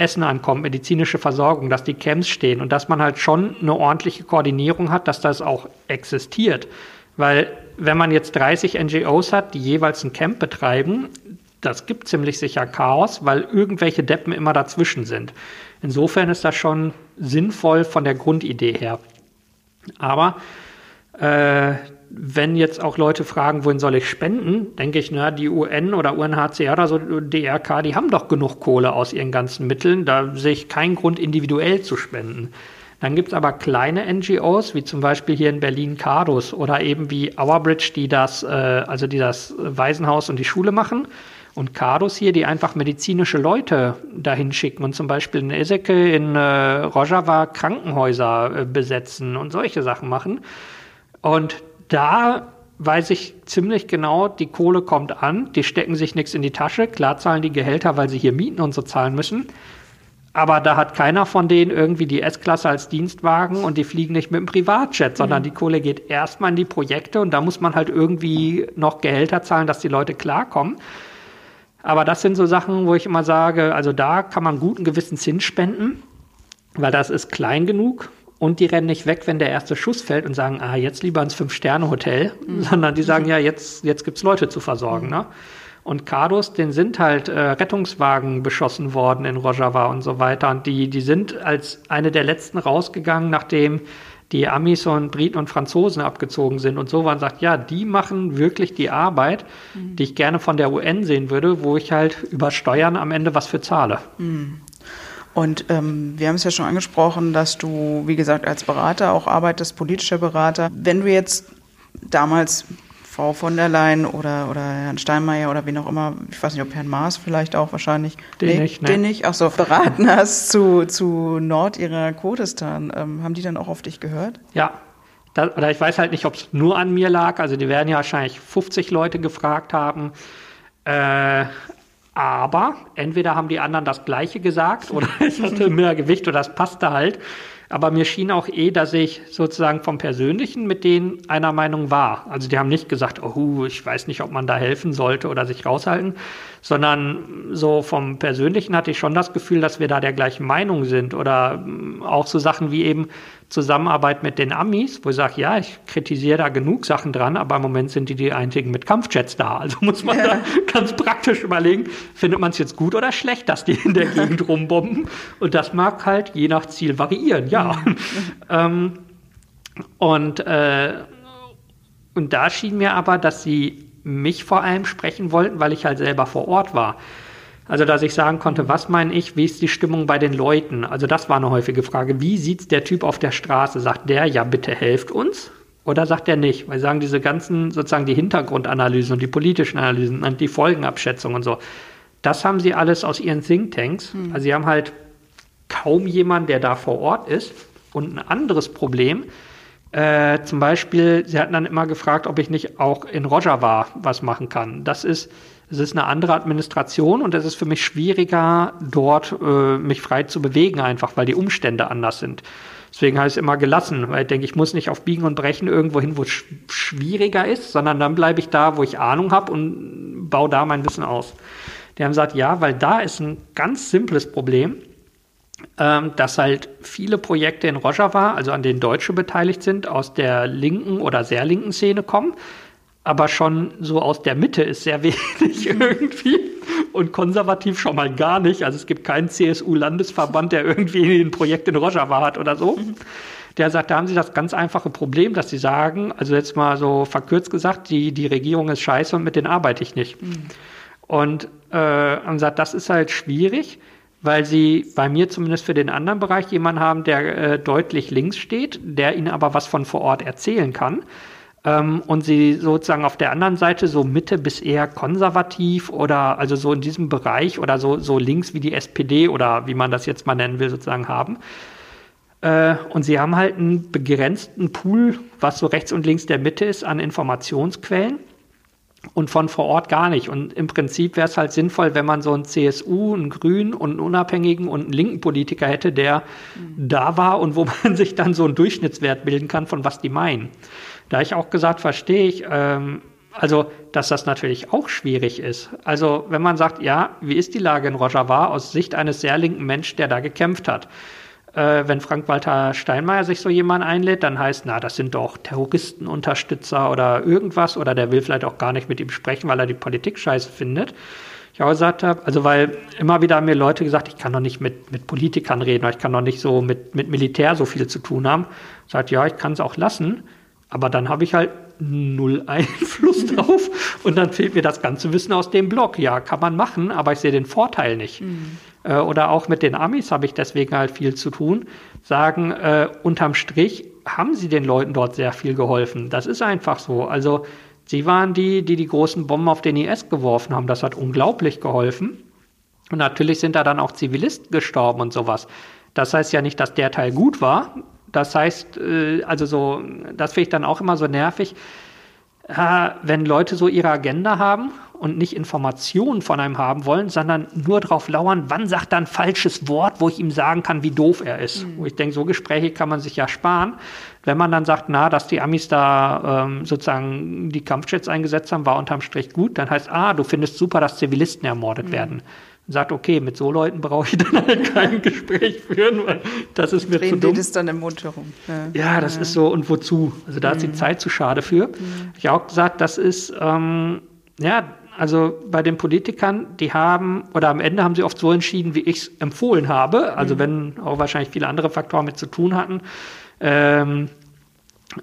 Essen ankommt, medizinische Versorgung, dass die Camps stehen und dass man halt schon eine ordentliche Koordinierung hat, dass das auch existiert. Weil wenn man jetzt 30 NGOs hat, die jeweils ein Camp betreiben, das gibt ziemlich sicher Chaos, weil irgendwelche Deppen immer dazwischen sind. Insofern ist das schon sinnvoll von der Grundidee her. Aber äh, wenn jetzt auch Leute fragen, wohin soll ich spenden, denke ich, na, die UN oder UNHCR oder so, DRK, die haben doch genug Kohle aus ihren ganzen Mitteln. Da sehe ich keinen Grund, individuell zu spenden. Dann gibt es aber kleine NGOs, wie zum Beispiel hier in Berlin Cardus oder eben wie Ourbridge, die das, äh, also die das Waisenhaus und die Schule machen. Und Cardus hier, die einfach medizinische Leute dahin schicken und zum Beispiel in Ezeke, in äh, Rojava Krankenhäuser äh, besetzen und solche Sachen machen. Und da weiß ich ziemlich genau, die Kohle kommt an, die stecken sich nichts in die Tasche, klar zahlen die Gehälter, weil sie hier Mieten und so zahlen müssen. Aber da hat keiner von denen irgendwie die S-Klasse als Dienstwagen und die fliegen nicht mit dem Privatjet, sondern mhm. die Kohle geht erstmal in die Projekte und da muss man halt irgendwie noch Gehälter zahlen, dass die Leute klarkommen. Aber das sind so Sachen, wo ich immer sage, also da kann man guten Gewissens hinspenden, weil das ist klein genug und die rennen nicht weg, wenn der erste Schuss fällt und sagen, ah, jetzt lieber ins Fünf-Sterne-Hotel, mhm. sondern die sagen, ja, jetzt, jetzt gibt's Leute zu versorgen. Mhm. Ne? Und Cardos, den sind halt äh, Rettungswagen beschossen worden in Rojava und so weiter. Und die, die sind als eine der letzten rausgegangen, nachdem die Amis und Briten und Franzosen abgezogen sind und so waren, sagt, ja, die machen wirklich die Arbeit, mhm. die ich gerne von der UN sehen würde, wo ich halt über Steuern am Ende was für zahle. Mhm. Und ähm, wir haben es ja schon angesprochen, dass du, wie gesagt, als Berater auch arbeitest, politischer Berater. Wenn du jetzt damals Frau von der Leyen oder, oder Herrn Steinmeier oder wen auch immer, ich weiß nicht, ob Herrn Maas vielleicht auch wahrscheinlich. Den nee, nicht, ne? Den nicht, ach so, beraten hast zu, zu Nordirak-Kurdistan. Ähm, haben die dann auch auf dich gehört? Ja. Da, oder ich weiß halt nicht, ob es nur an mir lag. Also die werden ja wahrscheinlich 50 Leute gefragt haben. Äh, aber entweder haben die anderen das Gleiche gesagt oder *laughs* ich hatte mehr Gewicht oder das passte halt. Aber mir schien auch eh, dass ich sozusagen vom Persönlichen mit denen einer Meinung war. Also die haben nicht gesagt, oh, ich weiß nicht, ob man da helfen sollte oder sich raushalten, sondern so vom Persönlichen hatte ich schon das Gefühl, dass wir da der gleichen Meinung sind. Oder mm, auch so Sachen wie eben Zusammenarbeit mit den Amis, wo ich sage, ja, ich kritisiere da genug Sachen dran, aber im Moment sind die die einzigen mit Kampfjets da. Also *laughs* muss man ja. da ganz praktisch überlegen, findet man es jetzt gut oder schlecht, dass die in der Gegend rumbomben? Und das mag halt je nach Ziel variieren, ja. Mhm. *laughs* ähm, und, äh, und da schien mir aber, dass sie mich vor allem sprechen wollten, weil ich halt selber vor Ort war. Also, dass ich sagen konnte, was meine ich, wie ist die Stimmung bei den Leuten? Also, das war eine häufige Frage. Wie sieht der Typ auf der Straße? Sagt der, ja, bitte helft uns? Oder sagt er nicht? Weil sagen diese ganzen, sozusagen die Hintergrundanalysen und die politischen Analysen und die Folgenabschätzungen und so, das haben sie alles aus ihren Thinktanks. Hm. Also, sie haben halt kaum jemanden, der da vor Ort ist. Und ein anderes Problem, äh, zum Beispiel, sie hatten dann immer gefragt, ob ich nicht auch in Rojava was machen kann. Das ist, es ist eine andere Administration und es ist für mich schwieriger, dort äh, mich frei zu bewegen, einfach weil die Umstände anders sind. Deswegen ich es immer gelassen, weil ich denke, ich muss nicht auf Biegen und Brechen irgendwo hin, wo es sch schwieriger ist, sondern dann bleibe ich da, wo ich Ahnung habe und baue da mein Wissen aus. Die haben gesagt, ja, weil da ist ein ganz simples Problem dass halt viele Projekte in Rojava, also an denen Deutsche beteiligt sind, aus der linken oder sehr linken Szene kommen. Aber schon so aus der Mitte ist sehr *laughs* wenig irgendwie und konservativ schon mal gar nicht. Also es gibt keinen CSU-Landesverband, der irgendwie ein Projekt in Rojava hat oder so. Der sagt, da haben sie das ganz einfache Problem, dass sie sagen, also jetzt mal so verkürzt gesagt, die, die Regierung ist scheiße und mit denen arbeite ich nicht. Mhm. Und äh, haben gesagt, das ist halt schwierig weil sie bei mir zumindest für den anderen Bereich jemanden haben, der äh, deutlich links steht, der ihnen aber was von vor Ort erzählen kann. Ähm, und sie sozusagen auf der anderen Seite so Mitte bis eher konservativ oder also so in diesem Bereich oder so, so links wie die SPD oder wie man das jetzt mal nennen will, sozusagen haben. Äh, und sie haben halt einen begrenzten Pool, was so rechts und links der Mitte ist, an Informationsquellen und von vor Ort gar nicht. Und im Prinzip wäre es halt sinnvoll, wenn man so einen CSU, einen Grünen und einen Unabhängigen und einen linken Politiker hätte, der mhm. da war und wo *laughs* man sich dann so einen Durchschnittswert bilden kann, von was die meinen. Da ich auch gesagt, verstehe ich, ähm, also, dass das natürlich auch schwierig ist. Also, wenn man sagt, ja, wie ist die Lage in Rojava aus Sicht eines sehr linken Menschen, der da gekämpft hat? Äh, wenn Frank-Walter Steinmeier sich so jemand einlädt, dann heißt, na, das sind doch Terroristenunterstützer oder irgendwas oder der will vielleicht auch gar nicht mit ihm sprechen, weil er die Politik scheiße findet. Ich auch gesagt habe, also weil immer wieder haben mir Leute gesagt, ich kann doch nicht mit, mit Politikern reden, oder ich kann doch nicht so mit, mit Militär so viel zu tun haben. Sagt, ja, ich kann es auch lassen, aber dann habe ich halt null Einfluss drauf. Und dann fehlt mir das ganze Wissen aus dem Blog. Ja, kann man machen, aber ich sehe den Vorteil nicht. Mhm. Äh, oder auch mit den Amis habe ich deswegen halt viel zu tun. Sagen, äh, unterm Strich haben sie den Leuten dort sehr viel geholfen. Das ist einfach so. Also sie waren die, die die großen Bomben auf den IS geworfen haben. Das hat unglaublich geholfen. Und natürlich sind da dann auch Zivilisten gestorben und sowas. Das heißt ja nicht, dass der Teil gut war. Das heißt, äh, also so, das finde ich dann auch immer so nervig, äh, wenn Leute so ihre Agenda haben und nicht Informationen von einem haben wollen, sondern nur darauf lauern, wann sagt er ein falsches Wort, wo ich ihm sagen kann, wie doof er ist. Mhm. Ich denke, so Gespräche kann man sich ja sparen. Wenn man dann sagt, na, dass die Amis da ähm, sozusagen die Kampfjets eingesetzt haben, war unterm Strich gut, dann heißt, ah, du findest super, dass Zivilisten ermordet mhm. werden sagt, okay, mit so Leuten brauche ich *laughs* dann halt kein Gespräch führen, weil das ist mir Drehen zu dumm. das dann im Mund herum. Ja, ja das ja. ist so, und wozu? Also da mhm. ist die. Zeit zu schade für. Mhm. Ich habe auch gesagt, das ist, ähm, ja, also bei den Politikern, die haben, oder am Ende haben sie oft so entschieden, wie ich es empfohlen habe, also mhm. wenn auch wahrscheinlich viele andere Faktoren mit zu tun hatten. Ähm,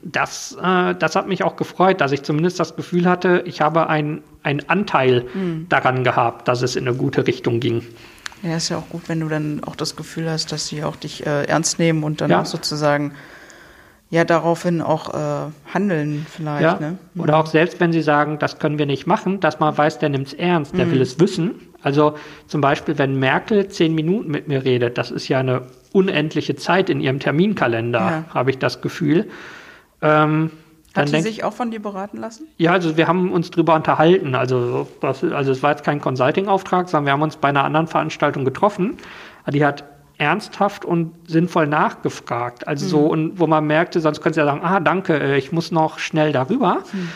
das, äh, das hat mich auch gefreut, dass ich zumindest das Gefühl hatte, ich habe einen Anteil mhm. daran gehabt, dass es in eine gute Richtung ging. Ja, ist ja auch gut, wenn du dann auch das Gefühl hast, dass sie auch dich äh, ernst nehmen und dann ja. auch sozusagen ja daraufhin auch äh, handeln vielleicht. Ja. Ne? Mhm. Oder auch selbst wenn sie sagen, das können wir nicht machen, dass man weiß, der nimmt es ernst, der mhm. will es wissen. Also zum Beispiel, wenn Merkel zehn Minuten mit mir redet, das ist ja eine unendliche Zeit in ihrem Terminkalender, ja. habe ich das Gefühl. Ähm, Hat sie sich auch von dir beraten lassen? Ja, also wir haben uns drüber unterhalten. Also, das, also es war jetzt kein Consulting-Auftrag, sondern wir haben uns bei einer anderen Veranstaltung getroffen. Die hat ernsthaft und sinnvoll nachgefragt. Also mhm. so, und wo man merkte, sonst könnte sie ja sagen, ah, danke, äh, ich muss noch schnell darüber. Mhm.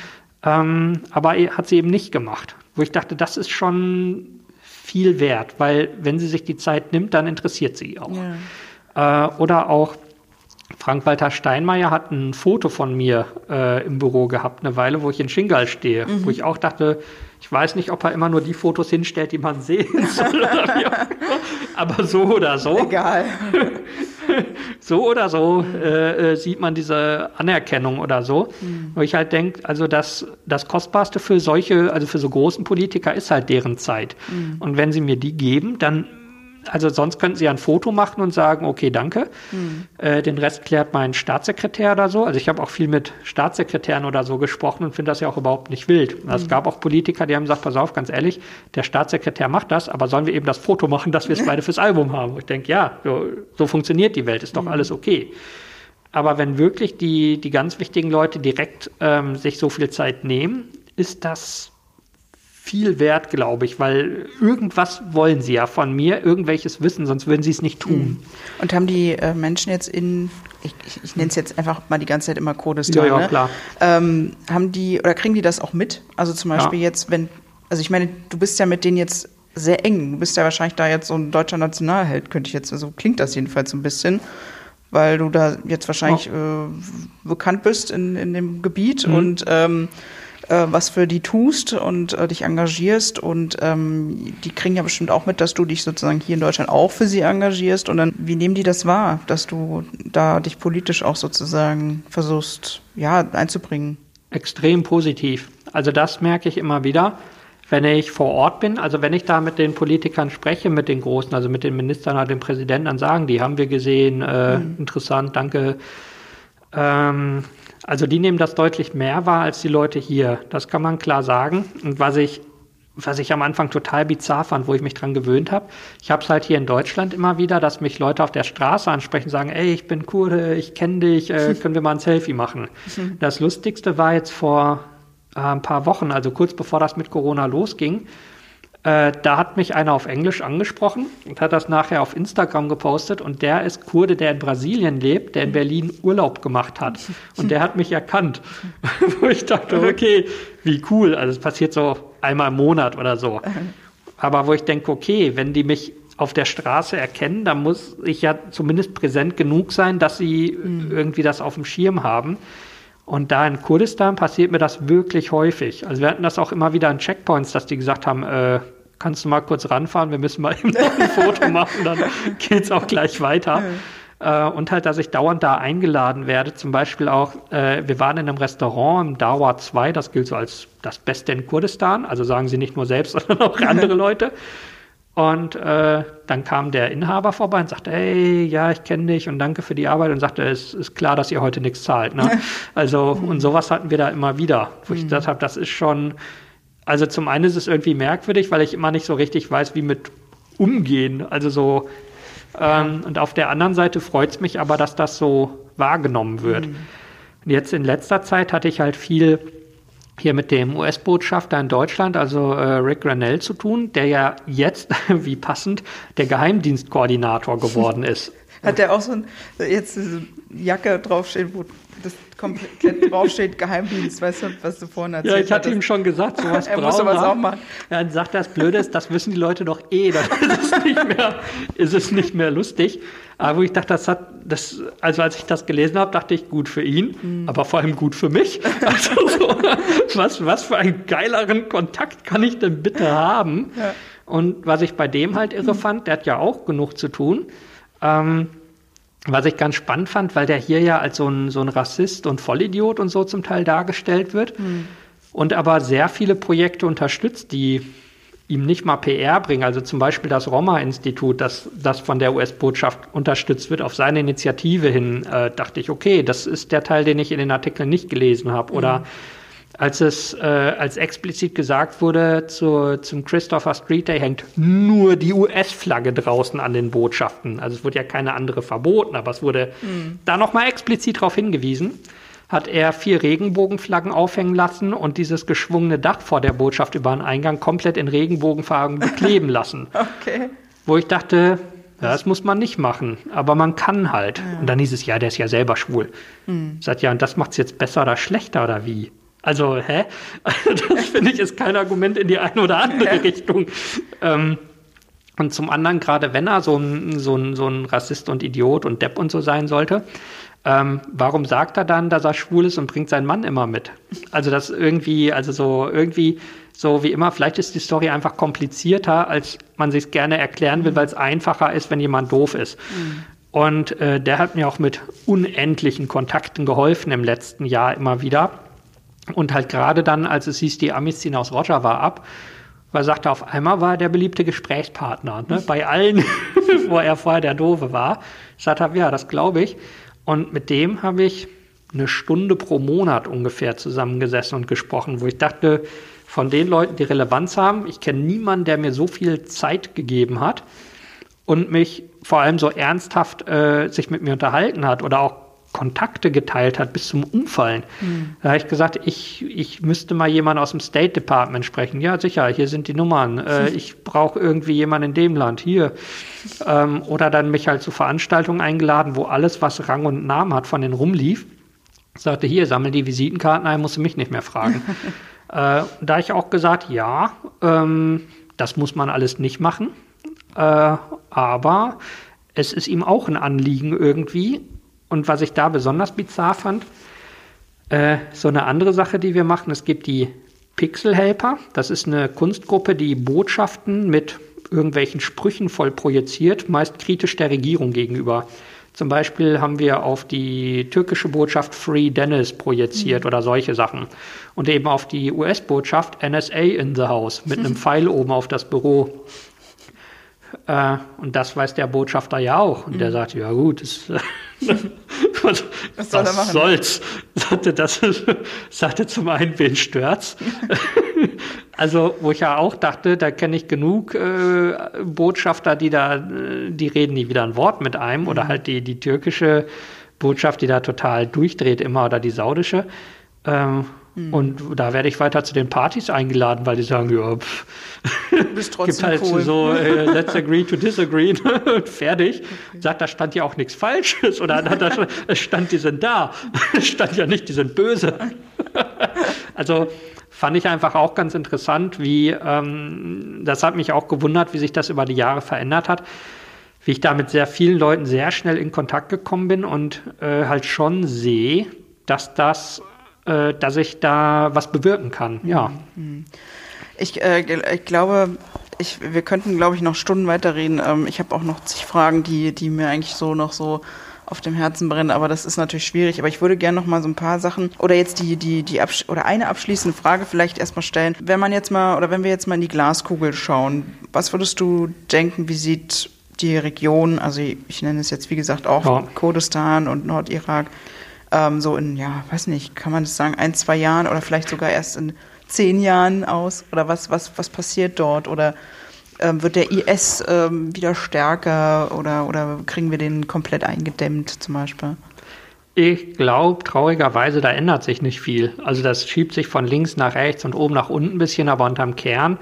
Ähm, aber hat sie eben nicht gemacht. Wo ich dachte, das ist schon viel wert, weil wenn sie sich die Zeit nimmt, dann interessiert sie auch. Ja. Äh, oder auch Frank-Walter Steinmeier hat ein Foto von mir äh, im Büro gehabt, eine Weile, wo ich in Shingal stehe, mhm. wo ich auch dachte, ich weiß nicht, ob er immer nur die Fotos hinstellt, die man sehen *laughs* soll. aber so oder so. Egal. *laughs* so oder so äh, äh, sieht man diese Anerkennung oder so. Mhm. Wo ich halt denke, also das, das Kostbarste für solche, also für so großen Politiker ist halt deren Zeit. Mhm. Und wenn sie mir die geben, dann also sonst könnten sie ein Foto machen und sagen, okay, danke. Mhm. Äh, den Rest klärt mein Staatssekretär oder so. Also ich habe auch viel mit Staatssekretären oder so gesprochen und finde das ja auch überhaupt nicht wild. Mhm. Es gab auch Politiker, die haben gesagt, pass auf, ganz ehrlich, der Staatssekretär macht das, aber sollen wir eben das Foto machen, dass wir es *laughs* beide fürs Album haben? Ich denke, ja, so, so, funktioniert die Welt, ist doch mhm. alles okay. Aber wenn wirklich die, die ganz wichtigen Leute direkt ähm, sich so viel Zeit nehmen, ist das viel wert, glaube ich, weil irgendwas wollen sie ja von mir, irgendwelches Wissen, sonst würden sie es nicht tun. Hm. Und haben die äh, Menschen jetzt in, ich, ich, ich nenne es jetzt einfach mal die ganze Zeit immer Kurdistan, ja, ja, ne? klar. Ähm, haben die, oder kriegen die das auch mit? Also zum Beispiel ja. jetzt, wenn, also ich meine, du bist ja mit denen jetzt sehr eng, du bist ja wahrscheinlich da jetzt so ein deutscher Nationalheld, könnte ich jetzt, so also klingt das jedenfalls so ein bisschen weil du da jetzt wahrscheinlich oh. äh, bekannt bist in, in dem Gebiet mhm. und ähm, äh, was für die tust und äh, dich engagierst. Und ähm, die kriegen ja bestimmt auch mit, dass du dich sozusagen hier in Deutschland auch für sie engagierst. Und dann, wie nehmen die das wahr, dass du da dich politisch auch sozusagen versuchst, ja, einzubringen? Extrem positiv. Also das merke ich immer wieder wenn ich vor Ort bin, also wenn ich da mit den Politikern spreche, mit den Großen, also mit den Ministern oder dem Präsidenten, dann sagen die, haben wir gesehen, äh, mhm. interessant, danke. Ähm, also die nehmen das deutlich mehr wahr als die Leute hier. Das kann man klar sagen. Und was ich, was ich am Anfang total bizarr fand, wo ich mich dran gewöhnt habe, ich habe es halt hier in Deutschland immer wieder, dass mich Leute auf der Straße ansprechen und sagen, ey, ich bin Kurde, ich kenne dich, äh, *laughs* können wir mal ein Selfie machen. Das Lustigste war jetzt vor äh, ein paar Wochen, also kurz bevor das mit Corona losging, äh, da hat mich einer auf Englisch angesprochen und hat das nachher auf Instagram gepostet und der ist Kurde, der in Brasilien lebt, der in Berlin Urlaub gemacht hat und der hat mich erkannt, *laughs* wo ich dachte, okay, wie cool, also es passiert so einmal im Monat oder so. Aber wo ich denke, okay, wenn die mich auf der Straße erkennen, dann muss ich ja zumindest präsent genug sein, dass sie mhm. irgendwie das auf dem Schirm haben. Und da in Kurdistan passiert mir das wirklich häufig. Also wir hatten das auch immer wieder an Checkpoints, dass die gesagt haben, äh, kannst du mal kurz ranfahren, wir müssen mal *laughs* eben noch ein Foto machen, dann *laughs* geht es auch gleich weiter. Äh, und halt, dass ich dauernd da eingeladen werde. Zum Beispiel auch, äh, wir waren in einem Restaurant im Dawa 2, das gilt so als das Beste in Kurdistan. Also sagen sie nicht nur selbst, *laughs* sondern auch andere Leute. Und äh, dann kam der Inhaber vorbei und sagte, hey, ja, ich kenne dich und danke für die Arbeit und sagte, es ist klar, dass ihr heute nichts zahlt. Ne? *laughs* Also, und sowas hatten wir da immer wieder, wo ich gesagt habe, das ist schon, also zum einen ist es irgendwie merkwürdig, weil ich immer nicht so richtig weiß, wie mit umgehen. Also so, ähm, und auf der anderen Seite freut es mich aber, dass das so wahrgenommen wird. Mhm. Und jetzt in letzter Zeit hatte ich halt viel hier mit dem US-Botschafter in Deutschland, also äh, Rick Granell, zu tun, der ja jetzt, *laughs* wie passend, der Geheimdienstkoordinator geworden ist. *laughs* Hat der auch so ein, jetzt diese Jacke draufsteht, wo das komplett draufsteht, Geheimdienst, weißt du, was du vorhin erzählt hast? Ja, ich hatte ihm schon gesagt, *laughs* sowas er muss sowas auch machen. Ja, dann sagt er, das Blöde ist, das wissen die Leute doch eh, dann *laughs* ist es nicht mehr, ist es nicht mehr lustig. Aber wo ich dachte, das hat, das, also als ich das gelesen habe, dachte ich, gut für ihn, mhm. aber vor allem gut für mich. *laughs* Also so, was, was für einen geileren Kontakt kann ich denn bitte haben? Ja. Und was ich bei dem halt irre fand, der hat ja auch genug zu tun. Ähm, was ich ganz spannend fand, weil der hier ja als so ein, so ein Rassist und Vollidiot und so zum Teil dargestellt wird mhm. und aber sehr viele Projekte unterstützt, die ihm nicht mal PR bringen. Also zum Beispiel das Roma-Institut, das, das von der US-Botschaft unterstützt wird, auf seine Initiative hin, äh, dachte ich, okay, das ist der Teil, den ich in den Artikeln nicht gelesen habe. Mhm. Als es äh, als explizit gesagt wurde, zu, zum Christopher Street Day hängt nur die US-Flagge draußen an den Botschaften. Also es wurde ja keine andere verboten, aber es wurde mhm. da nochmal explizit darauf hingewiesen. Hat er vier Regenbogenflaggen aufhängen lassen und dieses geschwungene Dach vor der Botschaft über den Eingang komplett in Regenbogenfarben *laughs* bekleben lassen. okay. Wo ich dachte, ja, das muss man nicht machen, aber man kann halt. Ja. Und dann hieß es, ja, der ist ja selber schwul. Mhm. Sagt ja, und das macht es jetzt besser oder schlechter oder wie? Also, hä? *laughs* Das finde ich ist kein Argument in die eine oder andere. Richtung. Ähm, und zum anderen, gerade wenn er so ein, so, ein, so ein Rassist und Idiot und Depp und so sein sollte, ähm, warum sagt er dann, dass er schwul ist und bringt seinen Mann immer mit? Also das irgendwie, also so irgendwie, so wie immer, vielleicht ist die Story einfach komplizierter, als man sich gerne erklären will, weil es einfacher ist, wenn jemand doof ist. Mhm. Und äh, der hat mir auch mit unendlichen Kontakten geholfen im letzten Jahr immer wieder. Und halt gerade dann, als es hieß, die Amis ziehen aus Roger war ab, weil er sagte, auf einmal war er der beliebte Gesprächspartner. Ne? Bei allen, *laughs* wo er vorher der Doofe war. Ich sagte, ja, das glaube ich. Und mit dem habe ich eine Stunde pro Monat ungefähr zusammengesessen und gesprochen, wo ich dachte, von den Leuten, die Relevanz haben, ich kenne niemanden, der mir so viel Zeit gegeben hat und mich vor allem so ernsthaft äh, sich mit mir unterhalten hat oder auch Kontakte geteilt hat bis zum Umfallen. Mhm. Da habe ich gesagt, ich, ich müsste mal jemanden aus dem State Department sprechen. Ja, sicher, hier sind die Nummern. Äh, *laughs* ich brauche irgendwie jemanden in dem Land, hier. Ähm, oder dann mich halt zu Veranstaltungen eingeladen, wo alles, was Rang und Namen hat, von denen rumlief. Sagte, hier, sammel die Visitenkarten ein, musst du mich nicht mehr fragen. *laughs* äh, da ich auch gesagt, ja, ähm, das muss man alles nicht machen. Äh, aber es ist ihm auch ein Anliegen irgendwie, und was ich da besonders bizarr fand, äh, so eine andere Sache, die wir machen, es gibt die Pixel Helper. Das ist eine Kunstgruppe, die Botschaften mit irgendwelchen Sprüchen voll projiziert, meist kritisch der Regierung gegenüber. Zum Beispiel haben wir auf die türkische Botschaft Free Dennis projiziert mhm. oder solche Sachen. Und eben auf die US-Botschaft NSA in the House mit *laughs* einem Pfeil oben auf das Büro. Äh, und das weiß der Botschafter ja auch. Und mhm. der sagt, ja gut, das, *laughs* was, was soll was soll's? Sagte, das sagte zum einen, wen stört's? *laughs* also, wo ich ja auch dachte, da kenne ich genug äh, Botschafter, die da, die reden nie wieder ein Wort mit einem. Mhm. Oder halt die, die türkische Botschaft, die da total durchdreht immer, oder die saudische. Ähm, Mhm. Und da werde ich weiter zu den Partys eingeladen, weil die sagen, ja, pff, bist trotzdem gibt halt cool. so, äh, let's *laughs* agree to disagree und fertig. Okay. Sagt, da stand ja auch nichts Falsches oder da, *laughs* es stand, die sind da. Es stand ja nicht, die sind böse. *laughs* also fand ich einfach auch ganz interessant, wie, ähm, das hat mich auch gewundert, wie sich das über die Jahre verändert hat wie ich da mit sehr vielen Leuten sehr schnell in Kontakt gekommen bin und äh, halt schon sehe, dass das äh, dass ich da was bewirken kann. Ja. Ich, äh, ich glaube, ich, wir könnten, glaube ich, noch Stunden weiterreden. Ähm, ich habe auch noch zig Fragen, die, die mir eigentlich so noch so auf dem Herzen brennen, aber das ist natürlich schwierig. Aber ich würde gerne noch mal so ein paar Sachen oder jetzt die, die, die Absch oder eine abschließende Frage vielleicht erstmal stellen. Wenn man jetzt mal oder wenn wir jetzt mal in die Glaskugel schauen, was würdest du denken, wie sieht die Region, also ich nenne es jetzt wie gesagt auch ja. Kurdistan und Nordirak, ähm, so in, ja, weiß nicht, kann man das sagen, ein, zwei Jahren oder vielleicht sogar erst in zehn Jahren aus? Oder was, was, was passiert dort? Oder ähm, wird der IS ähm, wieder stärker oder, oder kriegen wir den komplett eingedämmt zum Beispiel? Ich glaube, traurigerweise, da ändert sich nicht viel. Also das schiebt sich von links nach rechts und oben nach unten ein bisschen, aber unterm Kern,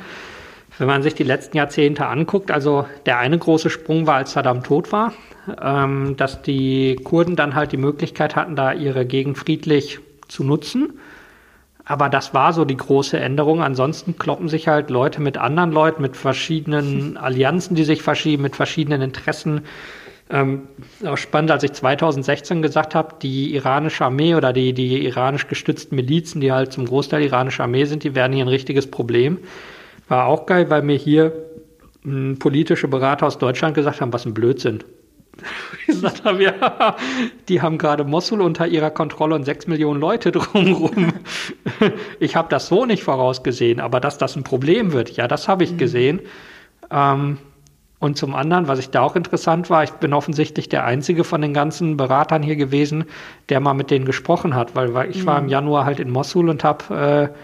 wenn man sich die letzten Jahrzehnte anguckt, also der eine große Sprung war, als Saddam tot war, ähm, dass die Kurden dann halt die Möglichkeit hatten, da ihre Gegend friedlich zu nutzen. Aber das war so die große Änderung. Ansonsten kloppen sich halt Leute mit anderen Leuten, mit verschiedenen *laughs* Allianzen, die sich verschieben, mit verschiedenen Interessen. Ähm, auch spannend, als ich 2016 gesagt habe, die iranische Armee oder die, die iranisch gestützten Milizen, die halt zum Großteil iranische Armee sind, die werden hier ein richtiges Problem. War auch geil, weil mir hier politische Berater aus Deutschland gesagt haben, was ein Blödsinn *laughs* gesagt haben, ja, *laughs* die haben gerade Mosul unter ihrer Kontrolle und sechs Millionen Leute *laughs* drumherum. Ich habe das so nicht vorausgesehen, aber dass das ein Problem wird, ja, das habe ich mhm. gesehen. Ähm, und zum anderen, was ich da auch interessant war, ich bin offensichtlich der einzige von den ganzen Beratern hier gewesen, der mal mit denen gesprochen hat, weil, weil ich mhm. war im Januar halt in Mosul und habe äh,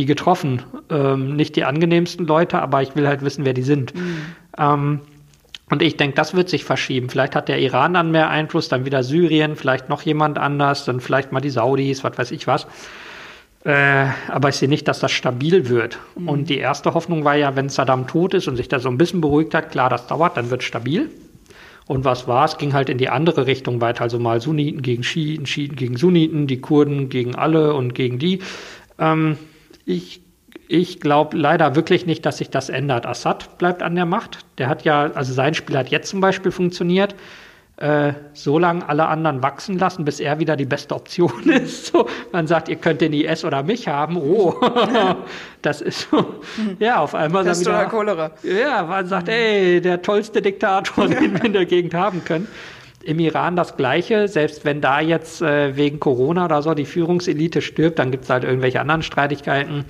die getroffen. Ähm, nicht die angenehmsten Leute, aber ich will halt wissen, wer die sind. Mhm. Ähm, und ich denke, das wird sich verschieben. Vielleicht hat der Iran dann mehr Einfluss, dann wieder Syrien, vielleicht noch jemand anders, dann vielleicht mal die Saudis, was weiß ich was. Äh, aber ich sehe nicht, dass das stabil wird. Mhm. Und die erste Hoffnung war ja, wenn Saddam tot ist und sich da so ein bisschen beruhigt hat, klar, das dauert, dann wird stabil. Und was war? Es ging halt in die andere Richtung weiter. Also mal Sunniten gegen Schiiten, Schiiten gegen Sunniten, die Kurden gegen alle und gegen die. Ähm, ich ich glaube leider wirklich nicht, dass sich das ändert. Assad bleibt an der Macht. Der hat ja, also sein Spiel hat jetzt zum Beispiel funktioniert. Äh, so lange alle anderen wachsen lassen, bis er wieder die beste Option *laughs* ist. So, man sagt, ihr könnt den IS oder mich haben. Oh, *laughs* das ist so. Ja, auf einmal das wieder, Cholera. Ja, man sagt, ey, der tollste Diktator, *laughs* den wir in der Gegend haben können. Im Iran das Gleiche, selbst wenn da jetzt äh, wegen Corona oder so die Führungselite stirbt, dann gibt es halt irgendwelche anderen Streitigkeiten.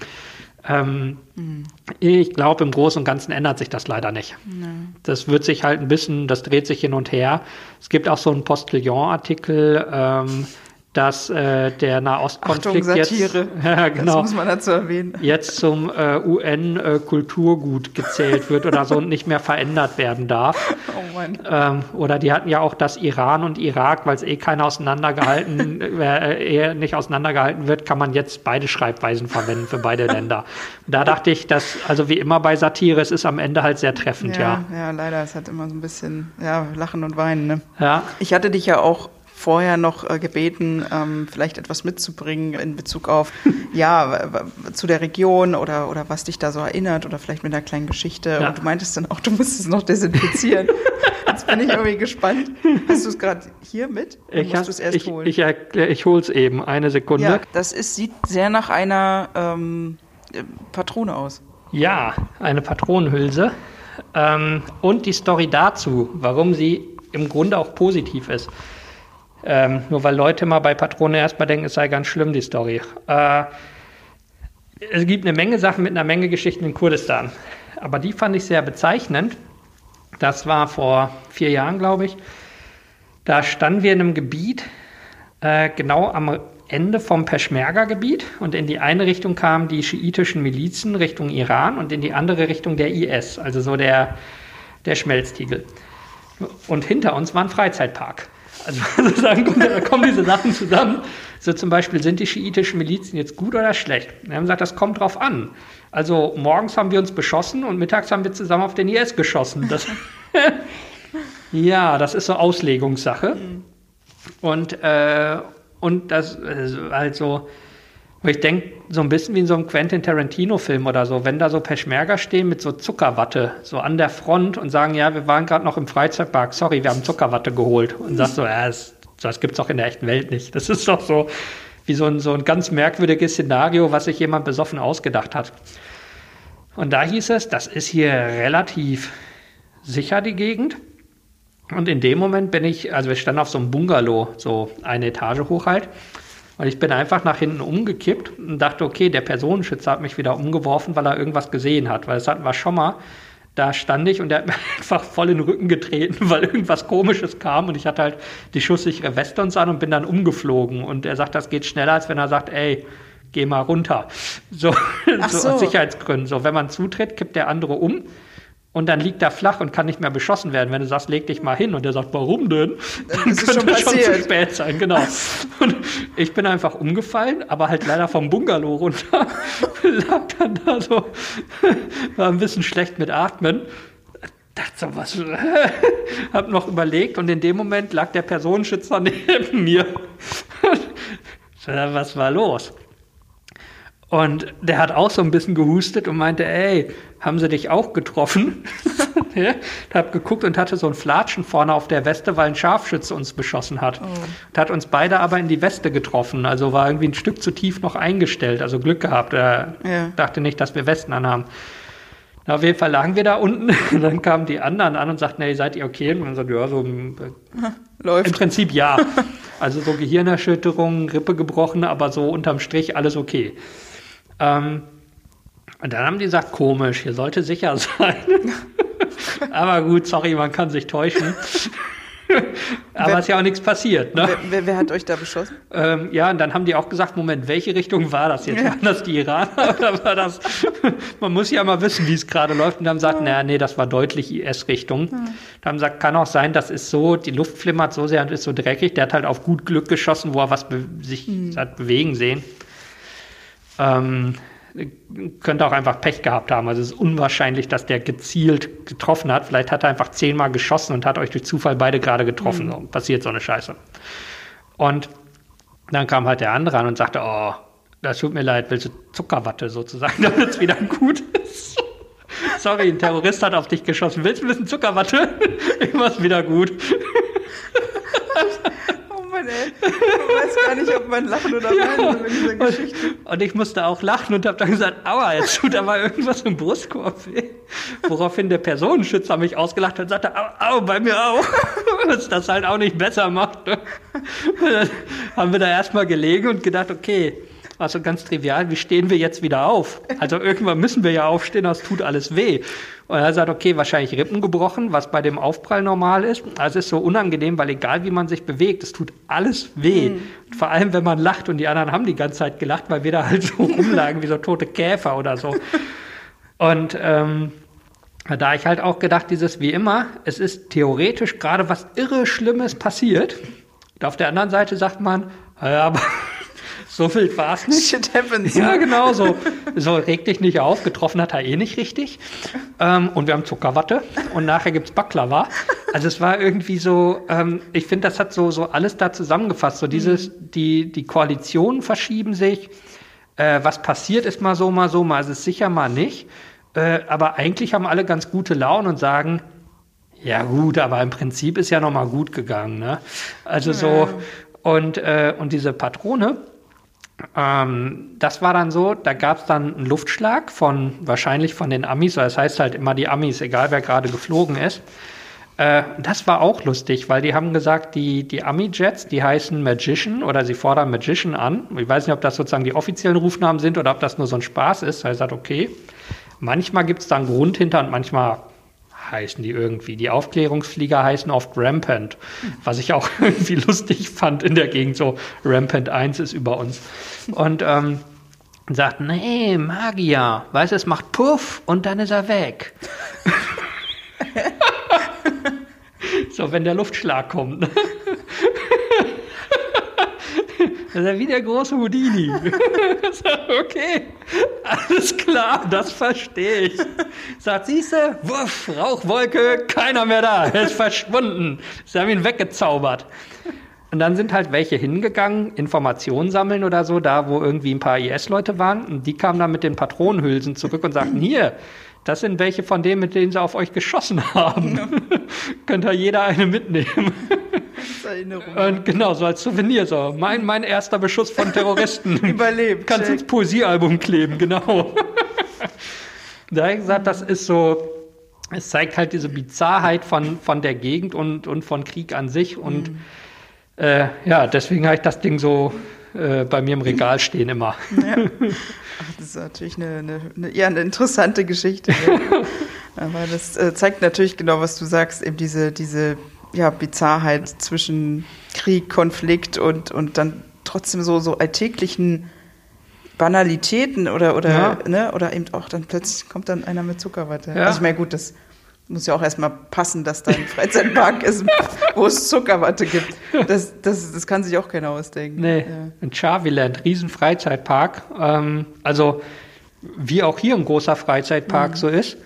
Ähm, mhm. Ich glaube, im Großen und Ganzen ändert sich das leider nicht. Nee. Das wird sich halt ein bisschen, das dreht sich hin und her. Es gibt auch so einen Postillon-Artikel, ähm, dass äh, der Nahostkonflikt jetzt, *laughs* ja, genau, das muss man dazu erwähnen. jetzt zum äh, UN-Kulturgut äh, gezählt wird oder so und nicht mehr verändert werden darf. *laughs* Oh Mann. Ähm, oder die hatten ja auch das Iran und Irak, weil es eh keiner auseinandergehalten, *laughs* äh, eh nicht auseinandergehalten wird, kann man jetzt beide Schreibweisen verwenden für beide Länder. Da dachte ich, dass, also wie immer bei Satire, es ist am Ende halt sehr treffend, ja. Ja, ja leider, es hat immer so ein bisschen, ja, Lachen und Weinen, ne? Ja. Ich hatte dich ja auch vorher noch äh, gebeten, ähm, vielleicht etwas mitzubringen in Bezug auf, *laughs* ja, zu der Region oder, oder was dich da so erinnert oder vielleicht mit einer kleinen Geschichte. Ja. Und du meintest dann auch, du musst es noch desinfizieren. *laughs* Jetzt bin ich irgendwie gespannt. Hast du es gerade hier mit? Oder ich musst du es erst ich, holen? Ich, ich, ich hole es eben. Eine Sekunde. Ja, das ist, sieht sehr nach einer ähm, Patrone aus. Ja, eine Patronenhülse. Ähm, und die Story dazu, warum sie im Grunde auch positiv ist. Ähm, nur weil Leute mal bei Patrone erstmal denken, es sei ganz schlimm, die Story. Äh, es gibt eine Menge Sachen mit einer Menge Geschichten in Kurdistan. Aber die fand ich sehr bezeichnend. Das war vor vier Jahren, glaube ich. Da standen wir in einem Gebiet, äh, genau am Ende vom Peschmerga-Gebiet. Und in die eine Richtung kamen die schiitischen Milizen Richtung Iran und in die andere Richtung der IS, also so der, der Schmelztiegel. Und hinter uns war ein Freizeitpark. Also *laughs* sozusagen da kommen diese Sachen zusammen. So zum Beispiel, sind die schiitischen Milizen jetzt gut oder schlecht? Wir haben gesagt, das kommt drauf an. Also morgens haben wir uns beschossen und mittags haben wir zusammen auf den IS geschossen. Das *laughs* ja, das ist so Auslegungssache. Mhm. Und, äh, und das also wo ich denke, so ein bisschen wie in so einem Quentin Tarantino-Film oder so, wenn da so Peschmerga stehen mit so Zuckerwatte, so an der Front und sagen, ja, wir waren gerade noch im Freizeitpark, sorry, wir haben Zuckerwatte geholt. Und sagst so, ja, das, das gibt's doch in der echten Welt nicht. Das ist doch so wie so ein, so ein ganz merkwürdiges Szenario, was sich jemand besoffen ausgedacht hat. Und da hieß es, das ist hier relativ sicher, die Gegend. Und in dem Moment bin ich, also wir standen auf so einem Bungalow, so eine Etage hoch halt. Und ich bin einfach nach hinten umgekippt und dachte, okay, der Personenschützer hat mich wieder umgeworfen, weil er irgendwas gesehen hat. Weil das hatten wir schon mal. Da stand ich und der hat mir *laughs* einfach voll in den Rücken getreten, *laughs* weil irgendwas Komisches kam und ich hatte halt die schusssichere Weste uns an und bin dann umgeflogen. Und er sagt, das geht schneller, als wenn er sagt, ey, geh mal runter. So, *laughs* so. so. aus Sicherheitsgründen. So, wenn man zutritt, kippt der andere um und dann liegt er flach und kann nicht mehr beschossen werden. Wenn du sagst, leg dich mal hin und der sagt, warum denn? Dann, schon könnte schon passiert. zu spät sein, genau. Und ich bin einfach umgefallen, aber halt leider vom Bungalow runter. *laughs* Lag dann da so, *laughs* war ein bisschen schlecht mit Atmen. Dachte so, was, *laughs* hab noch überlegt und in dem Moment lag der Personenschützer neben mir. was war los? Und der hat auch so ein bisschen gehustet und meinte, ey, haben sie dich auch getroffen? *laughs* ja, hab geguckt und hatte so ein Flatschen vorne auf der Weste, weil ein Scharfschütze uns beschossen hat. Und hat uns beide aber in die Weste getroffen. Also war irgendwie ein Stück zu tief noch eingestellt. Also Glück gehabt. Er Ja. dachte nicht, dass wir Westen anhaben. Na, auf jeden Fall lagen wir da unten. Und *laughs* dann kamen die anderen an und sagten, hey, seid ihr okay? Und man sagt, ja, so *laughs* im, im Läuft. Prinzip ja. Also so Gehirnerschütterung, Rippe gebrochen, aber so unterm Strich alles okay. Ähm, und dann haben die gesagt, komisch, hier sollte sicher *laughs* sein. aber gut, sorry, man kann sich täuschen. aber Wer- ist ja auch nichts passiert, ne? Wer, wer, hat euch da beschossen? Ähm, ja, und dann haben die auch gesagt, Moment, welche Richtung war das jetzt? Waren das die Iraner *laughs* oder war das? Man muss ja mal wissen, wie es gerade läuft. Und dann gesagt, naja, nee, das war deutlich IS-Richtung. Dann haben sie gesagt, kann auch sein, das ist so, die Luft flimmert so sehr und ist so dreckig. Der hat halt auf gut Glück geschossen, wo er was sich hat bewegen sehen. Ähm, könnte auch einfach Pech gehabt haben. Also es ist unwahrscheinlich, dass der gezielt getroffen hat. Vielleicht hat er einfach zehnmal geschossen und hat euch durch Zufall beide gerade getroffen. So, passiert so eine Scheiße. Und dann kam halt der andere an und sagte, oh, das tut mir leid, willst du Zuckerwatte sozusagen, *laughs* damit es wieder gut ist? Sorry, ein Terrorist hat auf dich geschossen. Willst du ein bisschen Zuckerwatte? *laughs* Ich mach's wieder gut. Mann, ey. Ich weiß gar nicht, ob man lachen oder weinen soll bei dieser Geschichte. Und ich musste auch lachen und habe dann gesagt, aua, jetzt tut aber irgendwas im Brustkorb weh. Woraufhin der Personenschützer mich ausgelacht hat und sagte, au, au, bei mir auch. *laughs* Was das halt auch nicht besser macht. Und dann haben wir da erstmal gelegen und gedacht, okay, war so ganz trivial, wie stehen wir jetzt wieder auf? Also irgendwann müssen wir ja aufstehen, das tut alles weh. Und er sagt, okay, wahrscheinlich Rippen gebrochen, was bei dem Aufprall normal ist. Also es ist so unangenehm, weil egal wie man sich bewegt, es tut alles weh. Und vor allem, wenn man lacht und die anderen haben die ganze Zeit gelacht, weil wir da halt so *laughs* rumlagen wie so tote Käfer oder so. Und ähm, da ich halt auch gedacht, dieses wie immer, es ist theoretisch gerade was irre Schlimmes passiert. Und auf der anderen Seite sagt man, ja, aber so wild war es nicht. Shit happens. Ja, genau so. So, reg dich nicht auf. Getroffen hat er eh nicht richtig. Ähm, und wir haben Zuckerwatte. Und nachher gibt's Baklava. Also es war irgendwie so, ähm, ich finde, das hat so, so alles da zusammengefasst. So dieses, die, die Koalitionen verschieben sich. Äh, was passiert ist mal so, mal so, mal ist es sicher, mal nicht. Äh, aber eigentlich haben alle ganz gute Laune und sagen, ja gut, aber im Prinzip ist ja noch mal gut gegangen. Ne? Also so, und, äh, und diese Patrone, ähm, das war dann so, da gab es dann einen Luftschlag von wahrscheinlich von den Amis, das heißt halt immer die Amis, egal wer gerade geflogen ist. Äh, das war auch lustig, weil die haben gesagt, die, die Ami-Jets, die heißen Magician oder sie fordern Magician an. Ich weiß nicht, ob das sozusagen die offiziellen Rufnamen sind oder ob das nur so ein Spaß ist. Er sagt, okay. Manchmal gibt es da einen Grund hinter und manchmal heißen die irgendwie. Die Aufklärungsflieger heißen oft Rampant, was ich auch *laughs* irgendwie lustig fand in der Gegend. So, Rampant 1 ist über uns. Und ähm, sagt, nee, Magier, weißt du, es macht Puff und dann ist er weg. *laughs* so, wenn der Luftschlag kommt. Das ist ja wie der große Houdini. *laughs* *laughs* Okay, alles klar, das verstehe ich. Sagt, siehste, wuff, Rauchwolke, keiner mehr da, er ist verschwunden. Sie haben ihn weggezaubert. Und dann sind halt welche hingegangen, Informationen sammeln oder so, da wo irgendwie ein paar IS-Leute waren. Und die kamen dann mit den Patronenhülsen zurück und sagten, hier, das sind welche von denen, mit denen sie auf euch geschossen haben. *laughs* Könnt ihr jeder eine mitnehmen. Erinnerung. Und genau, so als Souvenir, so. Mein, mein erster Beschuss von Terroristen. *laughs* Überlebt. Kannst check. ins Poesiealbum kleben, genau. *laughs* da habe ich gesagt, das ist so, es zeigt halt diese Bizarrheit von, von der Gegend und, und von Krieg an sich. Und mhm. äh, ja, deswegen habe ich das Ding so äh, bei mir im Regal stehen immer. Ja. Ach, das ist natürlich eine, eine, eine, ja, eine interessante Geschichte. *laughs* Aber das äh, zeigt natürlich genau, was du sagst, eben diese, diese ja, Bizarrheit zwischen Krieg, Konflikt und, und dann trotzdem so, so alltäglichen Banalitäten oder, oder, ja. ne, oder eben auch dann plötzlich kommt dann einer mit Zuckerwatte. Ja. Also ich meine, gut, das muss ja auch erstmal passen, dass da ein *laughs* Freizeitpark ist, wo es Zuckerwatte gibt. Das, das, das kann sich auch keiner ausdenken. Nee, ja. in Charviland, riesen Freizeitpark. Ähm, also wie auch hier ein großer Freizeitpark mhm. so ist.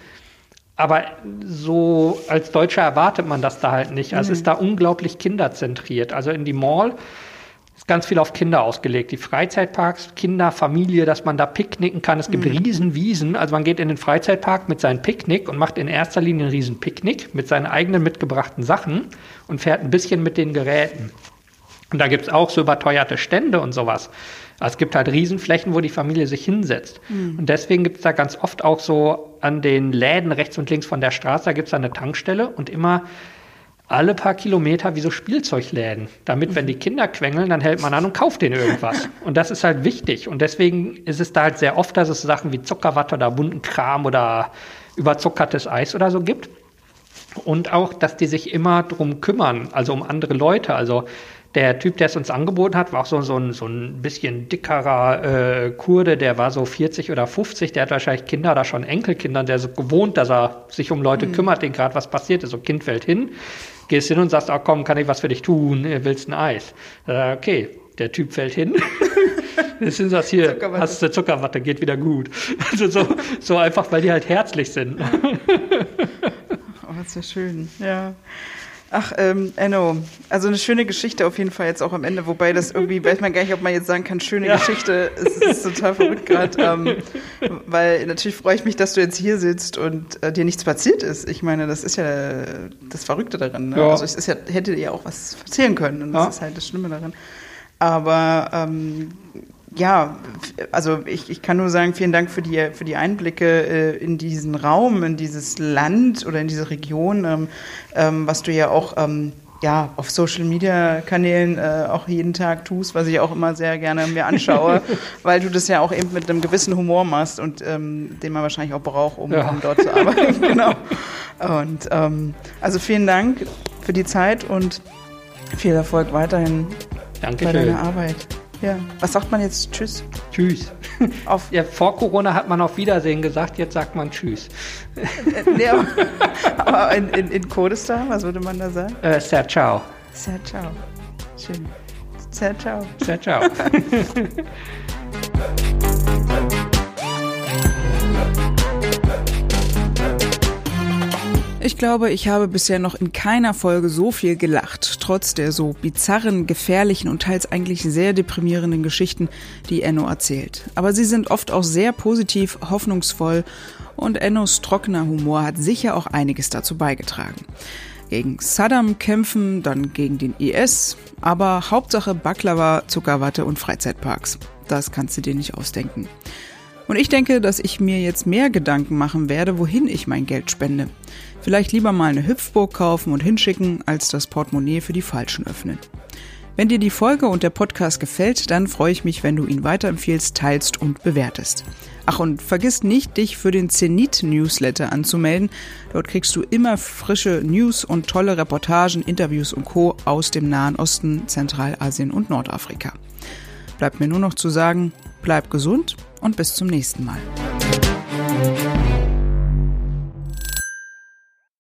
Aber so als Deutscher erwartet man das da halt nicht. Also mhm. es ist da unglaublich kinderzentriert. Also in die Mall ist ganz viel auf Kinder ausgelegt. Die Freizeitparks, Kinder, Familie, dass man da picknicken kann. Es gibt mhm. Riesenwiesen. Also man geht in den Freizeitpark mit seinem Picknick und macht in erster Linie ein Riesenpicknick mit seinen eigenen mitgebrachten Sachen und fährt ein bisschen mit den Geräten. Und da gibt es auch so überteuerte Stände und sowas. Also es gibt halt Riesenflächen, wo die Familie sich hinsetzt. Mhm. Und deswegen gibt es da ganz oft auch so an den Läden rechts und links von der Straße, da gibt es eine Tankstelle und immer alle paar Kilometer wie so Spielzeugläden. Damit, wenn die Kinder quengeln, dann hält man an und kauft denen irgendwas. *laughs* Und das ist halt wichtig. Und deswegen ist es da halt sehr oft, dass es Sachen wie Zuckerwatte oder bunten Kram oder überzuckertes Eis oder so gibt. Und auch, dass die sich immer drum kümmern, also um andere Leute. Also der Typ, der es uns angeboten hat, war auch so, so, ein, so ein bisschen dickerer äh, Kurde, der war so 40 oder 50, der hat wahrscheinlich Kinder oder schon Enkelkinder, der ist so gewohnt, dass er sich um Leute mhm. kümmert, denen gerade was passiert ist. So Kind fällt hin, gehst hin und sagst, oh, komm, kann ich was für dich tun, willst ein Eis? Äh, okay, der Typ fällt hin. *laughs* Jetzt sind das hier, hast du Zuckerwatte, geht wieder gut. Also so, so einfach, weil die halt herzlich sind. *laughs* oh, das ist ja schön, ja. Ach, ähm, Enno, also eine schöne Geschichte auf jeden Fall jetzt auch am Ende, wobei das irgendwie, weiß man gar nicht, ob man jetzt sagen kann, schöne ja. Geschichte, es ist total verrückt gerade, ähm, weil natürlich freue ich mich, dass du jetzt hier sitzt und äh, dir nichts passiert ist. Ich meine, das ist ja das Verrückte daran. Ne? Ja. Also es ist ja, hätte dir ja auch was erzählen können und das ja. ist halt das Schlimme daran. Aber ähm, ja, also ich, ich kann nur sagen, vielen Dank für die, für die Einblicke äh, in diesen Raum, in dieses Land oder in diese Region, ähm, ähm, was du ja auch ähm, ja, auf Social Media Kanälen äh, auch jeden Tag tust, was ich auch immer sehr gerne mir anschaue, *laughs* weil du das ja auch eben mit einem gewissen Humor machst und ähm, den man wahrscheinlich auch braucht, um, ja. um dort zu arbeiten. *laughs* genau. Und ähm, also vielen Dank für die Zeit und viel Erfolg weiterhin Dankeschön. bei deiner Arbeit. Ja. Was sagt man jetzt? Tschüss. Tschüss. *laughs* Auf ja, vor Corona hat man auf Wiedersehen gesagt, jetzt sagt man Tschüss. nee, aber, *laughs* aber in, in, in Kurdistan, was würde man da sagen? Äh, Sehr ciao. Sehr ciao. Schön. Sehr ciao. Sehr ciao. *laughs* Ich glaube, ich habe bisher noch in keiner Folge so viel gelacht, trotz der so bizarren, gefährlichen und teils eigentlich sehr deprimierenden Geschichten, die Enno erzählt. Aber sie sind oft auch sehr positiv, hoffnungsvoll und Ennos trockener Humor hat sicher auch einiges dazu beigetragen. Gegen Saddam kämpfen, dann gegen den IS, aber Hauptsache Baklava, Zuckerwatte und Freizeitparks. Das kannst du dir nicht ausdenken. Und ich denke, dass ich mir jetzt mehr Gedanken machen werde, wohin ich mein Geld spende. Vielleicht lieber mal eine Hüpfburg kaufen und hinschicken, als das Portemonnaie für die Falschen öffnen. Wenn dir die Folge und der Podcast gefällt, dann freue ich mich, wenn du ihn weiterempfiehlst, teilst und bewertest. Ach, und vergiss nicht, dich für den Zenit-Newsletter anzumelden. Dort kriegst du immer frische News und tolle Reportagen, Interviews und Co. aus dem Nahen Osten, Zentralasien und Nordafrika. Bleibt mir nur noch zu sagen, bleib gesund und bis zum nächsten Mal.